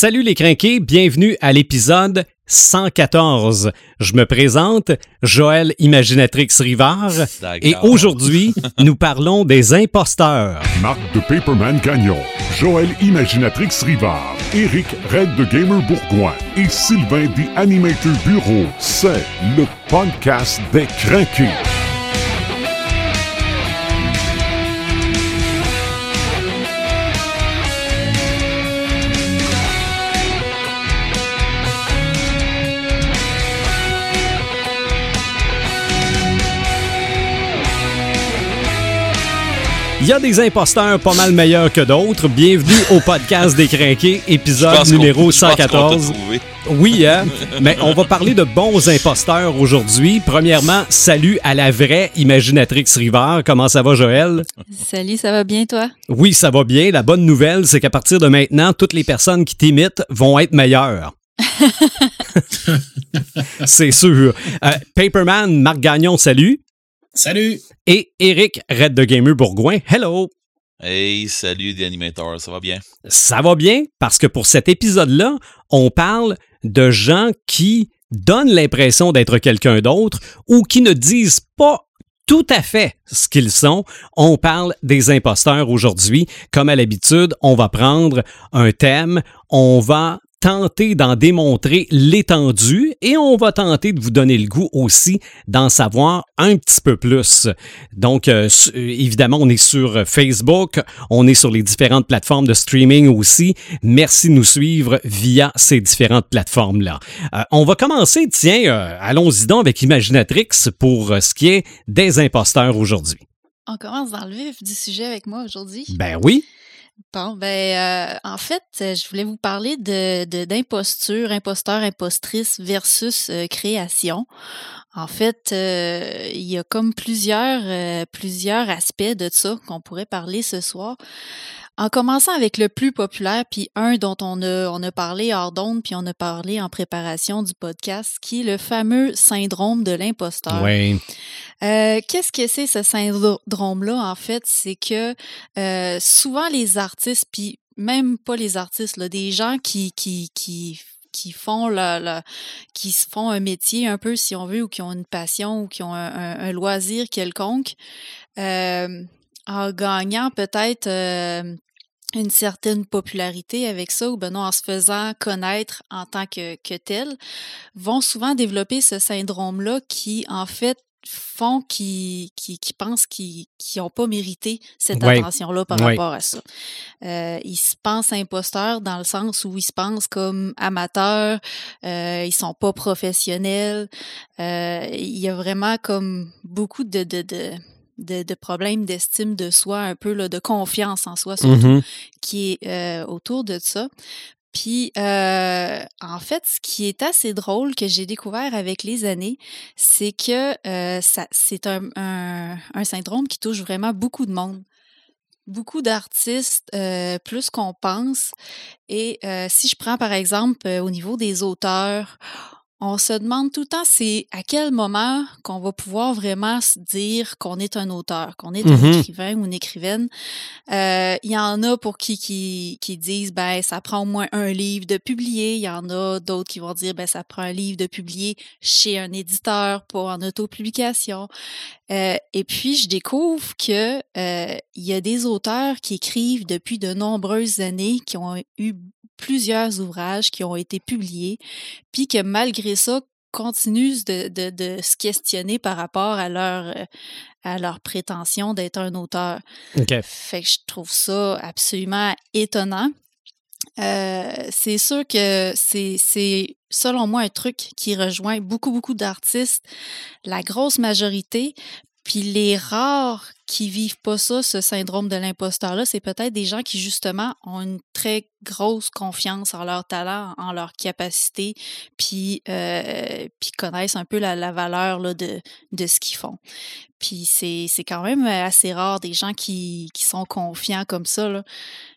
Salut les crinqués, bienvenue à l'épisode 114. Je me présente, Joël Imaginatrix Rivard, et aujourd'hui, nous parlons des imposteurs. Marc de Paperman Gagnon, Joël Imaginatrix Rivard, Eric Red de Gamer Bourgoin et Sylvain des Animator Bureau. C'est le podcast des crinqués. Y a des imposteurs pas mal meilleurs que d'autres. Bienvenue au podcast des crinqués, épisode numéro 114. Oui, hein? mais on va parler de bons imposteurs aujourd'hui. Premièrement, salut à la vraie Imaginatrix Rivard. Comment ça va, Joël? Salut, ça va bien, toi? Oui, ça va bien. La bonne nouvelle, c'est qu'à partir de maintenant, toutes les personnes qui t'imitent vont être meilleures. c'est sûr. Euh, Paperman, Marc Gagnon, salut. Salut! Et Eric, Red de Gamer Bourgoin, hello! Hey, salut des animateurs, ça va bien? Ça va bien parce que pour cet épisode-là, on parle de gens qui donnent l'impression d'être quelqu'un d'autre ou qui ne disent pas tout à fait ce qu'ils sont. On parle des imposteurs aujourd'hui. Comme à l'habitude, on va prendre un thème, on va tenter d'en démontrer l'étendue et on va tenter de vous donner le goût aussi d'en savoir un petit peu plus. Donc, euh, évidemment, on est sur Facebook, on est sur les différentes plateformes de streaming aussi. Merci de nous suivre via ces différentes plateformes-là. Euh, on va commencer, tiens, euh, allons-y donc avec Imaginatrix pour ce qui est des imposteurs aujourd'hui. On commence dans le vif du sujet avec moi aujourd'hui. Ben oui. Bon, ben, euh, en fait, je voulais vous parler de, d'imposture, imposteur, impostrice versus euh, création. En fait, euh, il y a comme plusieurs, plusieurs aspects de ça qu'on pourrait parler ce soir. En commençant avec le plus populaire, puis un dont on a, on a parlé hors d'onde, puis on a parlé en préparation du podcast, qui est le fameux syndrome de l'imposteur. Oui. Euh, qu'est-ce que c'est ce syndrome-là, en fait? C'est que euh, souvent les artistes, puis même pas les artistes, là, des gens qui, qui, qui qui font la, qui se font un métier un peu si on veut ou qui ont une passion ou qui ont un, loisir quelconque euh, en gagnant peut-être euh, une certaine popularité avec ça, ou ben non, en se faisant connaître en tant que, que tel, vont souvent développer ce syndrome-là qui, en fait, font qui, qui, qui pensent qu'ils n'ont pas mérité cette attention-là par rapport à ça. Euh, ils se pensent imposteurs dans le sens où ils se pensent comme amateurs, euh, ils sont pas professionnels. Euh, il y a vraiment comme beaucoup de, de, de de, problèmes d'estime de soi, un peu là, de confiance en soi, surtout, mm-hmm. qui est euh, autour de ça. Puis, euh, en fait, ce qui est assez drôle que j'ai découvert avec les années, c'est que euh, c'est un, un, syndrome qui touche vraiment beaucoup de monde beaucoup d'artistes, plus qu'on pense. Et si je prends par exemple au niveau des auteurs, on se demande tout le temps, c'est à quel moment qu'on va pouvoir vraiment se dire qu'on est un auteur, qu'on est un mmh écrivain ou une écrivaine. Euh, il y en a pour qui, qui, qui disent, ben, ça prend au moins un livre de publier. Il y en a d'autres qui vont dire, ben, ça prend un livre de publier chez un éditeur, pour en autopublication. Euh, et puis, je découvre que euh, il y a des auteurs qui écrivent depuis de nombreuses années, qui ont eu plusieurs ouvrages qui ont été publiés, puis que malgré ça, continuent de, de, de se questionner par rapport à leur, euh, à leur prétention d'être un auteur. Fait que je trouve ça absolument étonnant. Euh, c'est sûr que c'est, selon moi, un truc qui rejoint beaucoup, beaucoup d'artistes, la grosse majorité, puis les rares qui vivent pas ça, ce syndrome de l'imposteur-là, c'est peut-être des gens qui, justement, ont une très grosse confiance en leur talent, en leur capacité, puis, euh, connaissent un peu la, valeur là, de, de ce qu'ils font. Puis c'est, quand même assez rare des gens qui, qui sont confiants comme ça. Là.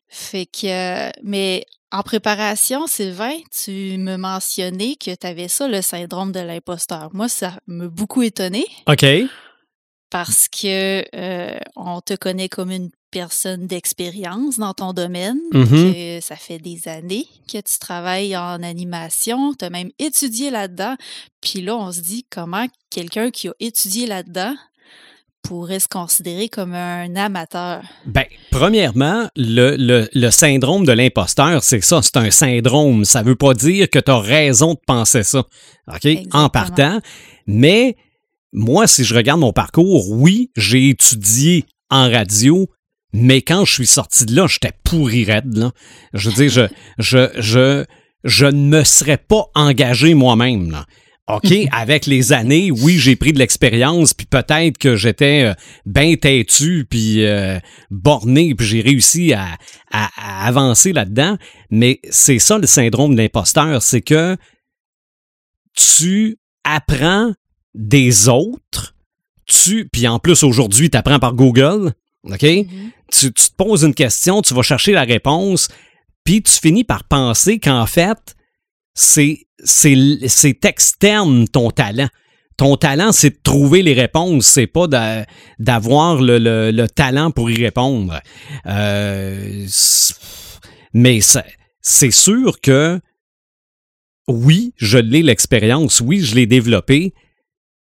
Fait que, mais en préparation, Sylvain, tu me mentionnais que tu avais ça, le syndrome de l'imposteur. Moi, ça m'a beaucoup étonné. OK. Parce que euh, on te connaît comme une personne d'expérience dans ton domaine, Mhm. que ça fait des années que tu travailles en animation, tu as même étudié là-dedans. Puis là, on se dit comment quelqu'un qui a étudié là-dedans pourrait se considérer comme un amateur. Ben, premièrement, le, le- le syndrome de l'imposteur, c'est ça, c'est un syndrome. Ça veut pas dire que tu as raison de penser ça. OK? Exactement. En partant. Mais moi, si je regarde mon parcours, oui, j'ai étudié en radio, mais quand je suis sorti de là, j'étais pourri raide, là. Je veux dire, je, je, je, je ne me serais pas engagé moi-même, là. OK, avec les années, oui, j'ai pris de l'expérience, puis peut-être que j'étais euh, bien têtu, puis euh, borné, puis j'ai réussi à, à- à avancer là-dedans. Mais c'est ça le syndrome de l'imposteur, c'est que tu apprends des autres, tu, puis en plus aujourd'hui, tu apprends par Google, OK? Mhm. tu, tu te poses une question, tu vas chercher la réponse, puis tu finis par penser qu'en fait, c'est, externe ton talent. Ton talent, c'est de trouver les réponses, c'est pas d'a- d'avoir le, le- le talent pour y répondre. Euh, mais c'est, c'est sûr que oui, je l'ai l'expérience, oui, je l'ai développé,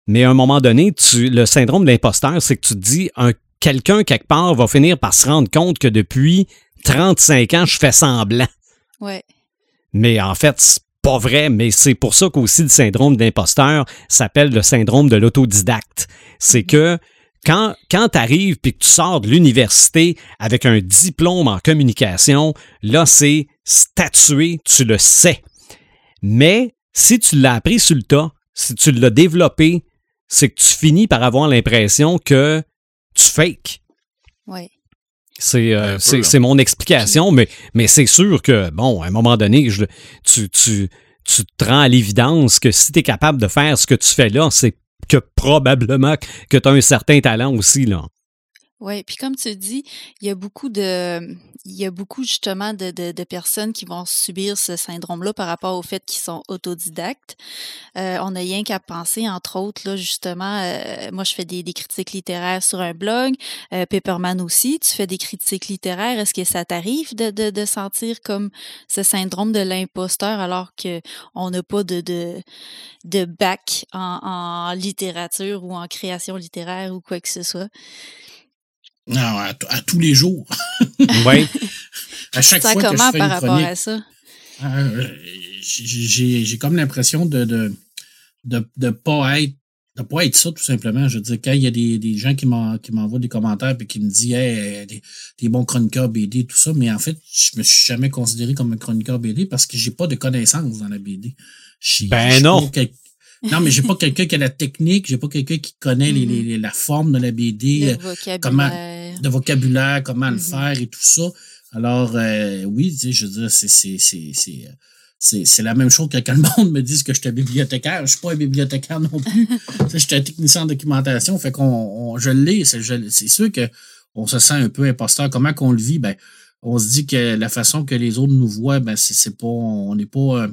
mais à un moment donné, tu, le syndrome de l'imposteur, c'est que tu te dis, un, quelqu'un quelque part va finir par se rendre compte que depuis 35 ans, je fais semblant. Ouais. Mais en fait, c'est pas vrai, mais c'est pour ça qu'aussi le syndrome d'imposteur s'appelle le syndrome de l'autodidacte. C'est que quand, quand tu arrives puis que tu sors de l'université avec un diplôme en communication, là, c'est statué, tu le sais. Mais si tu l'as appris sur le tas, si tu l'as développé, c'est que tu finis par avoir l'impression que tu fakes. Ouais. C'est euh, mon explication, mais, mais c'est sûr que, bon, à un moment donné, je- tu, tu, tu te rends à l'évidence que si tu es capable de faire ce que tu fais là, c'est que probablement que tu as un certain talent aussi. Là. Oui, puis comme tu dis, il y a beaucoup de, il y a beaucoup justement de, de, de personnes qui vont subir ce syndrome-là par rapport au fait qu'ils sont autodidactes. Euh, on n'a rien qu'à penser, entre autres, là, justement, euh, moi je fais des, des critiques littéraires sur un blog, euh, Paperman aussi, tu fais des critiques littéraires. Est-ce que ça t'arrive de, de, de sentir comme ce syndrome de l'imposteur alors que on n'a pas de, de, de bac en, en littérature ou en création littéraire ou quoi que ce soit? Non, à, tous les jours. Oui. À chaque ça fois que je comment fais par une rapport à ça? euh, j'ai- j'ai j'ai comme l'impression de de, de de pas être de pas être ça tout simplement. Je veux dire, quand il y a des, des gens qui m'en- qui m'envoient des commentaires et qui me disent Hey, des, des bons chroniqueurs BD, tout ça, mais en fait, je me suis jamais considéré comme un chroniqueur BD parce que j'ai pas de connaissances dans la BD. Ben non. pas Non, mais j'ai pas quelqu'un qui a la technique, j'ai pas quelqu'un qui connaît les, les- les- la forme de la BD. Le euh, vocabulaire. de vocabulaire, comment le Mhm. faire et tout ça. Alors, euh, oui, tu sais, je veux dire, c'est, c'est, euh, c'est, la même chose que quand le monde me dit que je suis un bibliothécaire. Je suis pas un bibliothécaire non plus. Je suis un technicien en documentation. Fait qu'on, on- je l'ai. C'est, sûr que on se sent un peu imposteur. Comment qu'on le vit? Ben, on se dit que la façon que les autres nous voient, ben, c'est, c'est pas, on n'est pas, euh,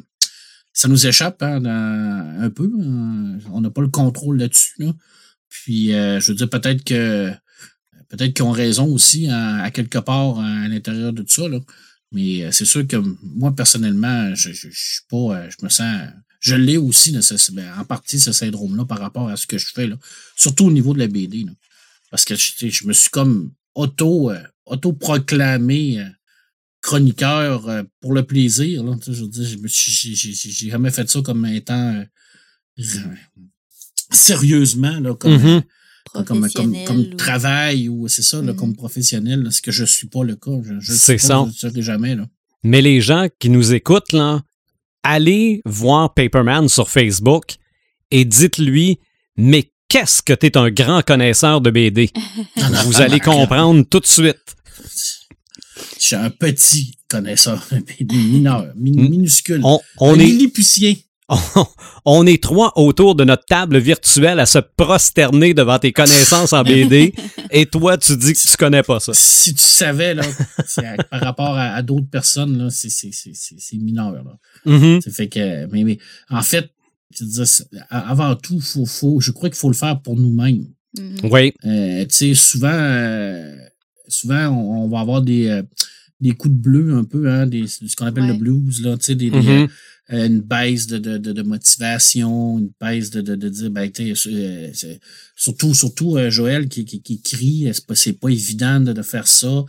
ça nous échappe hein, un peu. hein. On n'a pas le contrôle là-dessus. Là. Puis, euh, je veux dire, peut-être que peut-être qu'ils ont raison aussi à, à quelque part à, l'intérieur de tout ça. Là. Mais euh, c'est sûr que moi, personnellement, je, je, je suis pas. euh, Je me sens. Je l'ai aussi, là, ben, en partie, ce syndrome-là par rapport à ce que je fais. Là. Surtout au niveau de la BD. Là. Parce que je me suis comme auto, euh, auto-proclamé euh, chroniqueur euh, pour le plaisir. Là. Je veux dire, j'ai- jamais fait ça comme étant euh, sérieusement, là, comme, Mhm. comme, comme, Professionnel comme ou- travail ou c'est ça, là, comme professionnel, là, ce que je suis pas le cas. Je, C'est suis pas, ça. Je ne serai jamais. Là. Mais les gens qui nous écoutent, là, allez voir Paperman sur Facebook et dites-lui, mais qu'est-ce que tu es un grand connaisseur de BD? Vous allez comprendre tout de suite. Je suis un petit connaisseur, un BD mineur, min- Mm. minuscule. On, on un est, Lilliputien. on est trois autour de notre table virtuelle à se prosterner devant tes connaissances en BD et toi, tu dis que tu connais pas ça. Si tu savais, là, à- par rapport à, à d'autres personnes, là, c'est, mineur. Là. Mhm. Ça fait que, mais, mais en fait, dire, avant tout, faut, faut, je crois qu'il faut le faire pour nous-mêmes. Mhm. Oui. Euh, tu sais, souvent, euh, souvent on, on va avoir des, euh, des coups de bleu un peu, hein, des, ce qu'on appelle Ouais. le blues, là, tu sais, des, des, Mhm. euh, une baisse de, de, de, de motivation, une baisse de, de, de dire, ben, tu sais, euh, c'est- surtout, surtout euh, Joël qui, qui, qui crie, euh, c'est pas, c'est pas évident de, de faire ça.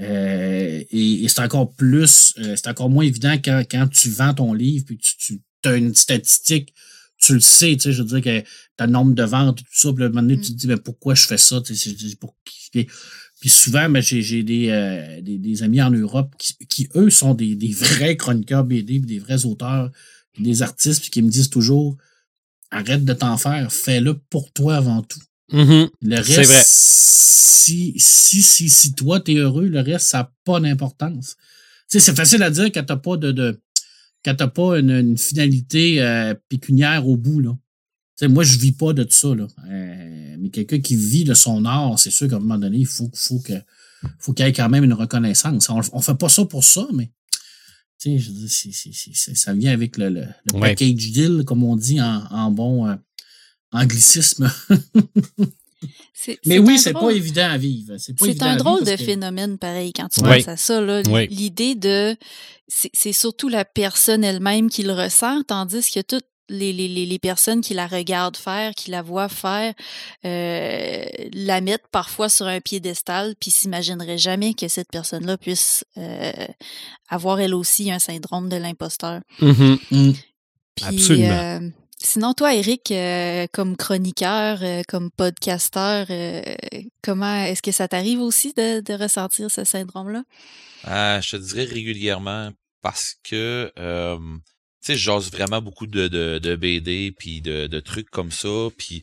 Euh, et et c'est encore plus, euh, c'est encore moins évident quand, quand tu vends ton livre puis tu, tu as une statistique, tu le sais, tu sais, je veux dire que t'as le nombre de ventes et tout ça, puis à un moment donné, tu te dis, ben, pourquoi je fais ça, tu sais, pour puis, souvent, ben, j'ai, des, euh, des, des amis en Europe qui, qui eux, sont des, des vrais chroniqueurs BD, des vrais auteurs, des artistes, puis qui me disent toujours, arrête de t'en faire, fais-le pour toi avant tout. Mhm. Le C'est reste, vrai. si, si, si, si toi, t'es heureux, le reste, ça n'a pas d'importance. Tu sais, c'est facile à dire quand t'as pas de, de quand t'as pas une, une finalité euh, pécuniaire au bout, là. Tu sais, moi, je vis pas de ça, là. Euh, mais quelqu'un qui vit de son art, c'est sûr qu'à un moment donné, il faut, faut que, faut qu'il y ait quand même une reconnaissance. On, on fait pas ça pour ça, mais, tu sais, je ça vient avec le, le, le Ouais. package deal, comme on dit en, en bon euh, anglicisme. Mais oui, c'est pas évident à vivre. C'est un drôle de que- phénomène pareil quand tu Oui. penses à ça. L'idée de c'est surtout la personne elle-même qui le ressent, tandis que toutes les, les, les, les personnes qui la regardent faire, qui la voient faire, euh, la mettent parfois sur un piédestal, puis s'imagineraient jamais que cette personne-là puisse euh, avoir elle aussi un syndrome de l'imposteur. Mhm. Mm. Puis, Absolument. euh, sinon, toi, Eric, euh, comme chroniqueur, euh, comme podcasteur, euh, comment est-ce que ça t'arrive aussi de, de ressentir ce syndrome-là? Ah, je te dirais régulièrement parce que euh, sais, j'ose vraiment beaucoup de, de, de BD puis de, de trucs comme ça. Puis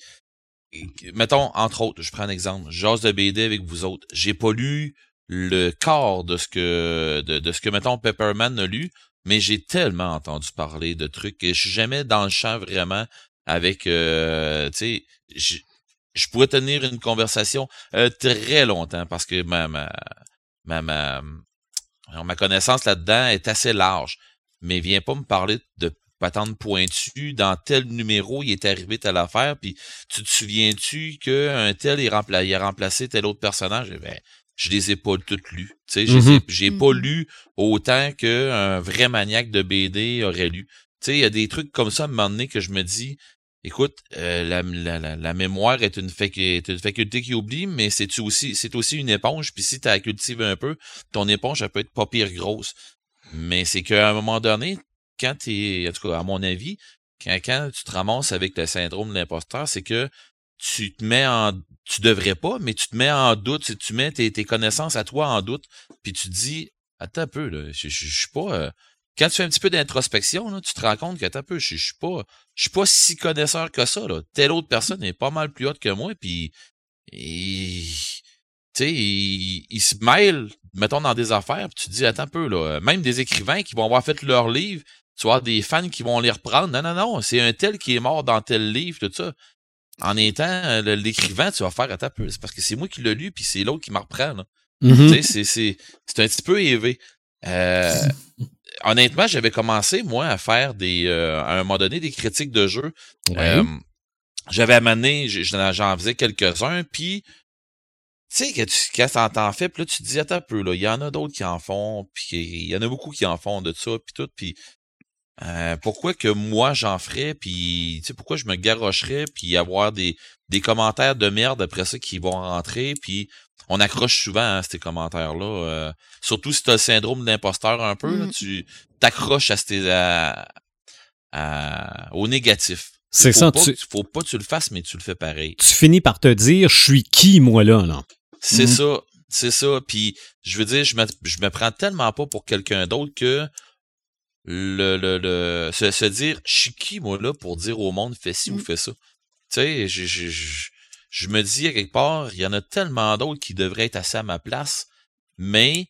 mettons, entre autres, je prends un exemple, j'ose de BD avec vous autres. J'ai pas lu le quart de ce que de, de ce que mettons Pepperman a lu, mais j'ai tellement entendu parler de trucs et je suis jamais dans le champ vraiment avec euh, tu sais, je pourrais tenir une conversation euh, très longtemps parce que ma ma ma, ma connaissance là-dedans est assez large, mais viens pas me parler de patente pointue dans tel numéro il est arrivé telle affaire puis tu te souviens-tu que un tel il, rempla- il a remplacé tel autre personnage? Eh ben je les ai pas toutes lues tu sais Mhm. j'ai pas Mhm. lu autant que un vrai maniaque de BD aurait lu tu sais il y a des trucs comme ça à un moment donné que je me dis Écoute, euh, la, la, la, la mémoire est une, facu- est une faculté qui oublie, mais c'est aussi, c'est aussi une éponge. Puis si tu la cultives un peu, ton éponge, elle peut être pas pire grosse. Mais c'est qu'à un moment donné, quand t'es, en tout cas, à mon avis, quand, quand tu te ramasses avec le syndrome de l'imposteur, c'est que tu te mets en, tu devrais pas, mais tu te mets en doute, tu tu mets tes, connaissances à toi en doute, puis tu te dis, attends un peu, là, je, je, suis pas, euh, quand tu fais un petit peu d'introspection, tu te rends compte que attends un peu, je, suis pas, je suis pas si connaisseur que ça, là. Telle autre personne est pas mal plus haute que moi, puis, tu sais, il, il se mêle, mettons, dans des affaires, puis tu te dis, attends un peu, là, même des écrivains qui vont avoir fait leur livre, tu vas avoir des fans qui vont les reprendre. Non, non, non, c'est un tel qui est mort dans tel livre, tout ça. En étant euh, l'écrivain, tu vas faire, attends un peu, c'est parce que c'est moi qui l'ai lu, puis c'est l'autre qui me reprend, là. Mhm. Tu sais, c'est, c'est, c'est un petit peu élevé. Euh, honnêtement, j'avais commencé, moi, à faire des, euh, à un moment donné, des critiques de jeux. Ouais. Euh, j'avais amené, j'en faisais quelques-uns, puis sais, que tu, quand t'en, t'en fais, puis là, tu te dis, attends un peu, là, il y en a d'autres qui en font, puis il y en a beaucoup qui en font de ça, puis tout, puis euh, pourquoi que moi j'en ferais, puis tu sais, pourquoi je me garocherais, puis avoir des, des commentaires de merde après ça qui vont rentrer, puis on accroche souvent à ces commentaires-là, euh, surtout si t'as le syndrome de l'imposteur un peu, là, Mhm. tu t'accroches à, ces- à, à- au négatif. C'est ça, Pas, tu- Faut pas que tu le fasses, mais tu le fais pareil. Tu finis par te dire, je suis qui, moi, là, là? C'est Mhm. ça, c'est ça. Puis je veux dire, je me, je me prends tellement pas pour quelqu'un d'autre que le, le, le se, se dire, je suis qui moi là pour dire au monde fais ci ou Mhm. fais ça? Tu sais, je, je, je, je me dis à quelque part, il y en a tellement d'autres qui devraient être assez à ma place, mais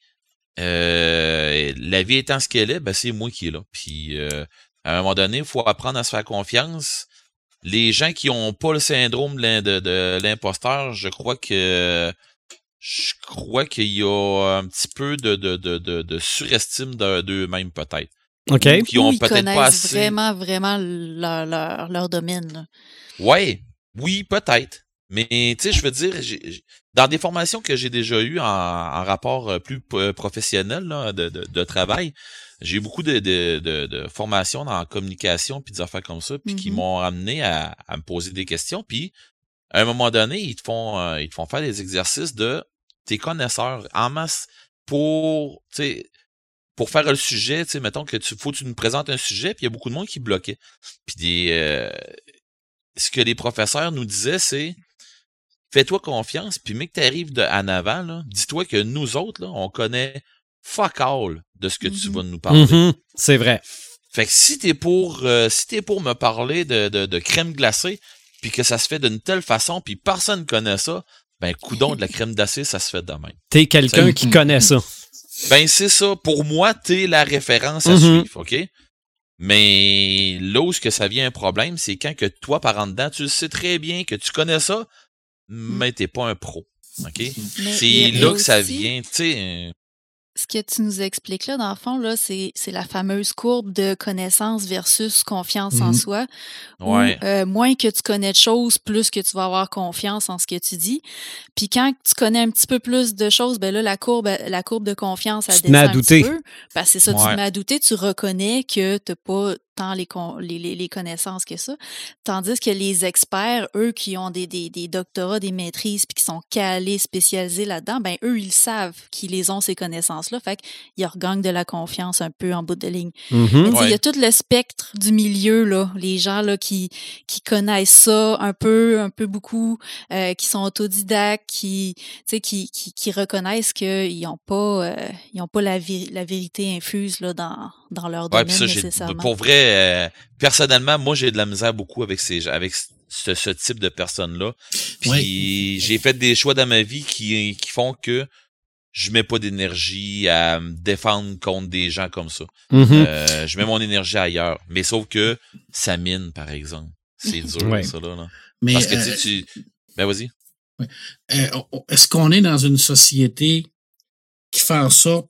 euh, la vie étant ce qu'elle est, ben c'est moi qui est là. Puis euh, à un moment donné, il faut apprendre à se faire confiance. Les gens qui ont pas le syndrome de de, de l'imposteur, je crois que je crois qu'il y a un petit peu de, de, de, de, de surestime de- d'eux-mêmes peut-être. OK? Ou qui ont ils peut-être pas connaissent assez. vraiment, vraiment leur, leur, leur domaine. là. Ouais, oui, peut-être. Mais tu sais, je veux dire, j'ai- dans des formations que j'ai déjà eues en, en rapport euh, plus p- professionnel là, de, de, de travail, j'ai eu beaucoup de, de, de, de formations dans la communication puis des affaires comme ça, puis qui Mhm. m'ont amené à, à me poser des questions. Puis à un moment donné, ils te font euh, ils te font faire des exercices de tes connaisseurs en masse pour tu sais pour faire le sujet, tu sais, mettons que tu faut que tu nous présentes un sujet, puis il y a beaucoup de monde qui bloquait. Puis des euh, ce que les professeurs nous disaient, c'est fais-toi confiance, puis mais que tu arrives de, en avant, dis-toi que nous autres, là, on connaît fuck all de ce que tu Mhm. vas nous parler. Mhm, C'est vrai. Fait que si t'es pour euh, si t'es pour me parler de, de, de crème glacée, puis que ça se fait d'une telle façon, puis personne connaît ça, ben coudon de la crème glacée, ça se fait de même. T'es quelqu'un Ça- qui connaît ça. Ben c'est ça. Pour moi, t'es la référence à Mhm. suivre, ok? Mais là où ce que ça vient un problème, c'est quand que toi, par en dedans, tu le sais très bien que tu connais ça, mais t'es pas un pro. OK? Mais C'est là que ça vient, tu sais. Ce que tu nous expliques là, dans le fond, là, c'est, c'est la fameuse courbe de connaissance versus confiance en Mhm. soi. où, Ouais. euh, moins que tu connais de choses, plus que tu vas avoir confiance en ce que tu dis. Puis quand tu connais un petit peu plus de choses, ben là, la courbe, la courbe de confiance, elle Tu à un petit peu. Parce que c'est ça, tu Ouais. te mets à douter, tu reconnais que tu pas tant les, con- les, les, les connaissances que ça. Tandis que les experts, eux qui ont des, des, des doctorats, des maîtrises, puis qui sont calés, spécialisés là-dedans, ben eux, ils savent qu'ils les ont, ces connaissances-là. Fait qu'ils regagnent de la confiance un peu en bout de ligne. Mhm. Sais, Il y a tout le spectre du milieu, là. Les gens là, qui, qui connaissent ça un peu, un peu beaucoup, euh, qui sont autodidactes, qui, tu sais, qui, qui, qui reconnaissent qu'ils n'ont pas, euh, ils ont pas la, la vérité infuse là, dans, dans leur Ouais, domaine ça, nécessairement. pour vrai, euh, personnellement, moi, j'ai de la misère beaucoup avec ces, avec ce, ce type de personnes-là. Puis j'ai fait des choix dans ma vie qui, qui font que je mets pas d'énergie à me défendre contre des gens comme ça. Mhm. Euh, je mets mon énergie ailleurs. Mais sauf que ça mine, par exemple. C'est dur, Ouais. ça, là. là. Mais Parce que euh, tu sais, tu. Ben, vas-y. euh, on- est-ce qu'on est dans une société qui fait en sorte,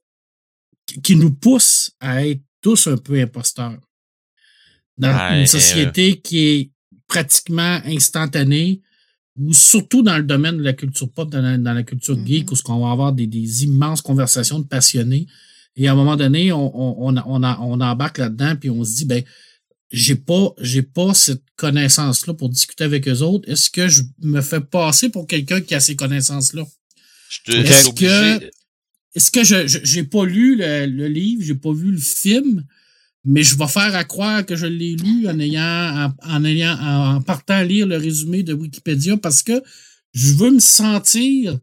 qui- qui nous pousse à être tous un peu imposteurs? Dans une euh, société qui est pratiquement instantanée, ou surtout dans le domaine de la culture pop, dans la, dans la culture Mhm. geek, où ce qu'on va avoir des, des immenses conversations de passionnés. Et à un moment donné, on, on, on, on, on embarque là-dedans, puis on se dit, ben, j'ai pas, j'ai pas cette connaissance-là pour discuter avec eux autres. Est-ce que je me fais passer pour quelqu'un qui a ces connaissances-là? Je te Est-ce que- Est-ce que je, je- j'ai pas lu le, le livre, j'ai pas vu le film, mais je vais faire à croire que je l'ai lu en ayant, en, en ayant, en partant à lire le résumé de Wikipédia parce que je veux me sentir,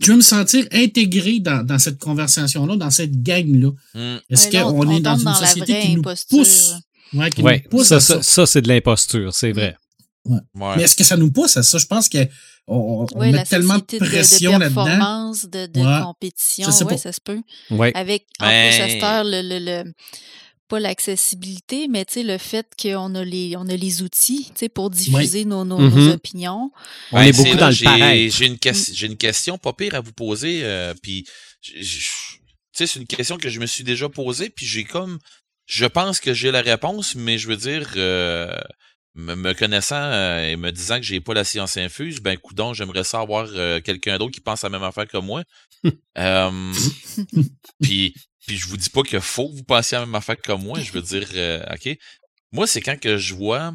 je veux me sentir intégré dans, dans cette conversation-là, dans cette gang-là. Hmm. Est-ce qu'on on est dans une dans société qui nous imposture. pousse, ouais, qui Ouais, nous pousse ça, à ça, ça? ça, c'est de l'imposture, c'est vrai. Ouais. Mais est-ce que ça nous pousse à ça? Je pense qu'on on, on Oui, met la tellement de société de, de pression là-dedans. performance, de, de Ouais. compétition, Je sais ouais, pas. ça se peut. Ouais. Avec, en Ben- plus, à cette heure, le, le, le- pas l'accessibilité, mais tu sais, le fait qu'on a les, on a les outils, tu sais, pour diffuser nos, nos, nos Mhm. opinions. On est beaucoup là, dans le j'ai- pareil. J'ai une, ques- j'ai une question pas pire à vous poser, euh, puis c'est une question que je me suis déjà posée, puis j'ai comme, je pense que j'ai la réponse, mais je veux dire, euh, me, me connaissant euh, et me disant que j'ai pas la science infuse, ben coudon, j'aimerais ça avoir euh, quelqu'un d'autre qui pense la même affaire que moi. euh, puis, puis je vous dis pas qu'il faut que vous pensiez la même affaire que moi, je veux dire, euh, ok? Moi, c'est quand que je vois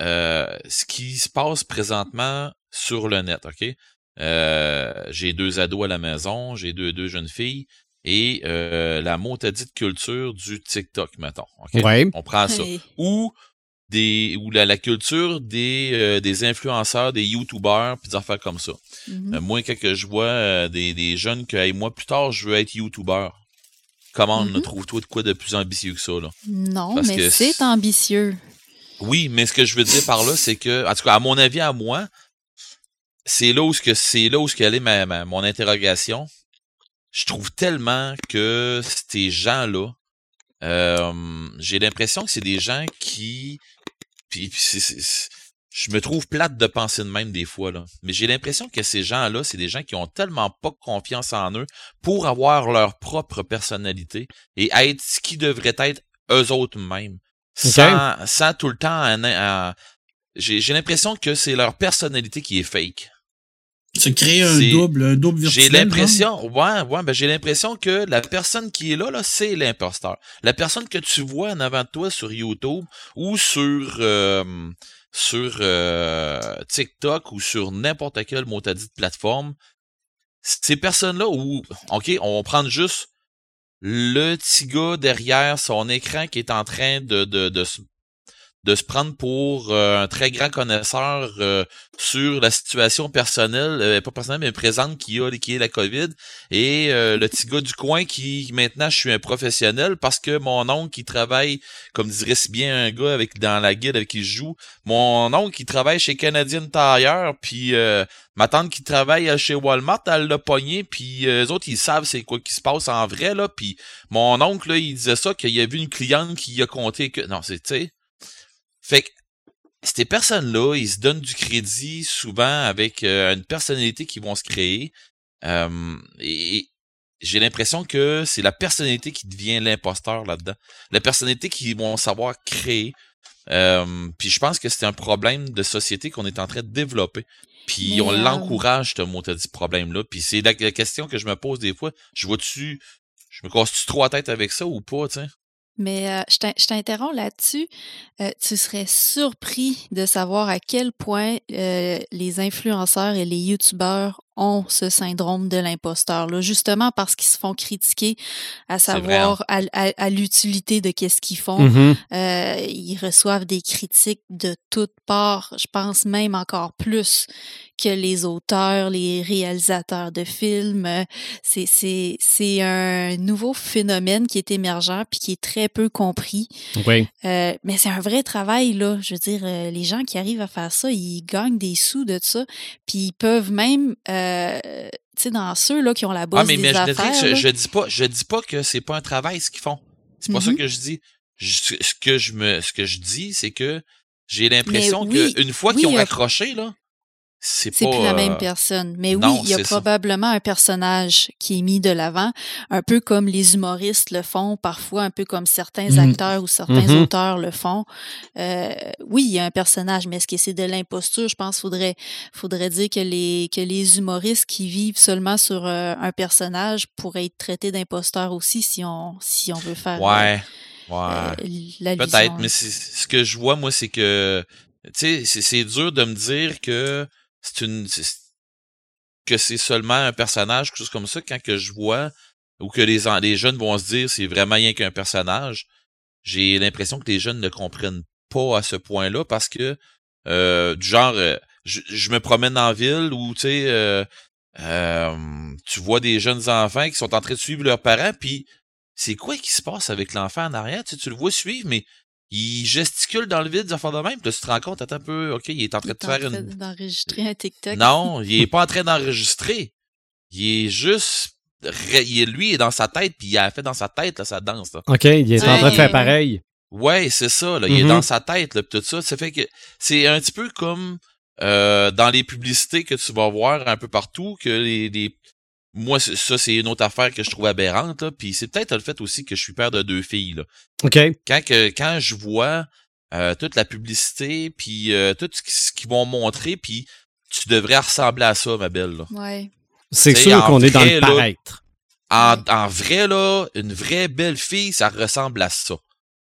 euh, ce qui se passe présentement sur le net, OK? Euh, j'ai deux ados à la maison, j'ai deux, deux jeunes filles et euh, la motadite culture du TikTok, mettons. OK? Ouais. On prend ça. Ou des ou la, la culture des, euh, des influenceurs, des YouTubers, puis des affaires comme ça. Euh, moi, quand que je vois euh, des, des jeunes que hey, moi, plus tard, je veux être YouTuber. Comment on Mhm. trouve-toi de quoi de plus ambitieux que ça, là? non, parce mais c'est c'est- ambitieux. Oui, mais ce que je veux dire par là, c'est que, en tout cas, à mon avis, à moi, c'est là où ce que c'est là où ce qu'elle est ma, ma- mon interrogation. Je trouve tellement que ces gens-là, euh, j'ai l'impression que c'est des gens qui, puis, puis je me trouve plate de penser de même des fois là, mais j'ai l'impression que ces gens-là, c'est des gens qui ont tellement pas confiance en eux pour avoir leur propre personnalité et être ce qui devrait être eux autres mêmes sans, sans tout le temps j'ai l'impression que c'est leur personnalité qui est fake. Se créer un double, un double virtuel. J'ai l'impression, ouais, ouais, ben j'ai l'impression que la personne qui est là, là, c'est l'imposteur. La personne que tu vois en avant de toi sur YouTube ou sur euh, sur euh, TikTok ou sur n'importe quelle mot de plateforme, ces personnes-là où, ok, on va prendre juste le petit gars derrière son écran qui est en train de de, de, se- de se prendre pour euh, un très grand connaisseur euh, sur la situation personnelle, euh, pas personnelle, mais présente qui a qui est la COVID. Et euh, le petit gars du coin qui maintenant je suis un professionnel parce que mon oncle qui travaille, comme dirait si bien un gars avec dans la guide avec qui je joue, mon oncle qui travaille chez Canadian Tire, puis euh, ma tante qui travaille chez Walmart, elle l'a pogné, puis eux autres ils savent c'est quoi qui se passe en vrai là, puis mon oncle là, il disait ça qu'il a vu une cliente qui a compté que non c'est tu sais fait que ces personnes-là, ils se donnent du crédit souvent avec euh, une personnalité qu'ils vont se créer. Euh, et j'ai l'impression que c'est la personnalité qui devient l'imposteur là-dedans. La personnalité qu'ils vont savoir créer. Euh, puis je pense que c'est un problème de société qu'on est en train de développer. Puis Mais, on l'encourage, ce mot dit problème-là. Puis c'est la, la question que je me pose des fois. Je vois-tu, je me casse-tu trop la tête avec ça ou pas, tu sais? Mais euh, je t'in- je t'interromps là-dessus. Euh, tu serais surpris de savoir à quel point euh, les influenceurs et les youtubeurs ont ce syndrome de l'imposteur là, justement parce qu'ils se font critiquer à savoir à, à- à l'utilité de qu'est-ce qu'ils font. Mhm. Euh, ils reçoivent des critiques de toutes parts, je pense même encore plus que les auteurs, les réalisateurs de films. Euh, C'est, c'est, c'est un nouveau phénomène qui est émergent puis qui est très peu compris. Oui. Euh, mais c'est un vrai travail, là. Je veux dire, euh, les gens qui arrivent à faire ça, ils gagnent des sous de ça. Puis ils peuvent même, euh, tu sais, dans ceux là, qui ont la bosse Ah, mais, des mais je, affaires, je, je dis pas, je dis pas que c'est pas un travail ce qu'ils font. C'est pas ça Mhm. que je dis. Je- ce que je me, ce que je dis, c'est que j'ai l'impression oui, qu'une fois oui, qu'ils ont accroché, là, c'est pas. C'est plus la même euh, personne. Mais oui, il y a ça. probablement un personnage qui est mis de l'avant, un peu comme les humoristes le font parfois, un peu comme certains Mhm. acteurs ou certains Mhm. auteurs le font. Euh, oui, il y a un personnage, mais est-ce que c'est de l'imposture? Je pense qu'il faudrait, faudrait dire que les, que les humoristes qui vivent seulement sur euh, un personnage pourraient être traités d'imposteurs aussi si on, si on veut faire euh, Ouais. Ouais. euh, l'allusion, Peut-être, mais ce que je vois, moi, c'est que, tu sais, c'est- c'est dur de me dire que c'est une, que c'est seulement un personnage, quelque chose comme ça, quand que je vois, ou que les, jeunes vont se dire c'est vraiment rien qu'un personnage, j'ai l'impression que les jeunes ne comprennent pas à ce point-là parce que, euh, du genre, euh, je, me promène en ville où, tu sais, euh, euh, tu vois des jeunes enfants qui sont en train de suivre leurs parents, puis c'est quoi qui se passe avec l'enfant en arrière? Tu, tu le vois suivre, mais il gesticule dans le vide, des affaires de même. Puis là, tu te rends compte, attends un peu, OK, il est en Il train est de en faire train une... d'enregistrer un TikTok. Non, il est pas en train d'enregistrer. Il est juste... il est- lui, il est dans sa tête, puis il a fait dans sa tête, là, sa danse. Là. OK, il est en train de faire pareil. Ouais, c'est ça. Là. Il est Mhm. dans sa tête, là, pis tout ça. Ça fait que c'est un petit peu comme euh, dans les publicités que tu vas voir un peu partout, que les, les... moi ça c'est une autre affaire que je trouve aberrante. Là. Puis c'est peut-être le fait aussi que je suis père de deux filles. Là. OK. Quand que quand je vois euh, toute la publicité, puis euh, tout ce qui- ce qu'ils vont montrer, puis tu devrais ressembler à ça, ma belle. Là. Ouais. C'est sûr qu'on est dans le là, paraître. En, en vrai, là, une vraie belle fille, ça ressemble à ça.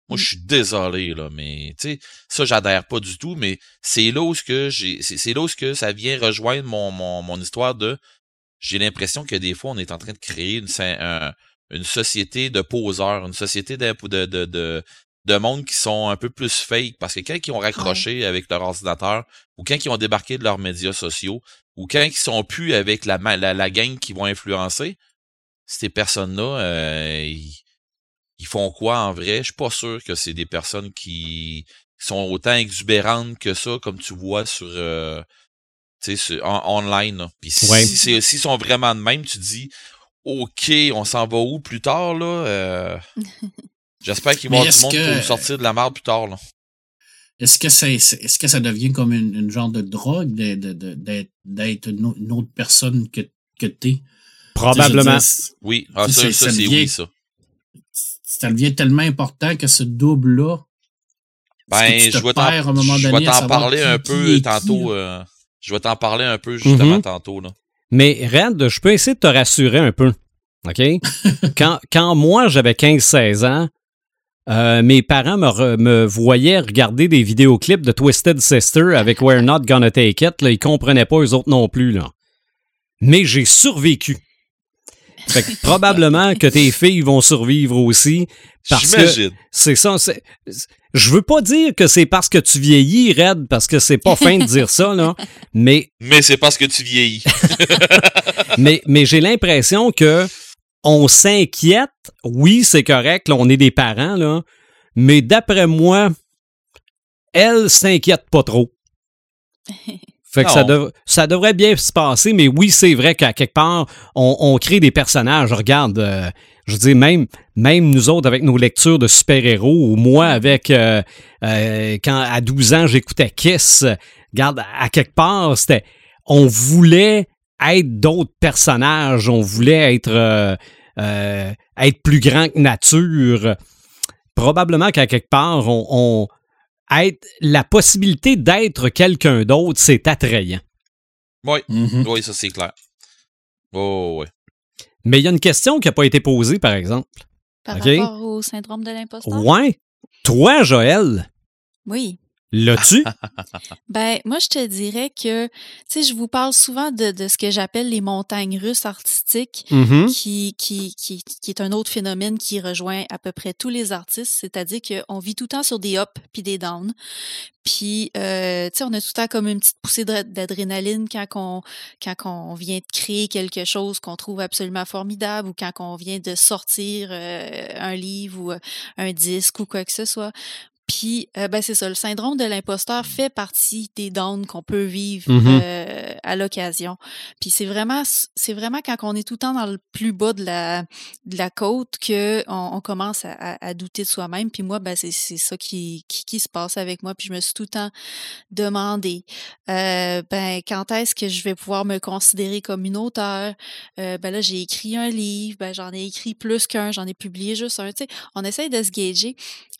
Moi, je suis désolé, là, mais tu sais, ça, j'adhère pas du tout, mais c'est là où ce que j'ai. C'est c'est là où ce que ça vient rejoindre mon, mon, mon histoire de j'ai l'impression que des fois, on est en train de créer une, syn- un- une société de poseurs, une société de, de, de, de monde qui sont un peu plus fake. Parce que quand ils ont raccroché avec leur ordinateur, ou quand ils ont débarqué de leurs médias sociaux, ou quand ils sont plus avec la, ma- la, la gang qui vont influencer, ces personnes-là, euh, ils, ils font quoi en vrai? Je suis pas sûr que c'est des personnes qui sont autant exubérantes que ça, comme tu vois sur euh, sur- en, online. là. Puis si, Ouais. c'est- s'ils sont vraiment de même, tu dis OK, on s'en va où plus tard là? Euh, J'espère qu'ils vont avoir du monde que- pour nous sortir de la merde plus tard. Là. Est-ce que, est-ce ça devient comme une, une genre de drogue de- de- de- d'être, d'être une, au- une autre personne que, que t'es? Probablement. Tu sais, je veux dire, Oui, ah, ça, sais, ça, ça c'est devient- oui, ça. ça devient tellement important que ce double-là Ben, tu te je vais perds à un moment t'en je vais parler qui- un peu tantôt. euh, je vais t'en parler un peu justement Mhm. tantôt. Là. Mais Red, je peux essayer de te rassurer un peu. OK? quand, quand moi, j'avais 15-16 ans, euh, mes parents me, re- me voyaient regarder des vidéoclips de Twisted Sister avec We're Not Gonna Take It. Là, ils comprenaient pas, eux autres non plus. Là. Mais j'ai survécu. Fait que probablement que tes filles vont survivre aussi. Parce que c'est ça. c'est- Je veux pas dire que c'est parce que tu vieillis, Red, parce que c'est pas fin de dire ça, là. Mais Mais c'est parce que tu vieillis. mais, mais j'ai l'impression que on s'inquiète. Oui, c'est correct, là, on est des parents, là. Mais d'après moi, elle s'inquiète pas trop. Fait que ça, dev- ça devrait bien se passer, mais oui, c'est vrai qu'à quelque part, on, on crée des personnages. Regarde, euh, je veux dire, même, même nous autres avec nos lectures de super-héros, ou moi avec, euh, euh, quand à 12 ans, j'écoutais Kiss, regarde, à quelque part, c'était, on voulait être d'autres personnages, on voulait être, euh, euh, être plus grand que nature. Probablement qu'à quelque part, on, on- être, la possibilité d'être quelqu'un d'autre, c'est attrayant. Oui, Mhm. oui, ça c'est clair. Oh, ouais. Mais il y a une question qui n'a pas été posée, par exemple. Par rapport au syndrome de l'imposteur? Ouais. Toi, Joël, Oui. L'as-tu? Ben, moi, je te dirais que, tu sais, je vous parle souvent de, de ce que j'appelle les montagnes russes artistiques, Mhm. qui, qui, qui, qui est un autre phénomène qui rejoint à peu près tous les artistes, c'est-à-dire qu'on vit tout le temps sur des ups puis des downs. Puis, euh, tu sais, on a tout le temps comme une petite poussée d'ad- d'adrénaline quand on, quand on vient de créer quelque chose qu'on trouve absolument formidable ou quand on vient de sortir euh, un livre ou euh, un disque ou quoi que ce soit. Puis, euh, ben c'est ça, le syndrome de l'imposteur fait partie des downs qu'on peut vivre Mhm. euh, à l'occasion. Puis c'est vraiment, c'est vraiment quand on est tout le temps dans le plus bas de la, de la côte que on, on commence à, à- à douter de soi-même. Puis moi, ben c'est, c'est ça qui, qui, qui se passe avec moi. Puis je me suis tout le temps demandé, euh, ben quand est-ce que je vais pouvoir me considérer comme une auteure? Euh, Ben là, j'ai écrit un livre, ben j'en ai écrit plus qu'un, j'en ai publié juste un. Tu sais, on essaye de se gager.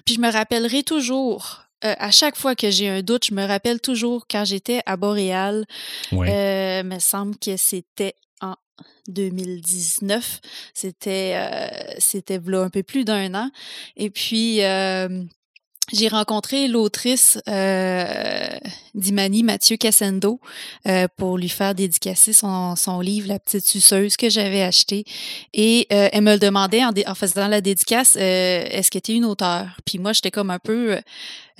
Puis je me rappellerai toujours, euh, à chaque fois que j'ai un doute, je me rappelle toujours quand j'étais à Boréal, Ouais. euh, me semble que c'était en 2019. C'était euh, c'était un peu plus d'un an. Et puis j'ai rencontré l'autrice euh, d'Imani, Mathieu Cassendo, euh, pour lui faire dédicacer son, son livre La petite suceuse que j'avais acheté. Et euh, elle me le demandait en, dé- en faisant la dédicace, euh, est-ce que tu es une auteure? Puis moi, j'étais comme un peu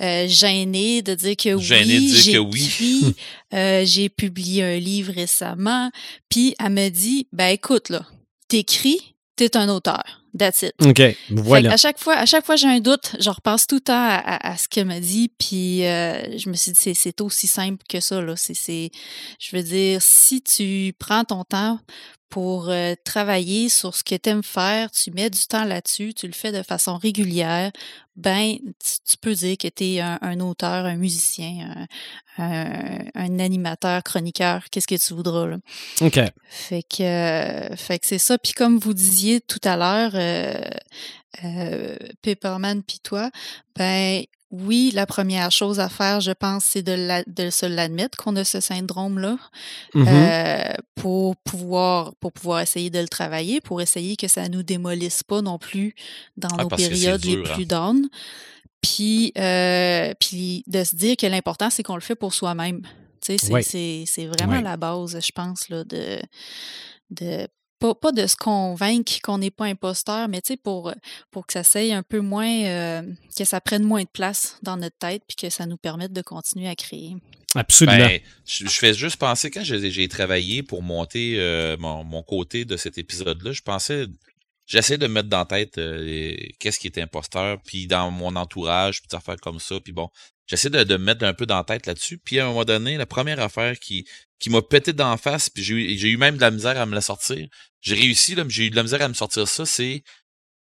euh, gênée de dire que Gênée de oui, dire j'ai que oui. écrit, euh, j'ai publié un livre récemment. Puis elle me dit, ben écoute, là, t'écris, t'es un auteur. That's it. OK, voilà. à chaque fois, à chaque fois j'ai un doute, je repense tout le temps à, à- à ce qu'elle m'a dit, puis euh, je me suis dit c'est, c'est aussi simple que ça là. C'est, c'est, je veux dire, si tu prends ton temps pour euh, travailler sur ce que tu aimes faire, tu mets du temps là-dessus, tu le fais de façon régulière, ben tu, tu peux dire que tu es un, un auteur, un musicien, un, un- un animateur, chroniqueur, qu'est-ce que tu voudras là. OK. Fait que, euh, fait que c'est ça. Puis comme vous disiez tout à l'heure, euh, euh, Pepperman puis toi, ben oui, la première chose à faire, je pense, c'est de, la- de se l'admettre qu'on a ce syndrome-là Mhm. euh, pour pouvoir pour pouvoir essayer de le travailler, pour essayer que ça nous démolisse pas non plus dans Ah, nos périodes les hein. plus down. Puis, euh, puis de se dire que l'important, c'est qu'on le fait pour soi-même. C'est, Ouais. vraiment Ouais. la base, je pense, là, de, de pas, pas de se convaincre qu'on n'est pas imposteur, mais tu sais, pour, pour que ça s'aille un peu moins, euh, que ça prenne moins de place dans notre tête, puis que ça nous permette de continuer à créer. Absolument. Ben, je, je fais juste penser, quand j'ai j'ai travaillé pour monter euh, mon, mon côté de cet épisode-là, je pensais, j'essaie de me mettre dans la tête euh, qu'est-ce qui est imposteur, puis dans mon entourage, puis des affaires comme ça, puis bon, j'essaie de, de me mettre un peu dans la tête là-dessus, puis à un moment donné, la première affaire qui, qui m'a pété d'en face, puis j'ai eu, j'ai eu même de la misère à me la sortir, j'ai réussi, là, mais j'ai eu de la misère à me sortir ça, c'est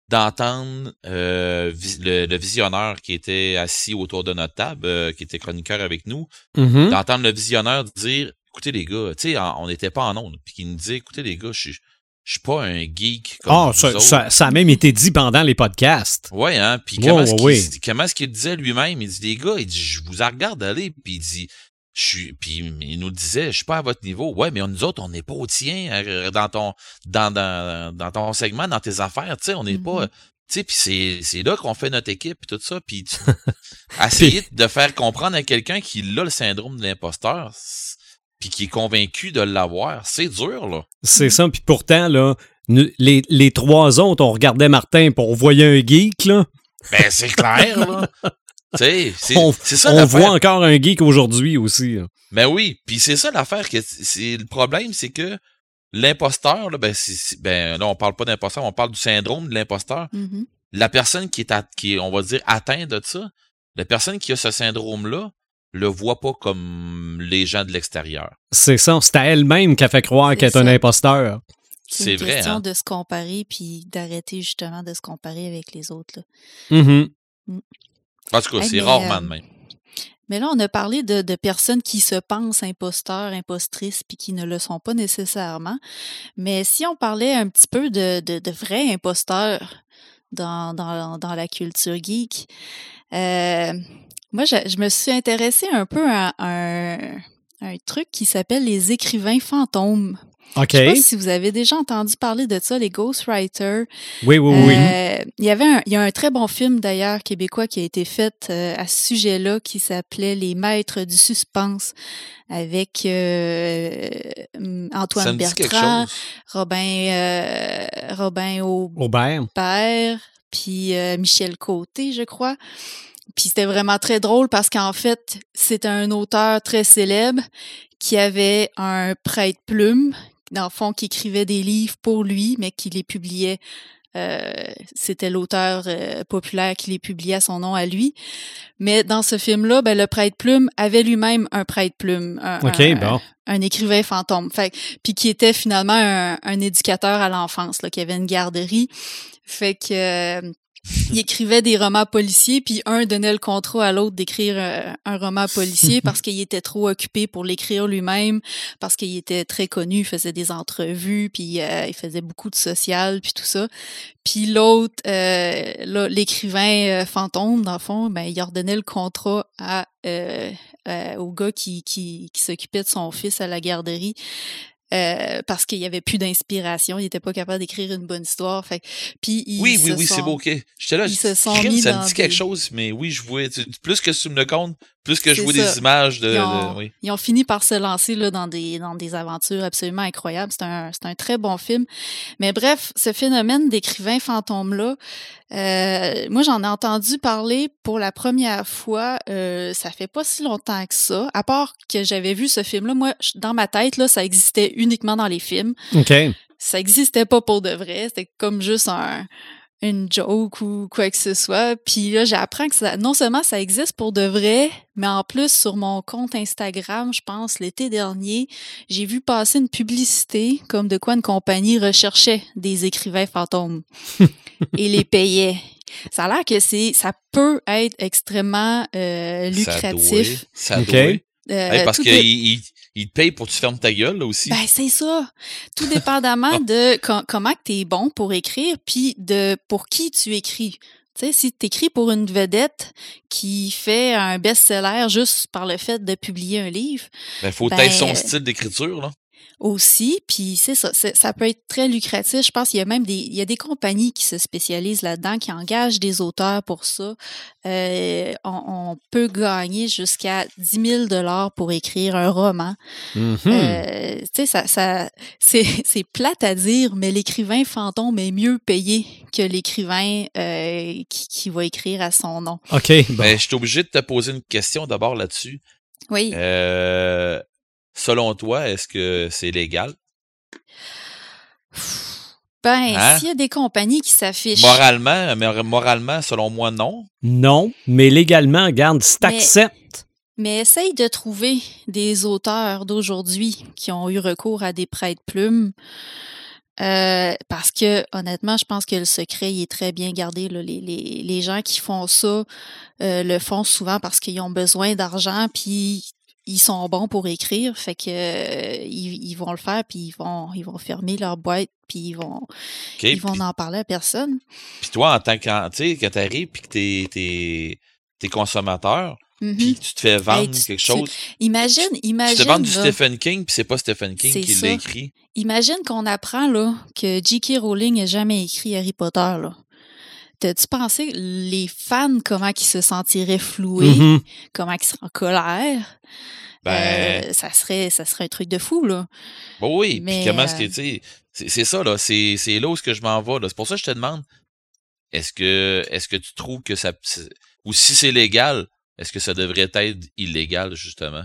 d'entendre euh, le, le visionneur qui était assis autour de notre table, euh, qui était chroniqueur avec nous, Mhm. d'entendre le visionneur dire écoutez les gars, tu sais, on n'était pas en onde, puis qu'il nous disait écoutez les gars, je suis je suis pas un geek comme Ah, vous ça, ça- ça a même été dit pendant les podcasts. Ouais, hein. Puis comment est-ce qu'il ouais. comment est-ce qu'il disait lui-même? Il dit, les gars, il dit, je vous en regarde aller, puis il dit, je suis, puis il nous disait, je suis pas à votre niveau. Ouais, mais nous autres, on n'est pas au tien euh, dans ton, dans, dans, dans ton segment, dans tes affaires, tu sais, on n'est pas, tu sais, puis c'est, c'est là qu'on fait notre équipe et tout ça, puis essayer de faire comprendre à quelqu'un qui a le syndrome de l'imposteur, puis qui est convaincu de l'avoir, c'est dur, là. C'est ça. Puis pourtant, là, nous- les, les trois autres, on regardait Martin pour on voyait un geek, là. Ben, c'est clair, là. Tu sais, c'est, ça on voit encore un geek aujourd'hui aussi. là. Ben oui, puis c'est ça l'affaire que c'est le problème, c'est que l'imposteur, là, ben, ben là on parle pas d'imposteur, on parle du syndrome de l'imposteur. Mhm. La personne qui est, at- qui est, on va dire, atteinte de ça, la personne qui a ce syndrome-là, le voit pas comme les gens de l'extérieur. C'est ça. C'est à elle-même qu'elle fait croire C'est qu'elle est un imposteur. C'est C'est une vrai, question hein? de se comparer puis d'arrêter justement de se comparer avec les autres. là. Mhm. En tout cas, Hey, c'est rarement euh, de même. Mais là, on a parlé de, de personnes qui se pensent imposteurs, impostrices, puis qui ne le sont pas nécessairement. Mais si on parlait un petit peu de, de, de vrais imposteurs dans, dans, dans la culture geek, euh, moi, je, je me suis intéressée un peu à un, un truc qui s'appelle les écrivains fantômes. OK. Je sais pas si vous avez déjà entendu parler de ça, les ghostwriters. Oui, oui, oui. Euh, il y avait un, il y a un très bon film d'ailleurs québécois qui a été fait euh, à ce sujet-là qui s'appelait Les Maîtres du suspense avec euh, hum, Ça Antoine Bertrand, chose. Robin euh, Robin Aubert. Aubert, puis euh, Michel Côté, je crois. Puis c'était vraiment très drôle parce qu'en fait, c'est un auteur très célèbre qui avait un prêtre-plume, dans le fond, qui écrivait des livres pour lui, mais qui les publiait. euh, c'était l'auteur euh, populaire qui les publiait à son nom à lui. Mais dans ce film-là, ben, le prêtre-plume avait lui-même un prêtre-plume, un, OK, un- bon. un écrivain fantôme. Fait, puis qui était finalement un, un éducateur à l'enfance, là, qui avait une garderie. Fait que euh, il écrivait des romans policiers, puis un donnait le contrat à l'autre d'écrire euh, un roman policier parce qu'il était trop occupé pour l'écrire lui-même, parce qu'il était très connu, il faisait des entrevues, puis euh, il faisait beaucoup de social, puis tout ça. Puis l'autre, euh, l'écrivain fantôme, dans le fond, ben, il ordonnait le contrat à, euh, euh, au gars qui, qui, qui s'occupait de son fils à la garderie. Euh, parce qu'il y avait plus d'inspiration, il était pas capable d'écrire une bonne histoire. Fait, puis ils Oui, oui, se oui, c'est beau, ok. J'étais là, ils se sont crime, mis ça me dit quelque des- chose, mais oui, je vois. Plus que tu me le comptes, plus que je vois ça. des images de. Ils de- ont, oui. ils ont fini par se lancer là, dans, des, dans des aventures absolument incroyables. C'est un, c'est un très bon film. Mais bref, ce phénomène d'écrivain fantôme-là, euh, moi j'en ai entendu parler pour la première fois, euh, ça fait pas si longtemps que ça. À part que j'avais vu ce film-là, moi, dans ma tête, là, ça existait uniquement dans les films. OK. Ça existait pas pour de vrai. C'était comme juste un une joke ou quoi que ce soit. Puis là, j'apprends que ça, non seulement ça existe pour de vrai, mais en plus, sur mon compte Instagram, je pense, l'été dernier, j'ai vu passer une publicité comme de quoi une compagnie recherchait des écrivains fantômes et les payait. Ça a l'air que c'est, ça peut être extrêmement euh, lucratif. Ça doit. Ça Ok. doit. Euh, Hey, parce tout qu'il est- il, il te paye pour que tu fermes ta gueule, là aussi. Ben, c'est ça. Tout dépendamment de co- comment tu es bon pour écrire, puis de pour qui tu écris. Tu sais, si tu écris pour une vedette qui fait un best-seller juste par le fait de publier un livre, Ben, faut ben, être son style d'écriture, là. Aussi, puis c'est ça, ça peut être très lucratif. Je pense qu'il y a même des, il y a des compagnies qui se spécialisent là-dedans, qui engagent des auteurs pour ça. Euh, on, on peut gagner jusqu'à 10 000 dollars pour écrire un roman. Mhm. Euh, tu sais, ça, ça, c'est, c'est plate à dire, mais l'écrivain fantôme est mieux payé que l'écrivain euh, qui, qui va écrire à son nom. OK. Bon. Ben, je suis obligé de te poser une question d'abord là-dessus. Oui. Euh, selon toi, est-ce que c'est légal? Ben, Hein? s'il y a des compagnies qui s'affichent. Moralement, mais moralement, selon moi, non. Non, mais légalement, garde, si Mais- t'acceptes. Mais essaye de trouver des auteurs d'aujourd'hui qui ont eu recours à des prêts-plumes. Euh, parce que honnêtement, je pense que le secret il est très bien gardé. là. Les, les, les gens qui font ça euh, le font souvent parce qu'ils ont besoin d'argent. Puis ils sont bons pour écrire, fait que euh, ils, ils vont le faire, puis ils vont ils vont fermer leur boîte, puis ils vont OK, ils vont en parler à personne. puis toi, en tant que, tu sais, que t'arrives puis que t'es, t'es, t'es consommateur, puis tu te fais vendre tu- quelque tu- chose, Imagine, tu te imagine, vends du Stephen King puis c'est pas Stephen King qui l'a écrit. imagine qu'on apprend là que J.K. Rowling n'a jamais écrit Harry Potter là. T'as-tu pensé les fans comment ils se sentiraient floués, Mhm. comment ils seraient en colère? Ben, Euh, ça serait ça serait un truc de fou là. bon, oui, mais, puis comment est-ce que, euh, tu sais, c'est, ça, là, c'est, là où est-ce que je m'en vais, là. C'est pour ça que je te demande, est-ce que, est-ce que tu trouves que ça, ou si c'est légal, est-ce que ça devrait être illégal, justement?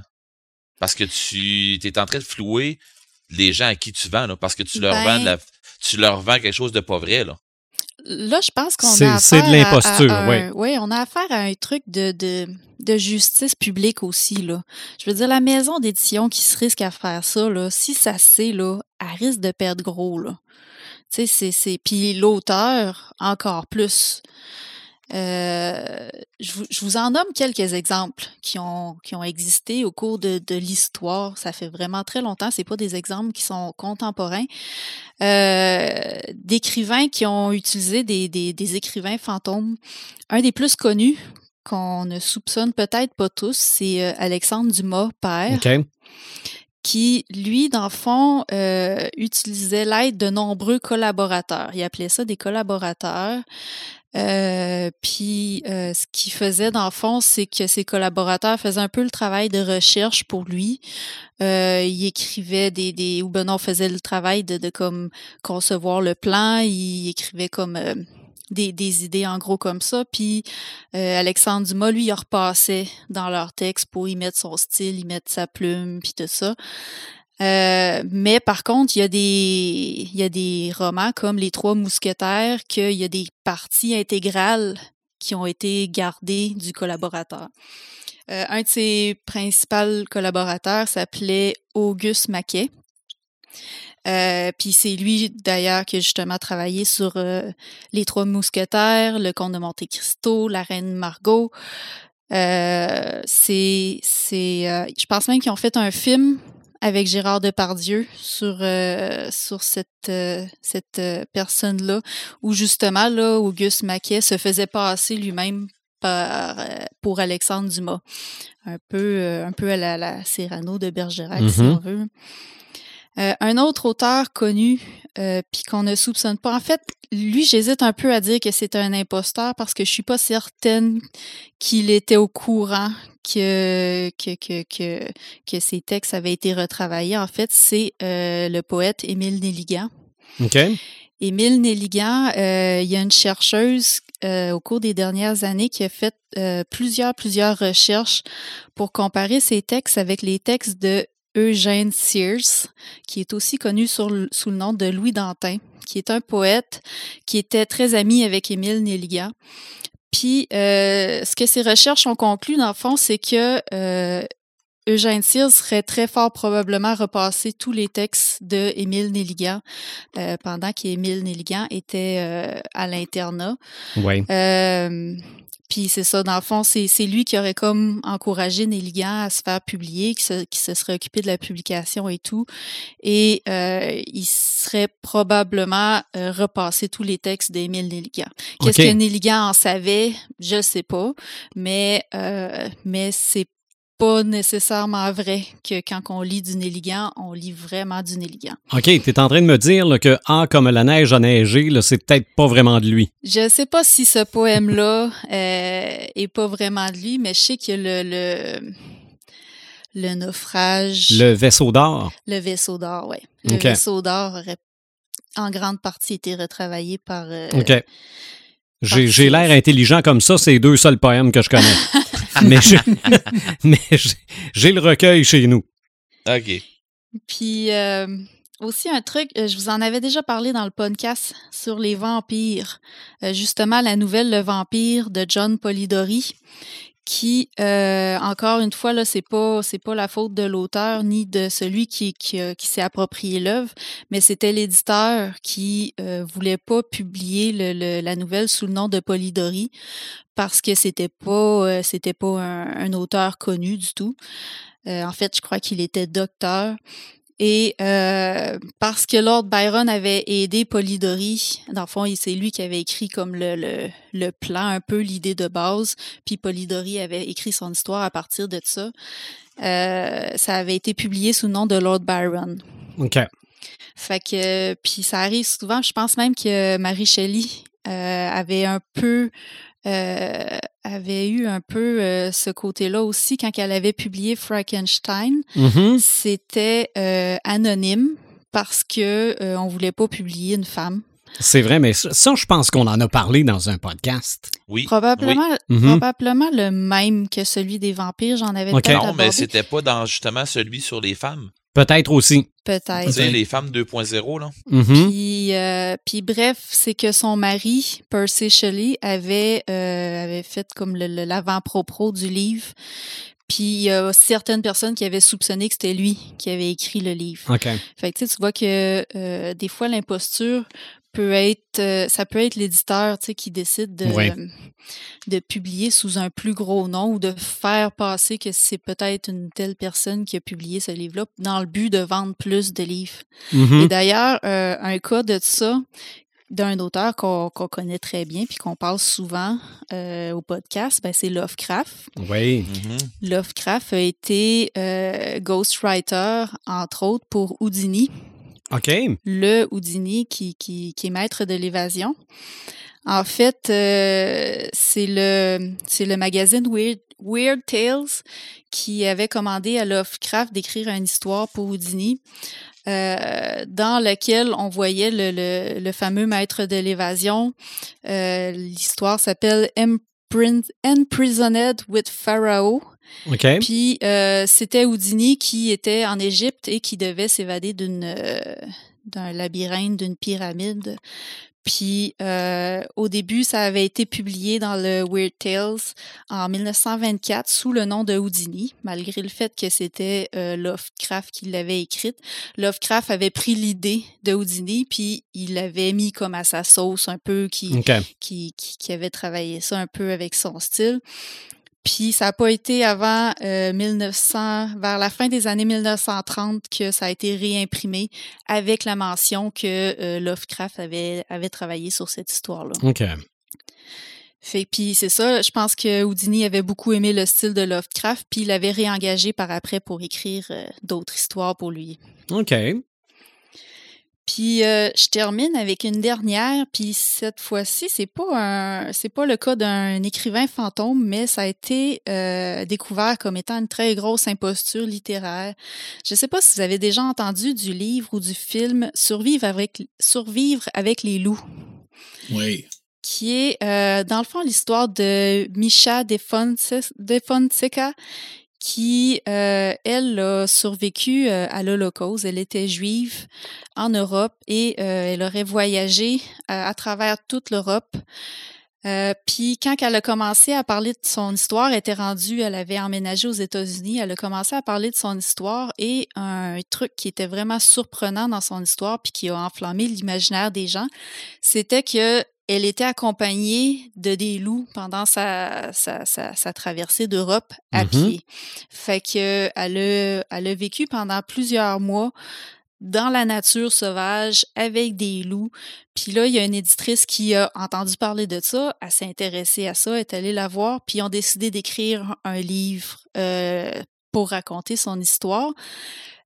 Parce que tu, t'es en train de flouer les gens à qui tu vends, là, parce que tu leur Ben- vends la, tu leur vends quelque chose de pas vrai, là. Là, je pense qu'on a c'est de affaire à- l'imposture, ouais. Oui, on a affaire à un truc de, de, de justice publique aussi, là. Je veux dire, la maison d'édition qui se risque à faire ça, là, si ça sait, là, elle risque de perdre gros, là. Tu sais, c'est, c'est... Puis l'auteur, encore plus. Euh, je, vous, je vous en nomme quelques exemples qui ont, qui ont existé au cours de, de l'histoire. Ça fait vraiment très longtemps. C'est pas des exemples qui sont contemporains. Euh, d'écrivains qui ont utilisé des, des, des écrivains fantômes. Un des plus connus qu'on ne soupçonne peut-être pas tous, c'est euh, Alexandre Dumas, père qui, lui, dans le fond, euh, utilisait l'aide de nombreux collaborateurs. Il appelait ça des collaborateurs. Euh, puis, euh, ce qu'il faisait, dans le fond, c'est que ses collaborateurs faisaient un peu le travail de recherche pour lui. Euh, il écrivait des, des ou ben non, faisait le travail de, de comme concevoir le plan. Il écrivait comme euh, des, des idées en gros comme ça. Puis euh, Alexandre Dumas, lui, il repassait dans leur texte pour y mettre son style, y mettre sa plume, puis tout ça. Euh, mais par contre, il y a des il y a des romans comme Les Trois Mousquetaires qu'il y a des parties intégrales qui ont été gardées du collaborateur. Euh, un de ses principaux collaborateurs s'appelait Auguste Maquet. Euh, puis c'est lui d'ailleurs qui a justement travaillé sur euh, Les Trois Mousquetaires, Le Comte de Monte Cristo, La Reine Margot. Euh, c'est, c'est, je pense même qu'ils ont fait un film avec Gérard Depardieu sur euh, sur cette euh, cette euh, personne-là, où justement là, Auguste Maquet se faisait passer lui-même par, pour Alexandre Dumas, un peu un peu à la, la Cyrano de Bergerac, si Mhm. on veut. Euh, un autre auteur connu, euh, puis qu'on ne soupçonne pas. En fait, lui, j'hésite un peu à dire que c'est un imposteur parce que je suis pas certaine qu'il était au courant que que, que, que, que ses textes avaient été retravaillés. En fait, c'est euh, le poète Émile Nelligan. OK. Émile Nelligan, euh, il y a une chercheuse euh, au cours des dernières années qui a fait euh, plusieurs, plusieurs recherches pour comparer ses textes avec les textes de Eugène Sears, qui est aussi connu sur sous le nom de Louis Dantin, qui est un poète qui était très ami avec Émile Nelligan. Puis, euh, ce que ces recherches ont conclu, dans le fond, c'est que euh, Eugène Sears serait très fort probablement repassé tous les textes de Émile Nelligan euh, pendant qu'Émile Nelligan était euh, à l'internat. Oui. Euh, puis c'est ça, dans le fond, c'est c'est lui qui aurait comme encouragé Nelligan à se faire publier, qui se, qui se serait occupé de la publication et tout. Et euh, il serait probablement euh, repassé tous les textes d'Émile Nelligan. Qu'est-ce que Nelligan en savait? Je ne sais pas. Mais, euh, mais c'est pas nécessairement vrai que quand on lit du Nelligan, on lit vraiment du Nelligan. OK, tu es en train de me dire là, que Ah, comme la neige a neigé, c'est peut-être pas vraiment de lui. Je sais pas si ce poème-là euh, est pas vraiment de lui, mais je sais que le, le, le naufrage, Le vaisseau d'or. le vaisseau d'or, ouais. Le vaisseau d'or aurait en grande partie été retravaillé par... euh, OK. J'ai l'air intelligent comme ça, c'est les deux seuls poèmes que je connais. mais j'ai- mais j'ai- j'ai le recueil chez nous. OK. Puis euh, aussi un truc, euh, je vous en avais déjà parlé dans le podcast sur les vampires. Euh, justement, la nouvelle Le Vampire de John Polidori, qui, euh, encore une fois, là, c'est pas c'est pas la faute de l'auteur ni de celui qui, qui, a- qui s'est approprié l'œuvre, mais c'était l'éditeur qui euh, voulait pas publier le- le- la nouvelle sous le nom de Polidori parce que c'était pas euh, c'était pas un, un auteur connu du tout. Euh, en fait, je crois qu'il était docteur. Et euh, parce que Lord Byron avait aidé Polidori, dans le fond, c'est lui qui avait écrit comme le, le, le plan, un peu l'idée de base, puis Polidori avait écrit son histoire à partir de ça. Euh, ça avait été publié sous le nom de Lord Byron. OK. Fait que, puis ça arrive souvent, je pense même que Marie Shelley euh, avait un peu euh, avait eu un peu euh, ce côté-là aussi quand elle avait publié Frankenstein. Mhm. C'était euh, anonyme parce que euh, on voulait pas publier une femme. C'est vrai, mais ça, je pense qu'on en a parlé dans un podcast. Oui. Probablement, Mhm. probablement le même que celui des vampires. J'en avais Ok. peut-être Non, mais c'était pas dans justement celui sur les femmes. Peut-être aussi. peut-être. Tu sais, les femmes 2.0, là. Mhm. Puis, euh, puis bref, c'est que son mari, Percy Shelley, avait, euh, avait fait comme le- le- l'avant-propos du livre. Puis il y a certaines personnes qui avaient soupçonné que c'était lui qui avait écrit le livre. OK. Fait que tu sais, tu vois que euh, des fois l'imposture peut être, euh, ça peut être l'éditeur, tu sais, qui décide de Ouais. de publier sous un plus gros nom ou de faire passer que c'est peut-être une telle personne qui a publié ce livre-là dans le but de vendre plus de livres. Et d'ailleurs, euh, un cas de ça, d'un auteur qu'on qu'on connaît très bien puis qu'on parle souvent euh, au podcast, ben, c'est Lovecraft. Oui. Mhm. Lovecraft a été euh, ghostwriter, entre autres, pour Houdini, Le Houdini qui, est maître de l'évasion. En fait, euh, c'est le le magazine Weird, Weird Tales qui avait commandé à Lovecraft d'écrire une histoire pour Houdini, euh, dans laquelle on voyait le, fameux maître de l'évasion. Euh, L'histoire s'appelle Imprisoned with Pharaoh. Puis euh, c'était Houdini qui était en Égypte et qui devait s'évader d'une euh, d'un labyrinthe, d'une pyramide. Puis euh, au début, ça avait été publié dans le Weird Tales en 1924 sous le nom de Houdini, malgré le fait que c'était euh, Lovecraft qui l'avait écrite. Lovecraft avait pris l'idée de Houdini, puis il l'avait mis comme à sa sauce un peu, qui, OK. qui, qui, qui avait travaillé ça un peu avec son style. Puis ça n'a pas été avant euh, 1900, vers la fin des années 1930 que ça a été réimprimé avec la mention que euh, Lovecraft avait, avait travaillé sur cette histoire-là. OK. Fait puis c'est ça, je pense que Houdini avait beaucoup aimé le style de Lovecraft, puis il l'avait réengagé par après pour écrire euh, d'autres histoires pour lui. OK. Puis euh, je termine avec une dernière, puis cette fois-ci, c'est pas un c'est pas le cas d'un écrivain fantôme, mais ça a été euh, découvert comme étant une très grosse imposture littéraire. Je sais pas si vous avez déjà entendu du livre ou du film Survivre avec Survivre avec les loups Oui. qui est euh, dans le fond l'histoire de Misha de Fonseca qui, euh, elle, a survécu euh, à l'Holocauste. Elle était juive en Europe et euh, elle aurait voyagé euh, à travers toute l'Europe. Euh, Puis quand elle a commencé à parler de son histoire, elle était rendue, elle avait emménagé aux États-Unis, elle a commencé à parler de son histoire et un truc qui était vraiment surprenant dans son histoire puis qui a enflammé l'imaginaire des gens, c'était que elle était accompagnée de des loups pendant sa, sa, sa, sa traversée d'Europe à Mhm. pied. Fait que elle a, elle a vécu pendant plusieurs mois dans la nature sauvage avec des loups. Puis là, il y a une éditrice qui a entendu parler de ça, elle s'est intéressée à ça, est allée la voir, puis ils ont décidé d'écrire un livre euh, pour raconter son histoire.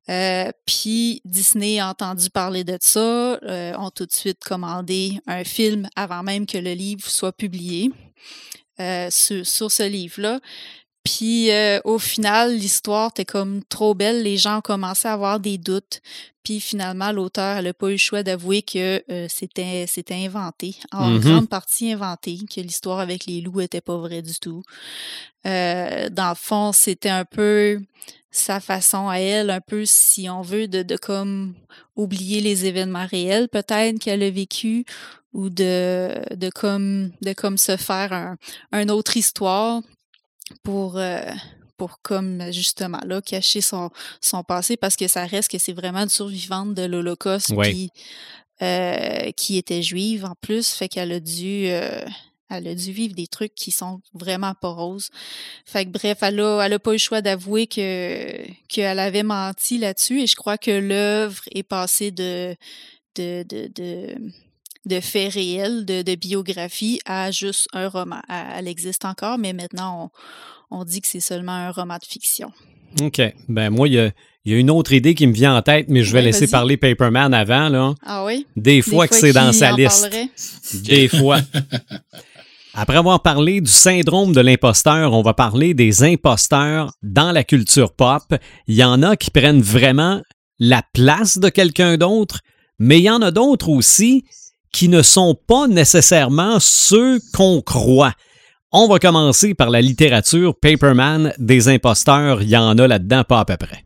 Euh, puis Disney a entendu parler de ça, euh, ont tout de suite commandé un film avant même que le livre soit publié euh, sur, sur ce livre-là. Puis euh, au final, l'histoire était comme trop belle, les gens ont commencé à avoir des doutes. Puis finalement, l'auteur elle n'a pas eu le choix d'avouer que euh, c'était c'était inventé, en Mhm. grande partie inventé, que l'histoire avec les loups était pas vraie du tout. Euh, dans le fond, c'était un peu sa façon à elle, un peu si on veut, de, de comme oublier les événements réels peut-être qu'elle a vécu ou de, de comme de comme se faire un, un autre histoire pour euh, pour comme justement là cacher son son passé parce que ça reste que c'est vraiment une survivante de l'Holocauste Ouais. puis euh, qui était juive en plus fait qu'elle a dû euh, Elle a dû vivre des trucs qui sont vraiment pas roses. Fait que bref, elle a, elle a pas eu le choix d'avouer que qu'elle avait menti là-dessus et je crois que l'œuvre est passée de de, de, de, de faits réels, de, de biographie à juste un roman. Elle, existe encore, mais maintenant on, on dit que c'est seulement un roman de fiction. OK. Ben moi, il y a, il y a une autre idée qui me vient en tête, mais je vais Ouais, laisser parler Paperman avant. Là. Ah oui? Des fois que c'est dans sa liste. parlerait? Des fois. Après avoir parlé du syndrome de l'imposteur, on va parler des imposteurs dans la culture pop. Il y en a qui prennent vraiment la place de quelqu'un d'autre, mais il y en a d'autres aussi qui ne sont pas nécessairement ceux qu'on croit. On va commencer par la littérature Paperman des imposteurs. Il y en a là-dedans pas à peu près.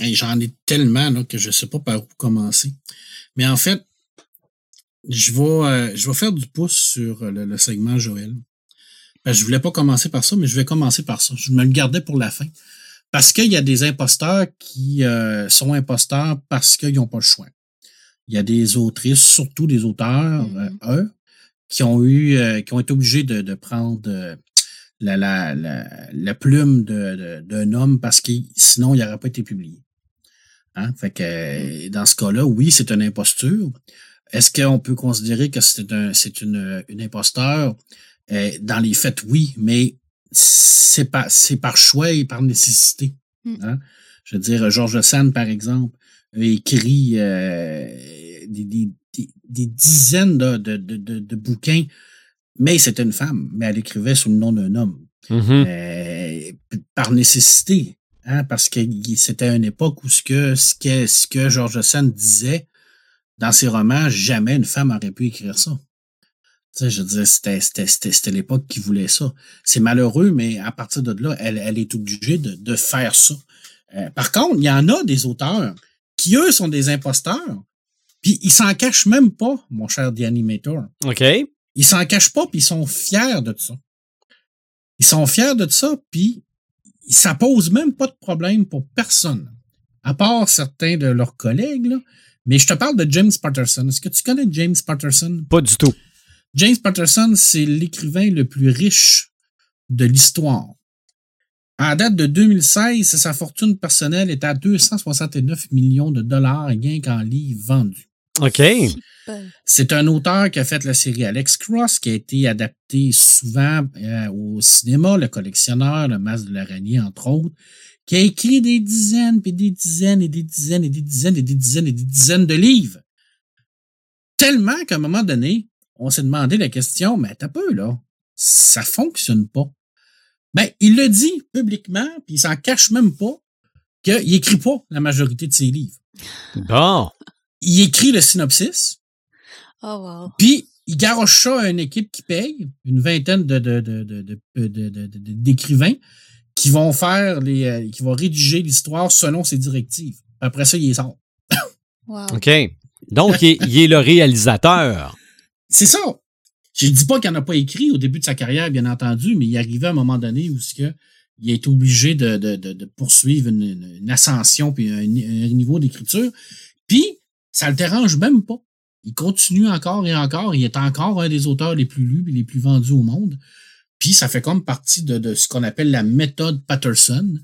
J'en ai tellement que je sais pas par où commencer. Mais en fait, je vais, euh, faire du pouce sur le, segment Joël. Que je voulais pas commencer par ça, mais je vais commencer par ça. Je me le gardais pour la fin. Parce qu'il y a des imposteurs qui euh, sont imposteurs parce qu'ils n'ont pas le choix. Il y a des autrices, surtout des auteurs, Mhm. euh, eux, qui ont eu, euh, qui ont été obligés de, de prendre euh, la, la, la, la plume d'un homme parce que sinon il n'aurait pas été publié. Hein? Fait que euh, dans ce cas-là, oui, c'est une imposture. Est-ce qu'on peut considérer que c'est un, c'est une, une imposteur? Dans les faits, oui, mais c'est par, c'est par choix et par nécessité. Mm. Hein? Je veux dire, Georges Sand, par exemple, écrit euh, des, des, des, des dizaines de, de, de, de, bouquins, mais c'était une femme, mais elle écrivait sous le nom d'un homme. Mhm. Euh, par nécessité, hein, parce que c'était une époque où ce que, ce que, ce que George Sand disait dans ses romans, jamais une femme aurait pu écrire ça. Tu sais, je veux dire, c'était, c'était, c'était, c'était l'époque qui voulait ça. C'est malheureux, mais à partir de là, elle, elle est obligée de, de faire ça. Euh, par contre, il y en a des auteurs qui, eux, sont des imposteurs, puis ils s'en cachent même pas, mon cher The Animator. OK. Ils s'en cachent pas, puis ils sont fiers de ça. Ils sont fiers de ça, puis ça pose même pas de problème pour personne, à part certains de leurs collègues. Là. Mais je te parle de James Patterson. Est-ce que tu connais James Patterson? Pas du tout. James Patterson, c'est l'écrivain le plus riche de l'histoire. En date de 2016, sa fortune personnelle est à 269 millions de dollars rien qu'en livres vendus. OK. C'est un auteur qui a fait la série Alex Cross, qui a été adapté souvent euh, au cinéma, Le Collectionneur, Le Masque de l'araignée, entre autres, qui a écrit des dizaines, puis des dizaines, et des dizaines, et des dizaines, et des dizaines, et des dizaines de livres. Tellement qu'à un moment donné, on s'est demandé la question, mais t'as peu, là, ça fonctionne pas. Ben, il le dit publiquement, puis il s'en cache même pas, qu'il écrit pas la majorité de ses livres. Bon. Il écrit le synopsis, Oh wow. puis, il garoche ça à une équipe qui paye, une vingtaine de, de, de, de, de- de- de- de- de- d'écrivains qui vont faire les, euh, qui vont rédiger l'histoire selon ses directives. Après ça, il les sort. Wow. OK. Donc, il est, il est le réalisateur. C'est ça. Je dis pas qu'il n'en a pas écrit au début de sa carrière, bien entendu, mais il arrivait à un moment donné où il est obligé de, poursuivre une, ascension puis un, niveau d'écriture. Puis, ça le dérange même pas. Il continue encore et encore. Il est encore un des auteurs les plus lus et les plus vendus au monde. Puis, ça fait comme partie de ce qu'on appelle la méthode Patterson.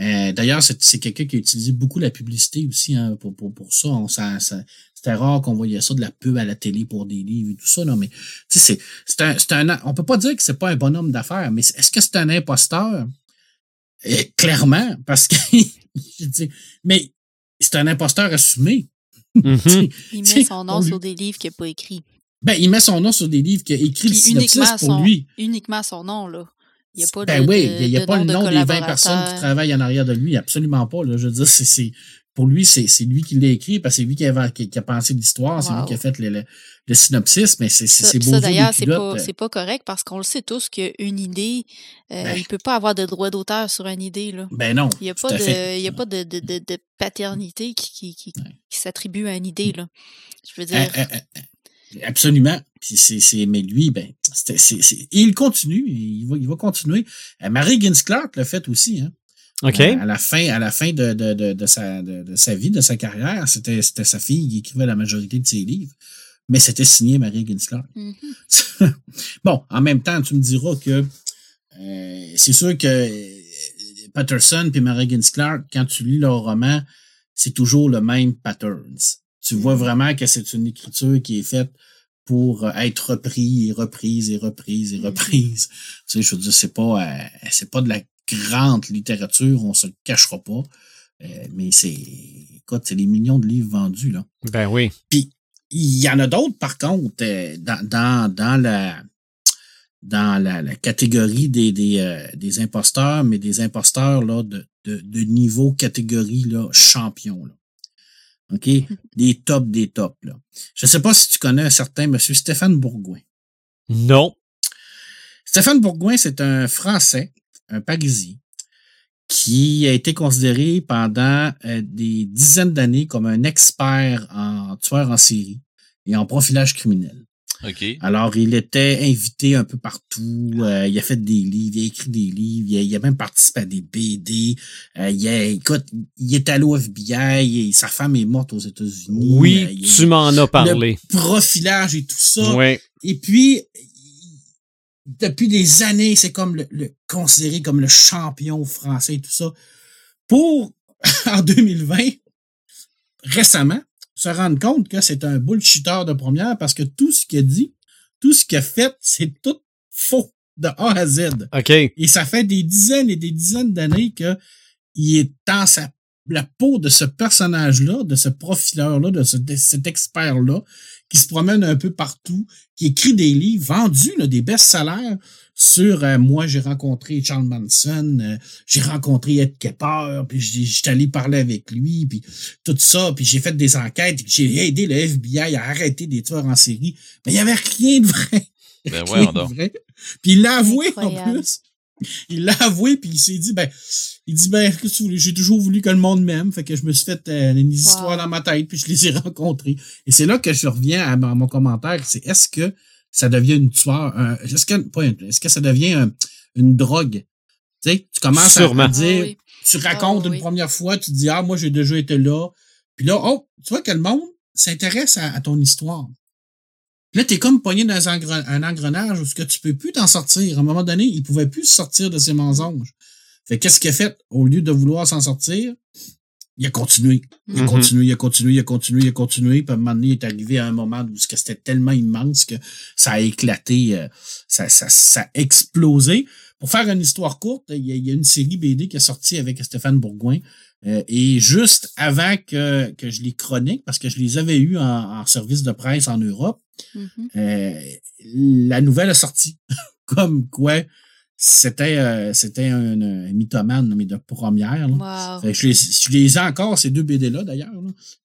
Euh, D'ailleurs, c'est quelqu'un qui a utilisé beaucoup la publicité aussi hein, pour, pour, pour ça. On, ça, ça C'était rare qu'on voyait ça de la pub à la télé pour des livres et tout ça. Non, mais tu sais, c'est c'est un, c'est un, on peut pas dire que c'est pas un bonhomme d'affaires, mais est-ce que c'est un imposteur? Eh, clairement, parce que, je dis, mais c'est un imposteur assumé. Mhm. Il met son nom lui- sur des livres qu'il n'a pas écrits. Ben, il met son nom sur des livres qu'il a écrit le Puis synopsis uniquement pour son, lui. uniquement son nom, là. Il n'y a pas ben oui, il n'y a, de pas le de nom des 20 personnes qui travaillent en arrière de lui, absolument pas. Là. Je veux dire, c'est, pour lui, c'est, lui qui l'a écrit, parce que c'est lui qui a, qui, qui a pensé l'histoire, c'est lui qui a fait le, le, le synopsis, mais c'est, c'est, Ça, beau d'ailleurs, c'est pas, c'est pas correct parce qu'on le sait tous qu'une idée, euh, Ben. il peut pas avoir de droit d'auteur sur une idée. Là. Ben non, Il n'y a pas, de, fait. il y a pas de, de, de, de paternité qui, qui, qui, Ouais. qui s'attribue à une idée. Là. Je veux Euh, dire, euh, euh, Absolument. Puis c'est, c'est, mais lui, ben, et il continue, il va, il va continuer. Euh, Marie Gins Clark l'a fait aussi, hein. OK. Euh, à la fin, à la fin de, de, de, de sa, de, sa vie, de sa carrière, c'était, c'était sa fille qui écrivait la majorité de ses livres. mais c'était signé Marie Higgins Clark. Mhm. bon, en même temps, tu me diras que euh, c'est sûr que euh, Patterson et Marie Higgins Clark, quand tu lis leur roman, c'est toujours le même patterns. Tu vois vraiment que c'est une écriture qui est faite pour être repris et reprise et reprise et Mhm. reprise. Tu sais, je veux dire, c'est pas, euh, c'est pas de la grande littérature, on se le cachera pas. Euh, mais c'est, écoute, c'est des millions de livres vendus, là. Ben oui. Puis il y en a d'autres, par contre, euh, dans, dans, dans la dans la, la catégorie des, des, euh, des imposteurs, mais des imposteurs là, de, de, de niveau catégorie là, champion. Là. OK? Des tops des tops. Là. Je ne sais pas si tu connais un certain monsieur Stéphane Bourgoin. Non. Stéphane Bourgoin, c'est un Français, un Parisien, qui a été considéré pendant euh, des dizaines d'années comme un expert en tueur en série et en profilage criminel. OK. Alors, il était invité un peu partout. euh, il a fait des livres, il a écrit des livres, il a, il a même participé à des BD. euh, il a, écoute, il est allé au FBI, et sa femme est morte aux États-Unis. Oui, euh, il- tu m'en as parlé. profilage et tout ça. Oui. Et puis, depuis des années, c'est comme le, le- considéré comme le champion français et tout ça. Pour, en 2020, récemment, se rendre compte que c'est un bullshitter de première parce que tout ce qu'il a dit, tout ce qu'il a fait, c'est tout faux de A à Z. OK. Et ça fait des dizaines et des dizaines d'années que il est dans sa, la peau de ce personnage-là, de ce profileur-là, de, ce- de cet expert-là, qui se promène un peu partout, qui écrit des livres vendus, là, des best-sellers sur euh, moi, j'ai rencontré Charles Manson, euh, j'ai rencontré Ed Kepper, puis j'ai- j'étais allé parler avec lui, puis tout ça, puis j'ai fait des enquêtes, j'ai aidé le FBI à arrêter des tueurs en série. Mais il n'y avait rien de vrai. Ben Rien voyons de donc. vrai. Puis il l'a avoué en plus. Il l'a avoué, puis il s'est dit, ben, il dit, ben, qu'est-ce que tu voulais? j'ai toujours voulu que le monde m'aime, fait que je me suis fait euh, une histoire dans ma tête, puis je les ai rencontrés. Et c'est là que je reviens à, mon commentaire, c'est est-ce que ça devient une tueur, un- est-ce que, pas est-ce que ça devient un- une drogue? Tu sais, tu commences à- Sûrement. à Ah dire, oui. tu racontes Ah oui. une première fois, tu dis, ah, moi, j'ai déjà été là. Puis là, oh, tu vois que le monde s'intéresse à, à ton histoire. Puis là, t'es comme pogné dans un engrenage où ce que tu peux plus t'en sortir. À un moment donné, il pouvait plus sortir de ses mensonges. Fait qu'est-ce qu'il a fait? Au lieu de vouloir s'en sortir, il a continué. Il a Mhm. continué, il a continué, il a continué, il a continué. Puis à un moment donné, il est arrivé à un moment où c'était tellement immense que ça a éclaté, euh, ça, ça, ça a explosé. Pour faire une histoire courte, il y a, une série BD qui est sortie avec Stéphane Bourgoin. Euh, et juste avant que, que je les chronique, parce que je les avais eus en, en service de presse en Europe, Mhm. euh, la nouvelle est sortie. Comme quoi, c'était euh, c'était un, un mythomane, mais de première. là. Wow. Je, les, je les ai encore, ces deux BD-là, d'ailleurs.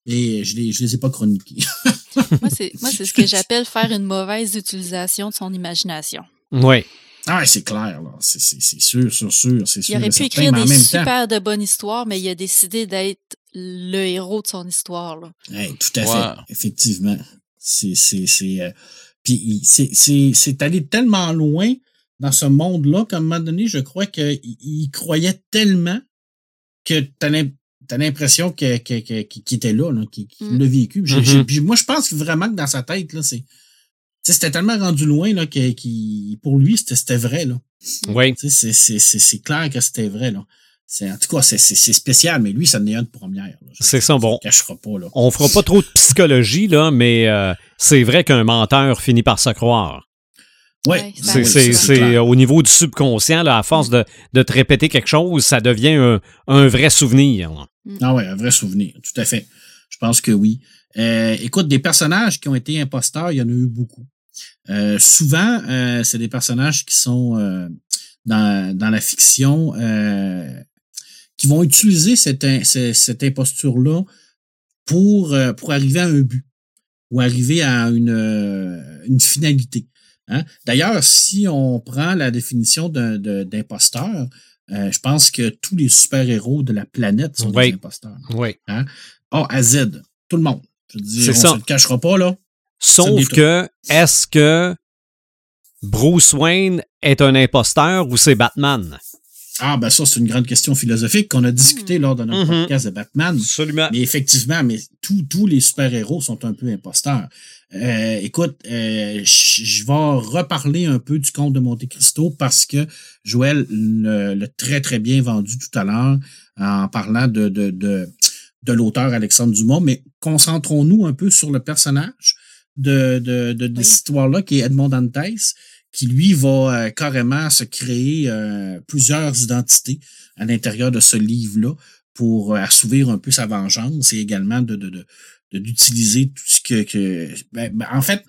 et je les, je les ai pas chroniqués. Moi, c'est moi, c'est ce que j'appelle faire une mauvaise utilisation de son imagination. Oui. ah, c'est clair, là. C'est c'est- c'est sûr, sûr, sûr. C'est sûr. Il aurait pu certain, écrire des temps, super de bonnes histoires, mais il a décidé d'être le héros de son histoire. Là. Hey, tout à fait, effectivement. C'est c'est c'est euh, puis il- c'est c'est c'est allé tellement loin dans ce monde-là qu'à un moment donné, je crois qu'il il croyait tellement que t'as l'im- t'as l'impression que que- que- qu'il était là, là qu'il Mm. l'a vécu. Mhm. puis moi, je pense vraiment que dans sa tête là, c'est tu sais, c'était tellement rendu loin là que qu'il- pour lui c'était vrai là. Oui. Tu sais, c'est clair que c'était vrai là. En tout cas c'est spécial, mais lui ça en est un de première. C'est ça, bon. cachera pas là. On fera pas trop de psychologie, là, mais euh, c'est vrai qu'un menteur finit par se croire. Ouais, C'est oui, c'est- c'est c'est clair. au niveau du subconscient, là, à force de, de te répéter quelque chose, ça devient un, un vrai souvenir. là. Ah ouais, un vrai souvenir, tout à fait. Je pense que oui. Euh, écoute, des personnages qui ont été imposteurs, il y en a eu beaucoup. Euh, souvent, euh, c'est des personnages qui sont euh, dans, dans la fiction euh, qui vont utiliser cette, imposture-là pour, euh, pour arriver à un but ou arriver à une, euh, une finalité. Hein? D'ailleurs, si on prend la définition d'imposteur, euh, je pense que tous les super-héros de la planète sont Oui. des imposteurs. Oui. A à Z, tout le monde. Je veux dire, on ça. se le cachera pas, là. Sauf que, est-ce que Bruce Wayne est un imposteur ou c'est Batman? Ah, ben ça, c'est une grande question philosophique qu'on a discuté lors de notre Mhm. podcast de Batman. Absolument. Mais effectivement, mais tous tous les super-héros sont un peu imposteurs. Euh, écoute, euh, je vais reparler un peu du conte de Monte Cristo parce que Joël l'a très, très bien vendu tout à l'heure en parlant de, de, de, de l'auteur Alexandre Dumas, mais concentrons-nous un peu sur le personnage de, de, de, cette histoire-là qui est Edmond Dantes, qui lui va euh, carrément se créer euh, plusieurs identités à l'intérieur de ce livre-là pour euh, assouvir un peu sa vengeance et également de, d'utiliser tout ce que, ben, ben, en fait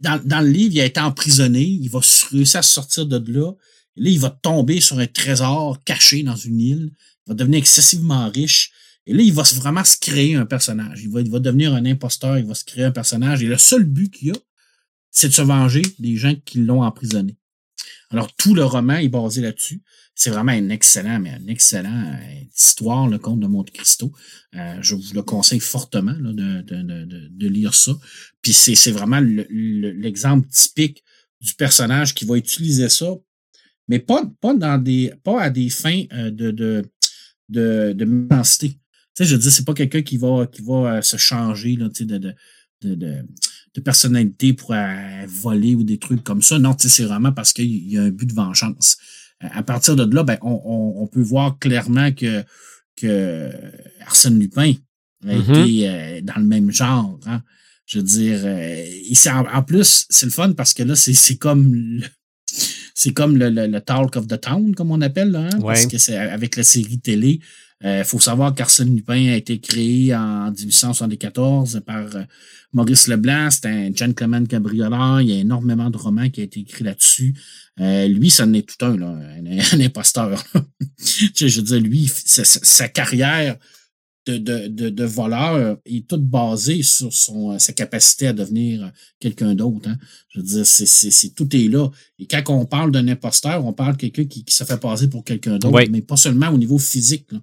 dans, le livre il a été emprisonné il va réussir à sortir de là et là il va tomber sur un trésor caché dans une île il va devenir excessivement riche et là il va vraiment se créer un personnage. Il va, il va devenir un imposteur il va se créer un personnage et le seul but qu'il a c'est de se venger des gens qui l'ont emprisonné alors tout le roman est basé là-dessus c'est vraiment un excellent, mais un excellent euh, histoire, le conte de Monte Cristo. Euh, je vous le conseille fortement de, lire ça. Puis c'est, vraiment le- le- l'exemple typique du personnage qui va utiliser ça, mais pas, pas dans des pas à des fins euh, de, de, de, de. Tu sais, je dire, c'est pas quelqu'un qui va qui va se changer là, de, de, de, de personnalité pour euh, voler ou des trucs comme ça. Non, c'est vraiment parce qu'il y a un but de vengeance à partir de là, ben, on, on, on peut voir clairement que, que Arsène Lupin a Mhm. été euh, dans le même genre. Hein. Je veux dire, euh, en, en plus, c'est le fun parce que là, c'est comme le, c'est comme le, le, le Talk of the Town, comme on appelle, là, hein, parce que c'est avec la série télé. Il faut savoir qu'Arsène Lupin a été créé en 1874 par euh, Maurice Leblanc. C'est un gentleman cabrioleur. Il y a énormément de romans qui ont été écrits là-dessus. Euh, lui, ça en est tout un, là, un, un imposteur. Tu sais, je veux dire, lui, sa, carrière de, de, de, de voleur est toute basée sur son, euh, sa capacité à devenir euh, quelqu'un d'autre. Hein. Je veux dire, c'est, c'est, c'est- tout est là. Et quand on parle d'un imposteur, on parle de quelqu'un qui, qui se fait passer pour quelqu'un d'autre, Oui. mais pas seulement au niveau physique. Là.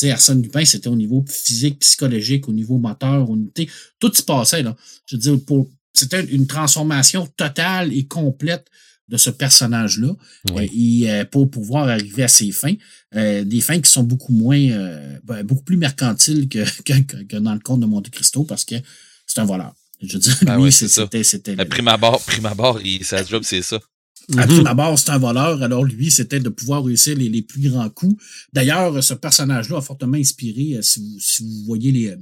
Sais, Arsène Lupin, c'était au niveau physique, psychologique, au niveau moteur, au, tout se passait. Là. Je veux dire, pour, c'était une transformation totale et complète de ce personnage-là Oui. euh, et pour pouvoir arriver à ses fins, euh, des fins qui sont beaucoup moins, euh, ben, beaucoup plus mercantiles que, que, que- que dans le conte de Monte Cristo parce que c'est un voleur. Je veux dire, Ben ça. c'était, c'était, prime abord, prime abord, il, sa job, c'est ça. À Mhm. prime abord, c'est un voleur. Alors lui, c'était de pouvoir réussir les, les plus grands coups. D'ailleurs, ce personnage-là a fortement inspiré, euh, si vous, si vous voyez les, euh,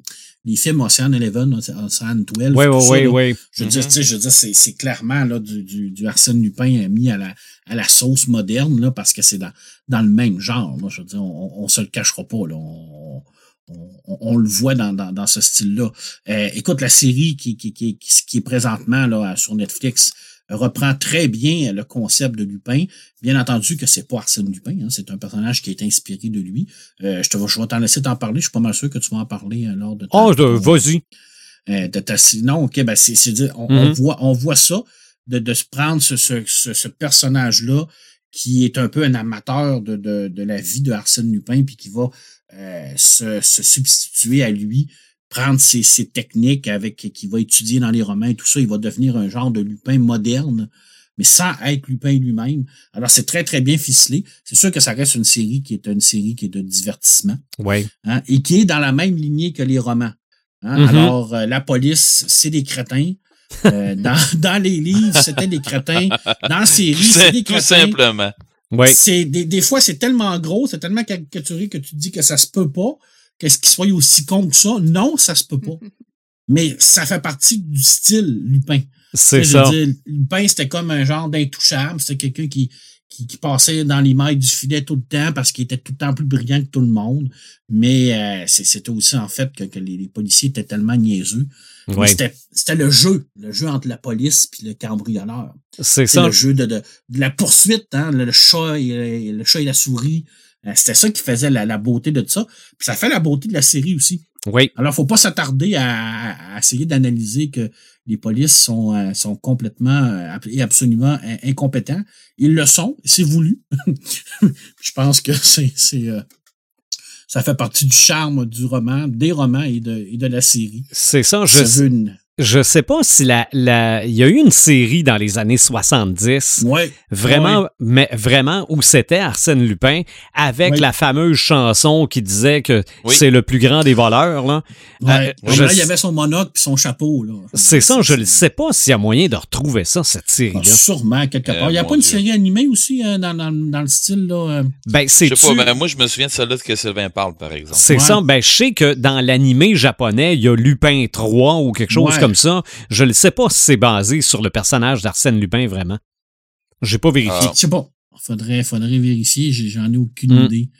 les films Ocean Eleven, Ocean 12, Oui, oui, oui, oui. je veux dire, Mhm. tu sais, je veux dire, c'est, c'est clairement là, du, du, du Arsène Lupin euh, mis à la, à la sauce moderne, là, parce que c'est dans, dans le même genre. Là, je veux dire, on, on se le cachera pas. Là, on, on, le voit dans, dans, dans ce style-là. Euh, écoute, la série qui, qui, qui, qui, qui est présentement là, sur Netflix reprend très bien le concept de Lupin. Bien entendu que c'est pas Arsène Lupin, hein, c'est un personnage qui est inspiré de lui. Euh, je te vais, je vais t'en laisser t'en parler. Je suis pas mal sûr que tu vas en parler euh, lors de ta- Oh, de- vas-y. euh, de ta- non, ok, ben c'est, c'est dire, on, on Mhm. voit, on voit ça, de, de se prendre ce, ce, ce, ce personnage-là qui est un peu un amateur de, de, de la vie de Arsène Lupin, puis qui va euh, se, se substituer à lui, prendre ses, ses techniques avec qui va étudier dans les romans et tout ça, il va devenir un genre de Lupin moderne, mais sans être Lupin lui-même. Alors c'est très très bien ficelé. C'est sûr que ça reste une série qui est une série qui est de divertissement Oui. hein, et qui est dans la même lignée que les romans. Hein. Mhm. Alors, euh, la police, c'est des crétins. Euh, dans, dans les livres, c'était des crétins. Dans la série, c'est des Tout crétins. simplement. Oui. C'est des, des fois, c'est tellement gros, c'est tellement caricaturé que tu te dis que ça se peut pas. Qu'est-ce qu'il soit aussi con que ça? Non, ça se peut pas. Mais ça fait partie du style Lupin. C'est ça. veux dire, Lupin, c'était comme un genre d'intouchable. C'était quelqu'un qui, qui, qui passait dans les mailles du filet tout le temps parce qu'il était tout le temps plus brillant que tout le monde. Mais euh, c'était aussi en fait que, que les, les policiers étaient tellement niaiseux. Oui. C'était c'était le jeu, le jeu entre la police puis le cambrioleur. C'est C'est ça. le jeu de, de, de la poursuite, hein, le, le chat et le chat et la souris. Euh, C'était ça qui faisait la, la beauté de ça. Puis ça fait la beauté de la série aussi. Oui. Alors, faut pas s'attarder à, à essayer d'analyser que les polices sont, euh, sont complètement euh, et absolument incompétents. Ils le sont, c'est voulu. Je pense que c'est, c'est, ça fait partie du charme du roman, des romans et de, et de la série. C'est ça. Je, Ça veut une- je sais pas si la, la, il y a eu une série dans les années 70, Ouais. vraiment, Ouais. mais vraiment où c'était Arsène Lupin avec la fameuse chanson qui disait que Oui. c'est le plus grand des voleurs. Là. Ouais. Euh, Ouais, je là, il y avait son monocle puis son chapeau. là. C'est ça, je ne sais pas s'il y a moyen de retrouver ça, cette Ah, série-là. sûrement, quelque Euh, part. Il n'y a pas une série animée aussi euh, dans, dans, dans le style. Là, euh, Ben, Je c'est sais pas, mais moi, je me souviens de celle-là que Sylvain parle, par exemple. C'est Ouais. ça. Ben, je sais que dans l'animé japonais, il y a Lupin 3 ou quelque chose Ouais. Comme ça. Je ne sais pas si c'est basé sur le personnage d'Arsène Lupin vraiment. J'ai pas vérifié. Ah. Je sais pas. Faudrait, faudrait vérifier. J'en ai aucune Mm. idée.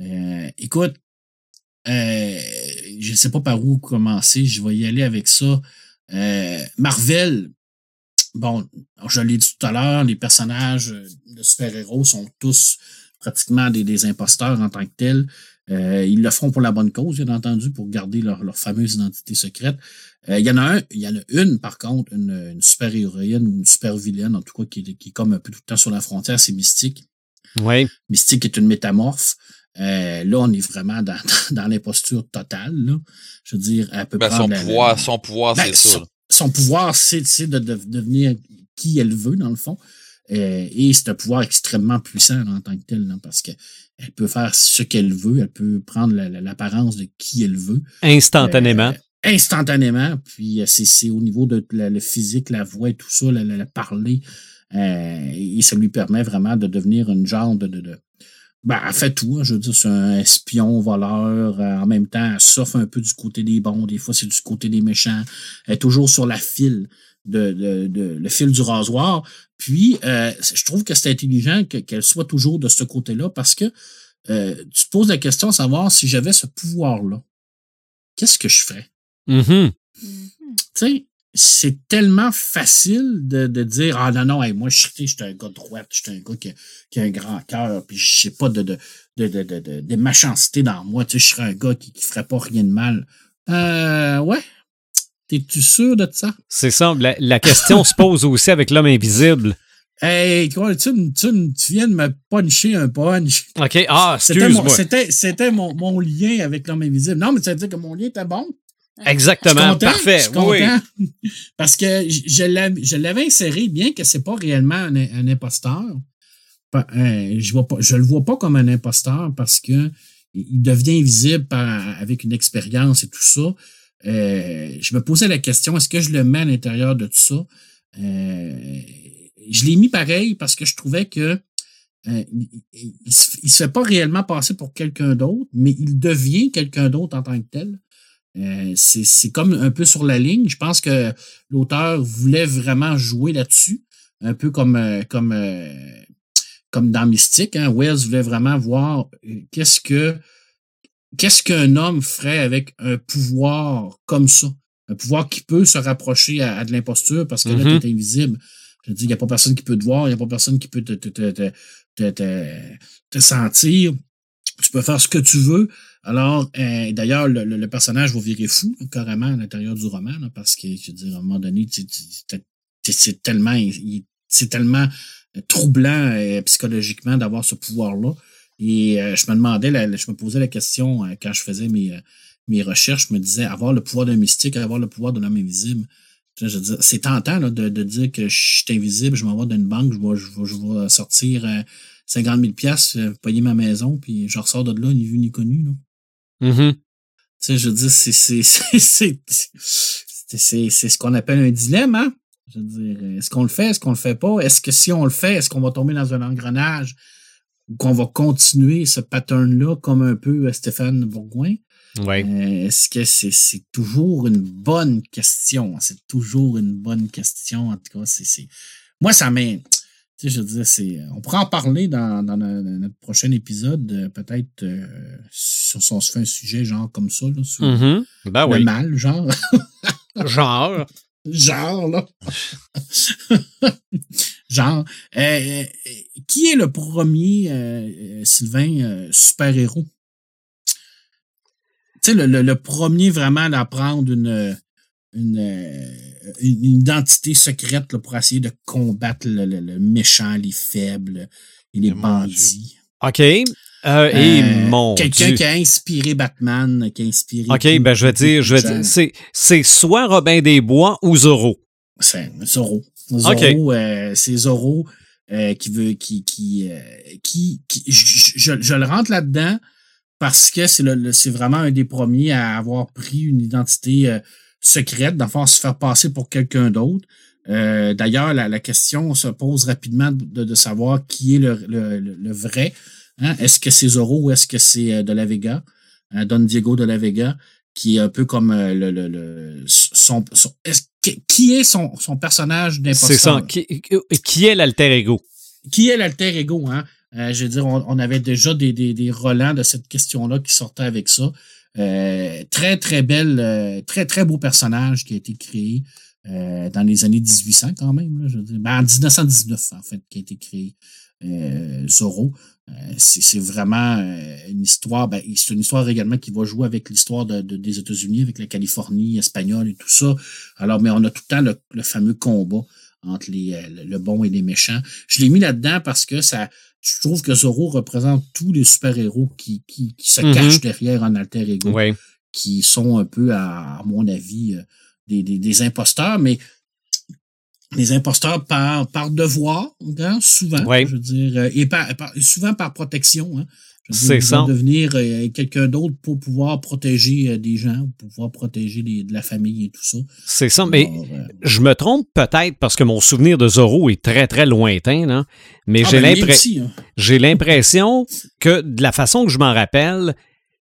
Euh, écoute, euh, je sais pas par où commencer. Je vais y aller avec ça. Euh, Marvel, bon, je l'ai dit tout à l'heure, les personnages de super-héros sont tous pratiquement des, des imposteurs en tant que tels. Euh, ils le font pour la bonne cause, bien entendu, pour garder leur, leur fameuse identité secrète. Euh, Il y en a un, il y en a une, par contre, une, une super héroïne ou une super vilaine, en tout cas, qui, est- qui est comme un peu tout le temps sur la frontière, c'est Mystique. Oui. Mystique est une métamorphe. Euh, là, on est vraiment dans, dans l'imposture totale. Là. Je veux dire, elle peut Ben, prendre son, pouvoir, son pouvoir, ben, c'est ça. son, pouvoir, c'est c'est de, de- devenir qui elle veut, dans le fond. Euh, et c'est un pouvoir extrêmement puissant là, en tant que tel, là, parce que elle peut faire ce qu'elle veut, elle peut prendre la- la- l'apparence de qui elle veut. Instantanément. Euh, instantanément. Puis euh, c'est au niveau de la- le physique, la voix et tout ça, le, le- le parler. euh, et ça lui permet vraiment de devenir une genre de. de, de ben, elle fait tout. hein, je veux dire, c'est un espion, voleur. euh, en même temps, elle un peu du côté des bons. Des fois, c'est du côté des méchants. Elle est toujours sur la file. De, de, de- le fil du rasoir. Puis, euh, je trouve que c'est intelligent que- qu'elle soit toujours de ce côté-là parce que euh, tu te poses la question de savoir si j'avais ce pouvoir-là, qu'est-ce que je ferais? Mhm. Tu sais, c'est tellement facile de, de dire Ah non, non, hey, moi, je suis un gars droit, je suis un gars qui, a- qui a un grand cœur, puis je sais pas de, de, de, de, de, de, de méchanceté dans moi, tu sais, je serais un gars qui, qui ferait pas rien de mal. Euh, ouais. T'es-tu sûr de ça? C'est ça. La, la question se pose aussi avec l'homme invisible. Hey, quoi, tu, viens de me puncher un punch. OK. Ah, excuse-moi. c'était, mon, mon lien avec l'homme invisible. Non, mais ça veut dire que mon lien était bon. Exactement. content, Parfait. je suis Oui. Parce que je- l'avais inséré, bien que c'est pas réellement un, un imposteur. Euh, je vois pas, je le vois pas comme un imposteur parce que il devient invisible par- avec une expérience et tout ça. Euh, je me posais la question, est-ce que je le mets à l'intérieur de tout ça? Euh, je l'ai mis pareil parce que je trouvais que euh, il, il se, fait pas réellement passer pour quelqu'un d'autre, mais il devient quelqu'un d'autre en tant que tel. C'est comme un peu sur la ligne. Je pense que l'auteur voulait vraiment jouer là-dessus, un peu comme comme comme dans Mystique. Hein. Wells voulait vraiment voir qu'est-ce que qu'est-ce qu'un homme ferait avec un pouvoir comme ça, un pouvoir qui peut se rapprocher à, à de l'imposture parce que Mhm. là, tu es invisible. Je veux dire, il n'y a pas personne qui peut te voir, il n'y a pas personne qui peut te, te, te, te, te, sentir. Tu peux faire ce que tu veux. Alors, euh, d'ailleurs, le, le- le personnage va virer fou, carrément, à l'intérieur du roman, là, parce que, je veux dire, à un moment donné, c'est tellement, c'est tellement troublant euh, psychologiquement d'avoir ce pouvoir-là. Et euh, je me demandais, la- je me posais la question euh, quand je faisais mes, euh, mes recherches, je me disais, avoir le pouvoir d'un mystique, avoir le pouvoir de l'homme invisible, c'est tentant là, de, de dire que je suis invisible, je m'en vais dans une banque, je vais, je vais, je vais sortir euh, 50 000 piastres, euh, payer ma maison, puis je ressors de là, ni vu ni connu. Là. Mhm. Tu sais, je veux dire, c'est, c'est, c'est, c'est, c'est, c'est, c'est ce qu'on appelle un dilemme, hein? Je veux dire, est-ce qu'on le fait, est-ce qu'on le fait pas? Est-ce que si on le fait, est-ce qu'on va tomber dans un engrenage qu'on va continuer ce pattern-là comme un peu euh, Stéphane Bourgoin? Ouais. Euh, est-ce que c'est, toujours une bonne question? C'est toujours une bonne question. En tout cas, c'est, moi, ça m'est. Tu sais, je veux dire, c'est. On pourra en parler dans, dans notre prochain épisode, euh, peut-être euh, si on se fait un sujet genre comme ça, là, sur Mhm. Ben le oui. mal, genre. Genre. genre, là. genre. Euh, euh, qui est le premier, euh, Sylvain, super-héros? Tu sais, le, le, le premier vraiment à prendre une, une, une identité secrète là, pour essayer de combattre le, méchant, les faibles et les Mon bandits. OK. Euh, et Euh, mon Quelqu'un qui a inspiré Batman, qui a inspiré. OK, tout- ben je vais dire, je vais dire, c'est, c'est soit Robin des Bois ou Zorro. C'est Zorro. Zorro, euh, c'est Zorro euh, qui veut, qui, qui, euh, qui, qui- je, je- je le rentre là-dedans parce que c'est le, le- c'est vraiment un des premiers à avoir pris une identité euh, secrète, d'en se faire passer pour quelqu'un d'autre. Euh, D'ailleurs, la, la question se pose rapidement de, de savoir qui est le, le, le- vrai. hein. Est-ce que c'est Zorro ou est-ce que c'est de la Vega, hein, Don Diego de la Vega, qui est un peu comme le, le, le- son, son- est-ce qui est son, son personnage d'imposteur? C'est ça. Qui, qui est l'alter ego? Qui est l'alter ego, hein? Euh, je veux dire, on, on avait déjà des, des, des relents de cette question-là qui sortaient avec ça. Euh, très, très belle, euh, très, très beau personnage qui a été créé euh, dans les années 1800 quand même. Là, je veux dire. Ben, en 1919, en fait, qui a été créé euh, Zorro. Euh, c'est vraiment euh, une histoire, ben, c'est une histoire également qui va jouer avec l'histoire de, de- des États-Unis, avec la Californie espagnole et tout ça. Alors, mais on a tout le temps le, le fameux combat entre les, euh, le- bon et les méchants. Je l'ai mis là-dedans parce que ça, je trouve que Zorro représente tous les super-héros qui, qui, qui se Mhm. cachent derrière un alter ego, Oui. qui sont un peu, à, à mon avis, des, des, des imposteurs, mais des imposteurs par, par devoir, hein, souvent, Ouais. je veux dire, euh, et par, par- souvent par protection. Hein. C'est ça. devenir euh, quelqu'un d'autre pour pouvoir protéger euh, des gens, pour pouvoir protéger les- de la famille et tout ça. C'est ça. Mais euh, je me trompe peut-être parce que mon souvenir de Zorro est très, très lointain, là. Mais ah, j'ai ben, lui l'impre- aussi, hein. j'ai l'impression que de la façon que je m'en rappelle,